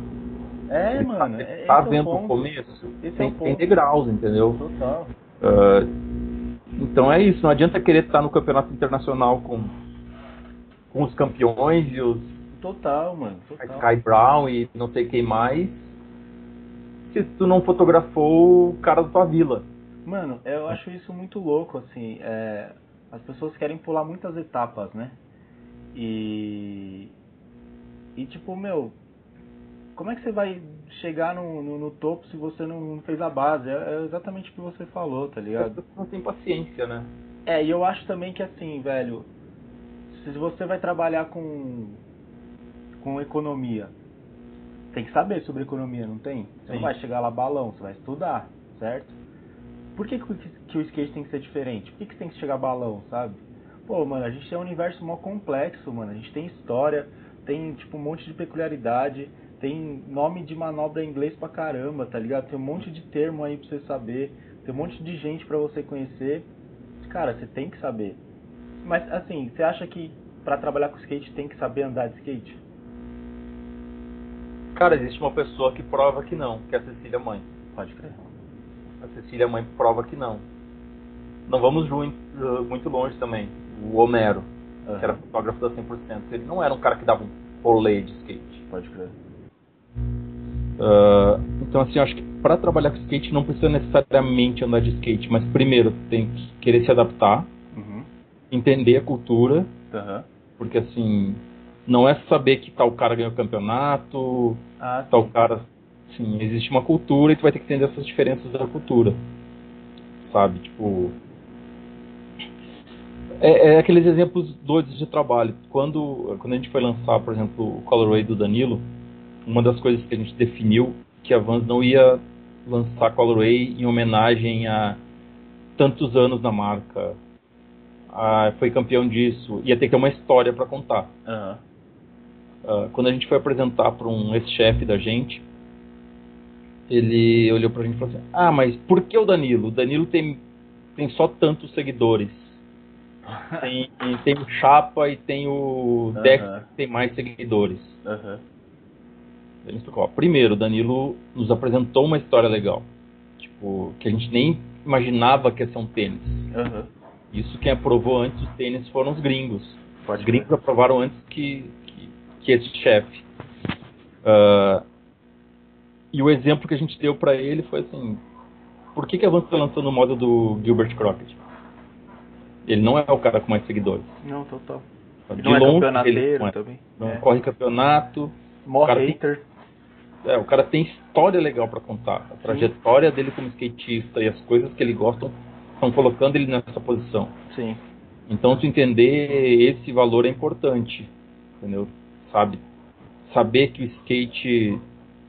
É, Ele mano. tá, é- ele tá esse é o vendo o começo? Esse é tem, o tem degraus, entendeu? Total. Ah, então é isso, não adianta querer estar no campeonato internacional com, com os campeões e os Total, mano. Total. Sky Brown e não sei quem mais, se tu não fotografou o cara da tua vila. Mano, eu acho isso muito louco, assim. é, as pessoas querem pular muitas etapas, né? E. E tipo, meu. Como é que você vai chegar no, no, no topo se você não, fez a base? É, é exatamente o que você falou, tá ligado? não têm paciência, né? É, e eu acho também que assim, velho, se você vai trabalhar com com economia, tem que saber sobre economia, não tem? Você não Sim. vai chegar lá balão, você vai estudar, certo? Por que, que, o- que o skate tem que ser diferente? Por que, que tem que chegar balão, sabe? Pô, mano, a gente tem um universo mó complexo, mano. A gente tem história, tem tipo um monte de peculiaridade, tem nome de manobra em inglês pra caramba, tá ligado? Tem um monte de termo aí pra você saber, tem um monte de gente pra você conhecer. Cara, você tem que saber. Mas assim, você acha que pra trabalhar com skate tem que saber andar de skate? Cara, existe uma pessoa que prova que não, que é a Cecília Mãe. Pode crer. A Cecília Mãe prova que não. Não vamos uh, muito longe também. O Homero, Aham, que era fotógrafo da 100%, ele não era um cara que dava um rolê de skate. Pode crer. Ah, então, assim, acho que para trabalhar com skate não precisa necessariamente andar de skate, mas primeiro tem que querer se adaptar, Uhum. Entender a cultura, Aham. porque assim, não é saber que tal cara ganhou o campeonato, Ah, tal cara. Sim, existe uma cultura e tu vai ter que entender essas diferenças da cultura. Sabe? Tipo. É, é aqueles exemplos doidos de trabalho. Quando, quando a gente foi lançar, por exemplo, o Colorway do Danilo, uma das coisas que a gente definiu que a Vans não ia lançar Colorway em homenagem a tantos anos na marca. Ah, foi campeão disso. Ia ter que ter uma história para contar. Ah, quando a gente foi apresentar para um ex-chefe da gente, ele olhou pra gente e falou assim: Ah, mas por que o Danilo? O Danilo tem, tem só tantos seguidores. Tem, tem o Chapa e tem o Aham. Dexter que tem mais seguidores. Aham. Ele explicou: ó, Primeiro, o Danilo nos apresentou uma história legal. Tipo, que a gente nem imaginava que ia ser um tênis. Aham. Isso quem aprovou antes os tênis foram os gringos. Pode Os gringos aprovaram antes que, que, que esse chefe. Ah, e o exemplo que a gente deu pra ele foi assim: por que, que a Vans está lançando o modo do Gilbert Crockett? Ele não é o cara com mais seguidores. Não, total. De Não é longe, ele campeonateiro não, é. também. Não É. corre campeonato. Mó cara tem- hater. É, o cara tem história legal pra contar. A trajetória dele como skatista e as coisas que ele gosta estão colocando ele nessa posição. Sim. Então, tu entender esse valor é importante, entendeu? Sabe? Saber que o skate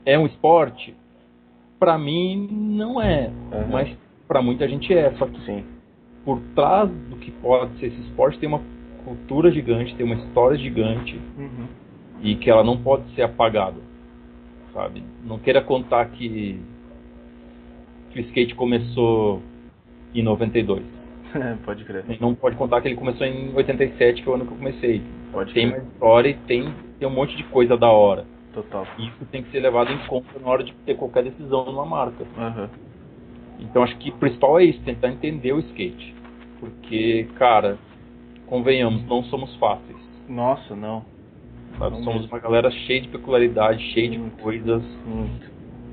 é um esporte, pra mim não é, Aham. mas pra muita gente é. Só que Sim. por trás do que pode ser esse esporte tem uma cultura gigante, tem uma história gigante Uhum. e que ela não pode ser apagada, sabe? Não queira contar que, que o skate começou em 92. Pode crer. Não pode contar que ele começou em 87, que é o ano que eu comecei. Pode Tem crer. uma história e tem, tem um monte de coisa da hora. Total. Isso tem que ser levado em conta na hora de ter qualquer decisão numa marca. Aham. Então acho que o principal é isso, tentar entender o skate. Porque, cara, convenhamos, não somos fáceis. Nossa, não. sabe? Não Somos mesmo. uma galera cheia de peculiaridade, cheia de Muito. coisas, Muito.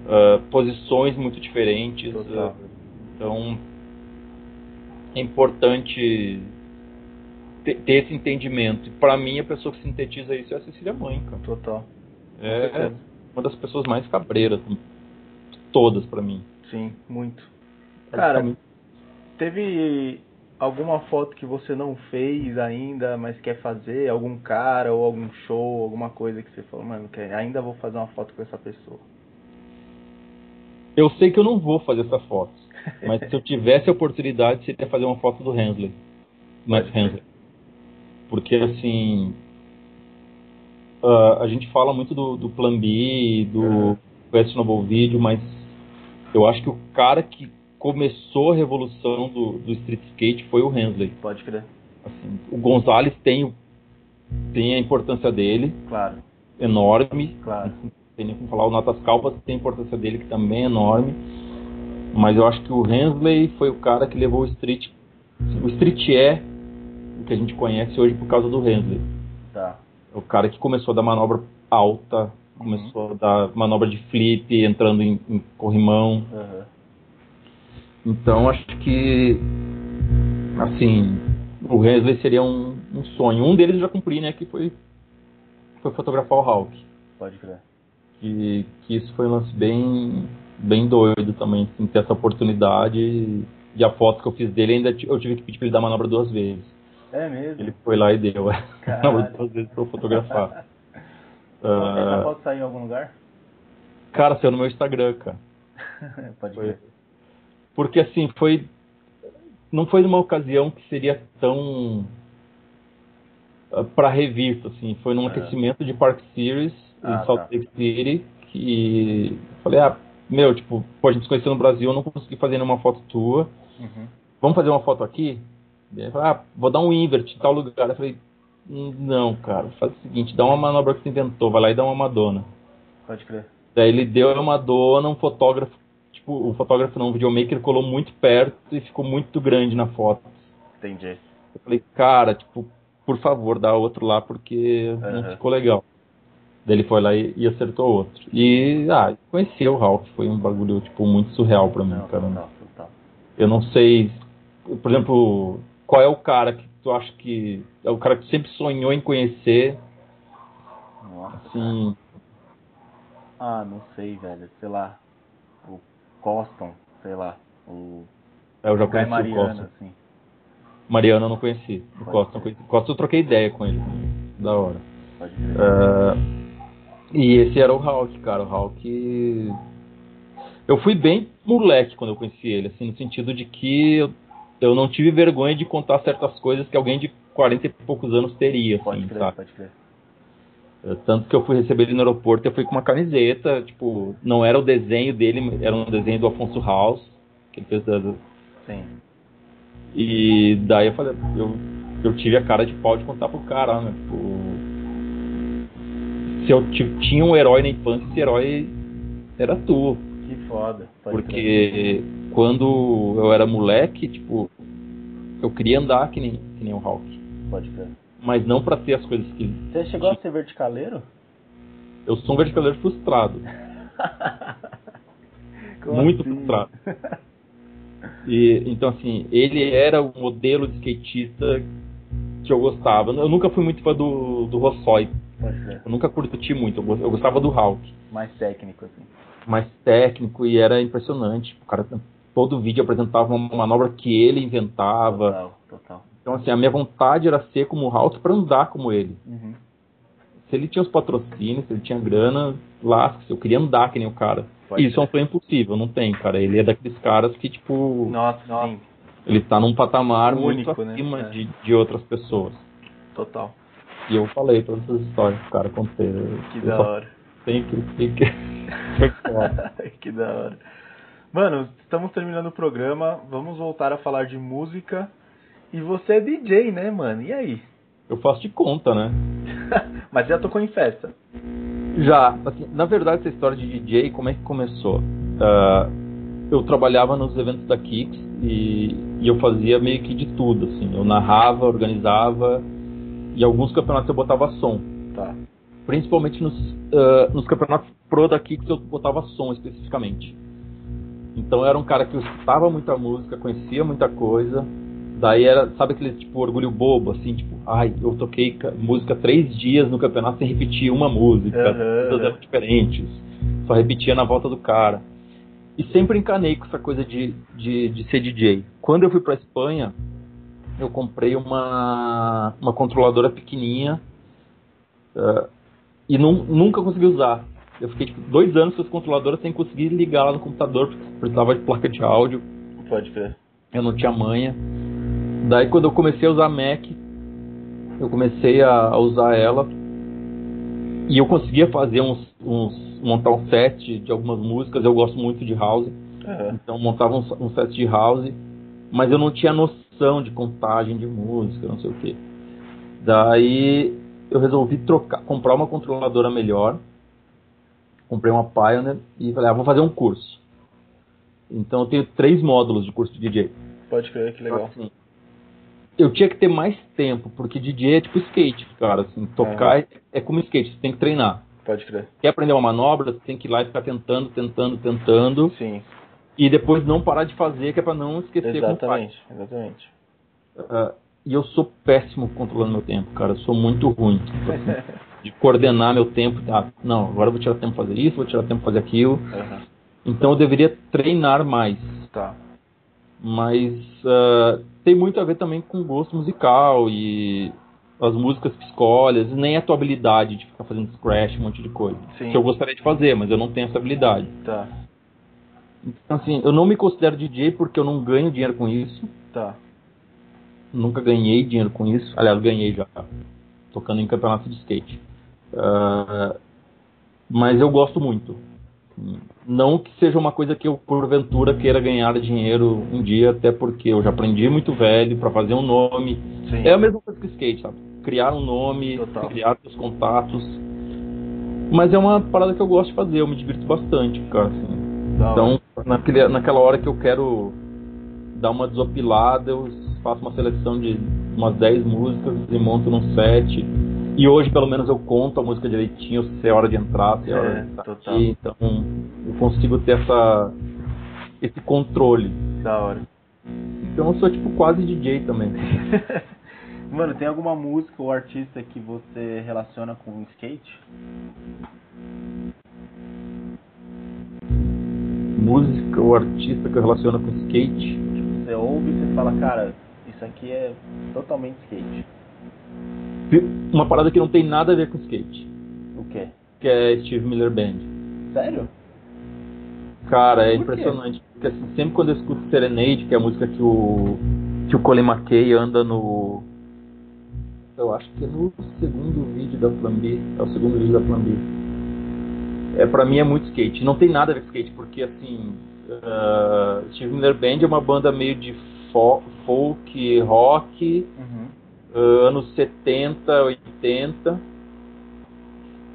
ah, posições muito diferentes. Ah, então é importante ter, ter esse entendimento. E pra mim a pessoa que sintetiza isso é a Cecília Mãe, cara. Total. É certeza. uma das pessoas mais cabreiras, todas pra mim. Sim, muito. Cara, Praticamente. teve alguma foto que você não fez ainda, mas quer fazer? Algum cara ou algum show, alguma coisa que você falou, mano, quer, ainda vou fazer uma foto com essa pessoa. eu sei que eu não vou fazer essa foto, mas se eu tivesse a oportunidade, seria fazer uma foto do Hensley, Pode Hensley. Porque assim, ah, a gente fala muito do, do Plan B, do Uhum. Questionable Video, mas eu acho que o cara que começou a revolução do, do street skate foi o Hensley. Pode crer. Assim, o Gonzalez tem, tem a importância dele, Claro, enorme. claro. Não tem nem como falar. O Notas Calpas tem a importância dele, que também é enorme. Mas eu acho que o Hensley foi o cara que levou o street. O street é o que a gente conhece hoje por causa do Hensley. Tá. É o cara que começou a dar manobra alta, começou a dar manobra de flip, entrando em, em corrimão. Aham. Então acho que assim, o Hensley seria um, um sonho. Um deles eu já cumpri, né? Que foi, foi fotografar o Hulk. Pode crer. Que, que isso foi um lance bem, bem doido também, assim, ter essa oportunidade. E a foto que eu fiz dele, ainda eu tive que pedir pra ele dar manobra duas vezes. É mesmo? Ele foi lá e deu a Caralho. manobra duas vezes pra eu fotografar. Essa Ah, foto saiu em algum lugar? cara, saiu no meu Instagram, cara. Pode Foi. crer. Porque assim, foi. Não foi numa ocasião que seria tão. ah, pra revista, assim. Foi num É. aquecimento de Park Series Ah, em Salt tá. Lake City. Que. eu Falei, ah, meu, tipo, pô, a gente se conheceu no Brasil, eu não consegui fazer nenhuma foto tua. Uhum. Vamos fazer uma foto aqui? Ele falou, ah, vou dar um invert em tal lugar. Eu falei, "Hum, não, cara, faz o seguinte, dá uma manobra que você inventou, vai lá e dá uma Madonna. Pode crer. Daí ele deu a Madonna, um fotógrafo, tipo, o fotógrafo não, o videomaker colou muito perto e ficou muito grande na foto. Entendi. Eu falei, cara, tipo, por favor, dá outro lá porque Aham. não ficou legal. Daí ele foi lá e, e acertou outro. E, ah, conheci o Hulk, foi um bagulho, tipo, muito surreal pra mim, Não, cara. total, total. Eu não sei, por exemplo, qual é o cara que tu acha que é o cara que tu sempre sonhou em conhecer, Nossa. assim, Ah, não sei, velho. Sei lá. O Coston, sei lá. O eu já conheci o Mariano, Costa. assim. Mariano eu não conheci. O Pode não conheci. Costa eu troquei ideia com ele. Da hora. Pode crer. Ah, e esse era o Hulk, cara. O Hulk. Eu fui bem moleque quando eu conheci ele, assim, no sentido de que eu, eu não tive vergonha de contar certas coisas que alguém de 40 e poucos anos teria, Pode assim, crer, sabe? pode crer. Eh, Tanto que eu fui receber ele no aeroporto, eu fui com uma camiseta, tipo, não era o desenho dele, era um desenho do Afonso House, que ele fez da, Sim. E daí eu falei, eu, eu tive a cara de pau de contar pro cara, né? Tipo, se eu ti- tinha um herói na infância, esse herói era tu. Que foda. Porque quando eu era moleque, tipo, eu queria andar que nem, que nem o Hulk. Pode crer. Mas não pra ter as coisas que. Você chegou a ser verticaleiro? Eu sou um verticaleiro frustrado. Muito assim? frustrado. E, então, assim, ele era o modelo de skatista que eu gostava. Eu nunca fui muito fã do, do Rossoi. Pode crer. Eu nunca curti muito. Eu go- eu gostava do Hulk. Mais técnico, assim. Mais técnico e era impressionante. O cara, todo vídeo apresentava uma manobra que ele inventava. Total, total. Então, assim, a minha vontade era ser como o Hulk para andar como ele. Uhum. Se ele tinha os patrocínios, se ele tinha grana, lasca-se. Eu queria andar que nem o cara. Pode Isso é um sonho impossível, não tem, cara. Ele é daqueles caras que, tipo, Nossa, sim. Ele tá num patamar Único, muito né? acima É. de, de outras pessoas. Total. E eu falei todas essas histórias pro cara, contei. Que Eu da hora. tenho que... tenho que... Que da hora. Mano, estamos terminando o programa. Vamos voltar a falar de música. E você é DJ, né, mano? E aí? eu faço de conta, né? Mas já tocou em festa. Já, assim, na verdade, essa história de DJ, como é que começou? Ah, eu trabalhava nos eventos da Kicks e, e eu fazia meio que de tudo, assim. Eu narrava, organizava e alguns campeonatos eu botava som. Tá. Principalmente nos, ah, nos campeonatos pro da Kicks eu botava som especificamente. Então eu era um cara que eu escutava muita música, conhecia muita coisa. Daí era, sabe aquele tipo orgulho bobo, assim, tipo, ai, eu toquei ca- música três dias no campeonato sem repetir uma música, Aham, todas eram diferentes, só repetia na volta do cara. E sempre encanei com essa coisa de, de, de ser DJ. Quando eu fui pra Espanha, eu comprei uma, uma controladora pequenininha ah, e nun- nunca consegui usar. Eu fiquei tipo, dois anos com essa controladora sem conseguir ligar lá no computador, porque precisava de placa de áudio, Pode crer. eu não tinha manha. Daí quando eu comecei a usar Mac, eu comecei a, a usar ela e eu conseguia fazer uns, uns montar um set de algumas músicas. Eu gosto muito de house, Aham. então montava um, um set de house, mas eu não tinha noção de contagem de música, não sei o que. Daí eu resolvi trocar, comprar uma controladora melhor. Comprei uma Pioneer e falei, ah, vou fazer um curso. Então eu tenho três módulos de curso de DJ. Pode crer, que legal. Assim, eu tinha que ter mais tempo, porque DJ é tipo skate, cara. Assim, tocar é, é como skate, você tem que treinar. Pode crer. Quer aprender uma manobra, você tem que ir lá e ficar tentando, tentando, tentando. Sim, E depois não parar de fazer, que é pra não esquecer exatamente. Exatamente. Ah, e eu sou péssimo controlando meu tempo, cara. Eu sou muito ruim. assim, de coordenar meu tempo. Ah, não, agora eu vou tirar tempo pra fazer isso, vou tirar tempo pra fazer aquilo. Aham. Então eu deveria treinar mais. Tá. Mas ah, tem muito a ver também com gosto musical e as músicas que escolhe, às vezes nem a tua habilidade de ficar fazendo scratch, um monte de coisa. Sim. Que eu gostaria de fazer, mas eu não tenho essa habilidade. Tá. Então, assim, eu não me considero DJ porque eu não ganho dinheiro com isso. Tá. Nunca ganhei dinheiro com isso. Aliás, ganhei já, tocando em campeonato de skate. Ah, mas eu gosto muito. Não que seja uma coisa que eu, porventura, queira ganhar dinheiro um dia, até porque eu já aprendi muito velho para fazer um nome. Sim. É a mesma coisa que skate, sabe? Criar um nome, Total. criar seus contatos. Mas é uma parada que eu gosto de fazer, eu me divirto bastante, cara. assim. Então, naquele, naquela hora que eu quero dar uma desopilada, eu faço uma seleção de umas 10 músicas e monto num set. E hoje, pelo menos, eu conto a música direitinho, se é hora de entrar, se é, É, hora de total. aqui. Então, eu consigo ter essa, esse controle. Da hora. Então, eu sou, tipo, quase DJ também. Mano, tem alguma música ou artista que você relaciona com o skate? Música ou artista que eu relaciono com skate. Tipo, você ouve e você fala, cara, isso aqui é totalmente skate. Uma parada que não tem nada a ver com skate, O quê? que é Steve Miller Band. Sério? Cara, é Por quê? impressionante. Porque assim, sempre quando eu escuto Serenade, que é a música que o, que o Colin McKay anda no. Eu acho que é no segundo vídeo da Plan B. É o segundo vídeo da Plan B. É, pra mim é muito skate. Não tem nada a ver com skate, porque assim. ah, Steve Miller Band é uma banda meio de fo- folk, rock, Ah, anos 70, 80.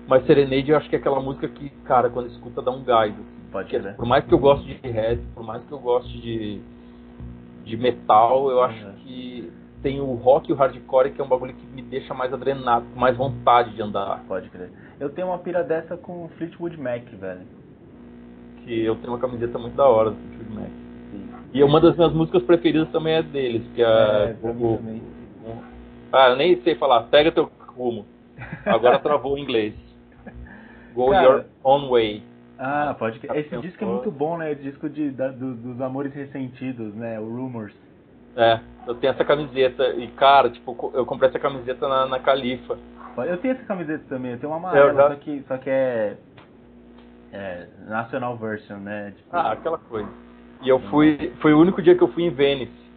Mas Serenade eu acho que é aquela música que, cara, quando escuta dá um gás. assim. Pode Porque, crer. por mais que eu goste de rap, por mais que eu goste de, de metal, eu acho Uhum. que tem o rock e o hardcore que é um bagulho que me deixa mais adrenado, com mais vontade de andar. Pode crer. Eu tenho uma pira dessa com Fleetwood Mac, velho. Que eu tenho uma camiseta muito da hora do Fleetwood Mac. Sim. E uma das minhas músicas preferidas também é deles, que é, É, o- Ah, eu nem sei falar, pega teu rumo. Agora travou o inglês. Go Cara. your own way. Ah, pode. Esse disco é muito bom, né? O disco de, da- do- dos amores ressentidos, né? O Rumors. É, eu tenho essa camiseta e cara, tipo, eu comprei essa camiseta na, na Califa. Eu tenho essa camiseta também, eu tenho uma amarela, já- só, que, só que é, é National Version, né? Tipo, Ah, aquela coisa. E eu fui, foi o único dia que eu fui em Vênice.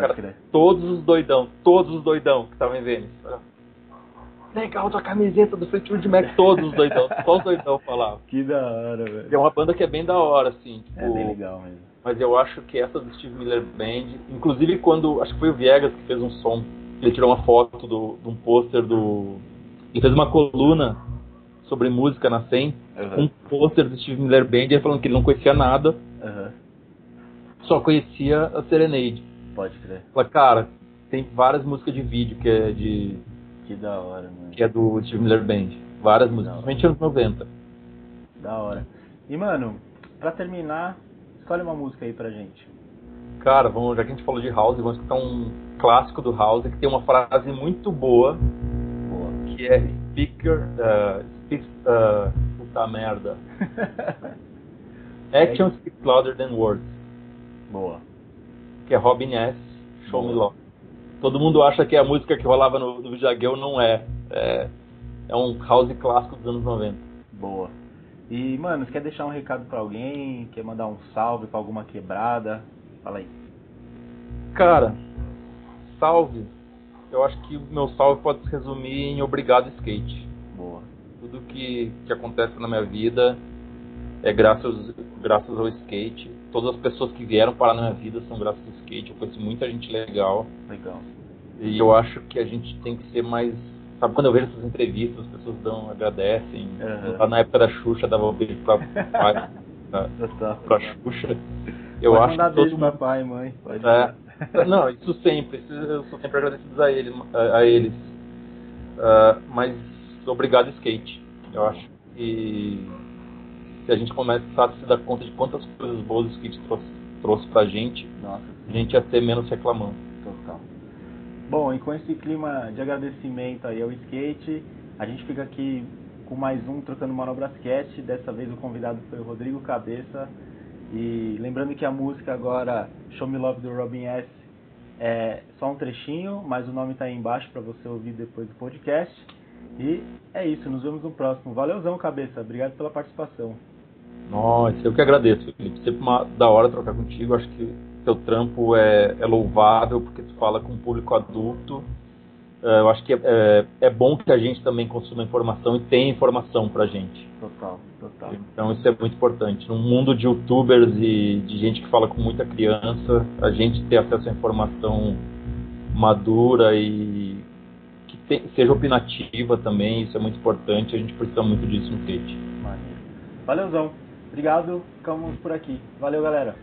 Pode cara, crer. Todos os doidão, todos os doidão que estavam em Vênice. Legal, tua camiseta do Fleetwood Mac, todos os doidão, só os doidão falavam. Que da hora, E é velho. uma banda que é bem da hora, assim, tipo, É bem legal mesmo. mas eu acho que essa do Steve Miller Band, inclusive quando, acho que foi o Viegas que fez um som, ele tirou uma foto do, de um pôster do, ele fez uma coluna sobre música na 100, Uhum. um pôster do Steve Miller Band, ele falando que ele não conhecia nada, Aham. só conhecia a Serenade. Pode crer. Falei, cara, tem várias músicas de vídeo que é de Que da hora, mano. que é do Steve Miller Band. Várias músicas, principalmente anos 90. Da hora. E, mano, pra terminar, escolhe uma música aí pra gente. Cara, vamos, já que a gente falou de House, vamos escutar um clássico do House que tem uma frase muito boa, Boa. que é Speaker, uh, speaks, uh, puta merda. Action speaks louder than words, Boa. Que é Robin S. Show Me. Love. Todo mundo acha que é a música que rolava no, no videogame, não é. é. É um House clássico dos anos 90. Boa. E, mano, você quer deixar um recado pra alguém? Quer mandar um salve pra alguma quebrada? Fala aí. Cara, salve. Eu acho que o meu salve pode se resumir em obrigado skate. Boa. Tudo que, que acontece na minha vida é graças, graças ao skate. Todas as pessoas que vieram parar na minha vida são graças ao skate. Eu conheci muita gente legal. Legal. E eu acho que a gente tem que ser mais. Sabe quando eu vejo essas entrevistas, as pessoas dão, agradecem. Aham. Lá na época da Xuxa dava um beijo pra, pra, pra, pra Xuxa. Eu Pode acho mandar que beijo pra pai e mãe. É. Não, isso sempre. isso eu sou sempre agradecido a, ele, a, a eles. Ah, mas obrigado, skate. Eu acho que se a gente começar a se dar conta de quantas coisas boas o skate trouxe, trouxe pra gente, Nossa, a gente ia ser menos reclamando. total. Bom, e com esse clima de agradecimento aí ao skate, a gente fica aqui com mais um Trocando Manobras Cast. Dessa vez o convidado foi o Rodrigo Cabeça. E lembrando que a música agora, Show Me Love do Robin S, é só um trechinho, mas o nome tá aí embaixo para você ouvir depois do podcast. E é isso, nos vemos no próximo. Valeuzão, Cabeça. Obrigado pela participação. Nossa, eu que agradeço, Felipe. Sempre uma, da hora trocar contigo. Acho que teu trampo é, é louvável porque tu fala com um público adulto. Eh, eu acho que é, é, é bom que a gente também consuma informação e tenha informação pra gente. Total, total. Então isso é muito importante. Num mundo de youtubers e de gente que fala com muita criança, a gente ter acesso à informação madura e que te- seja opinativa também, isso é muito importante. A gente precisa muito disso no skate. Maneiro. Valeuzão. Obrigado. Ficamos por aqui. Valeu, galera.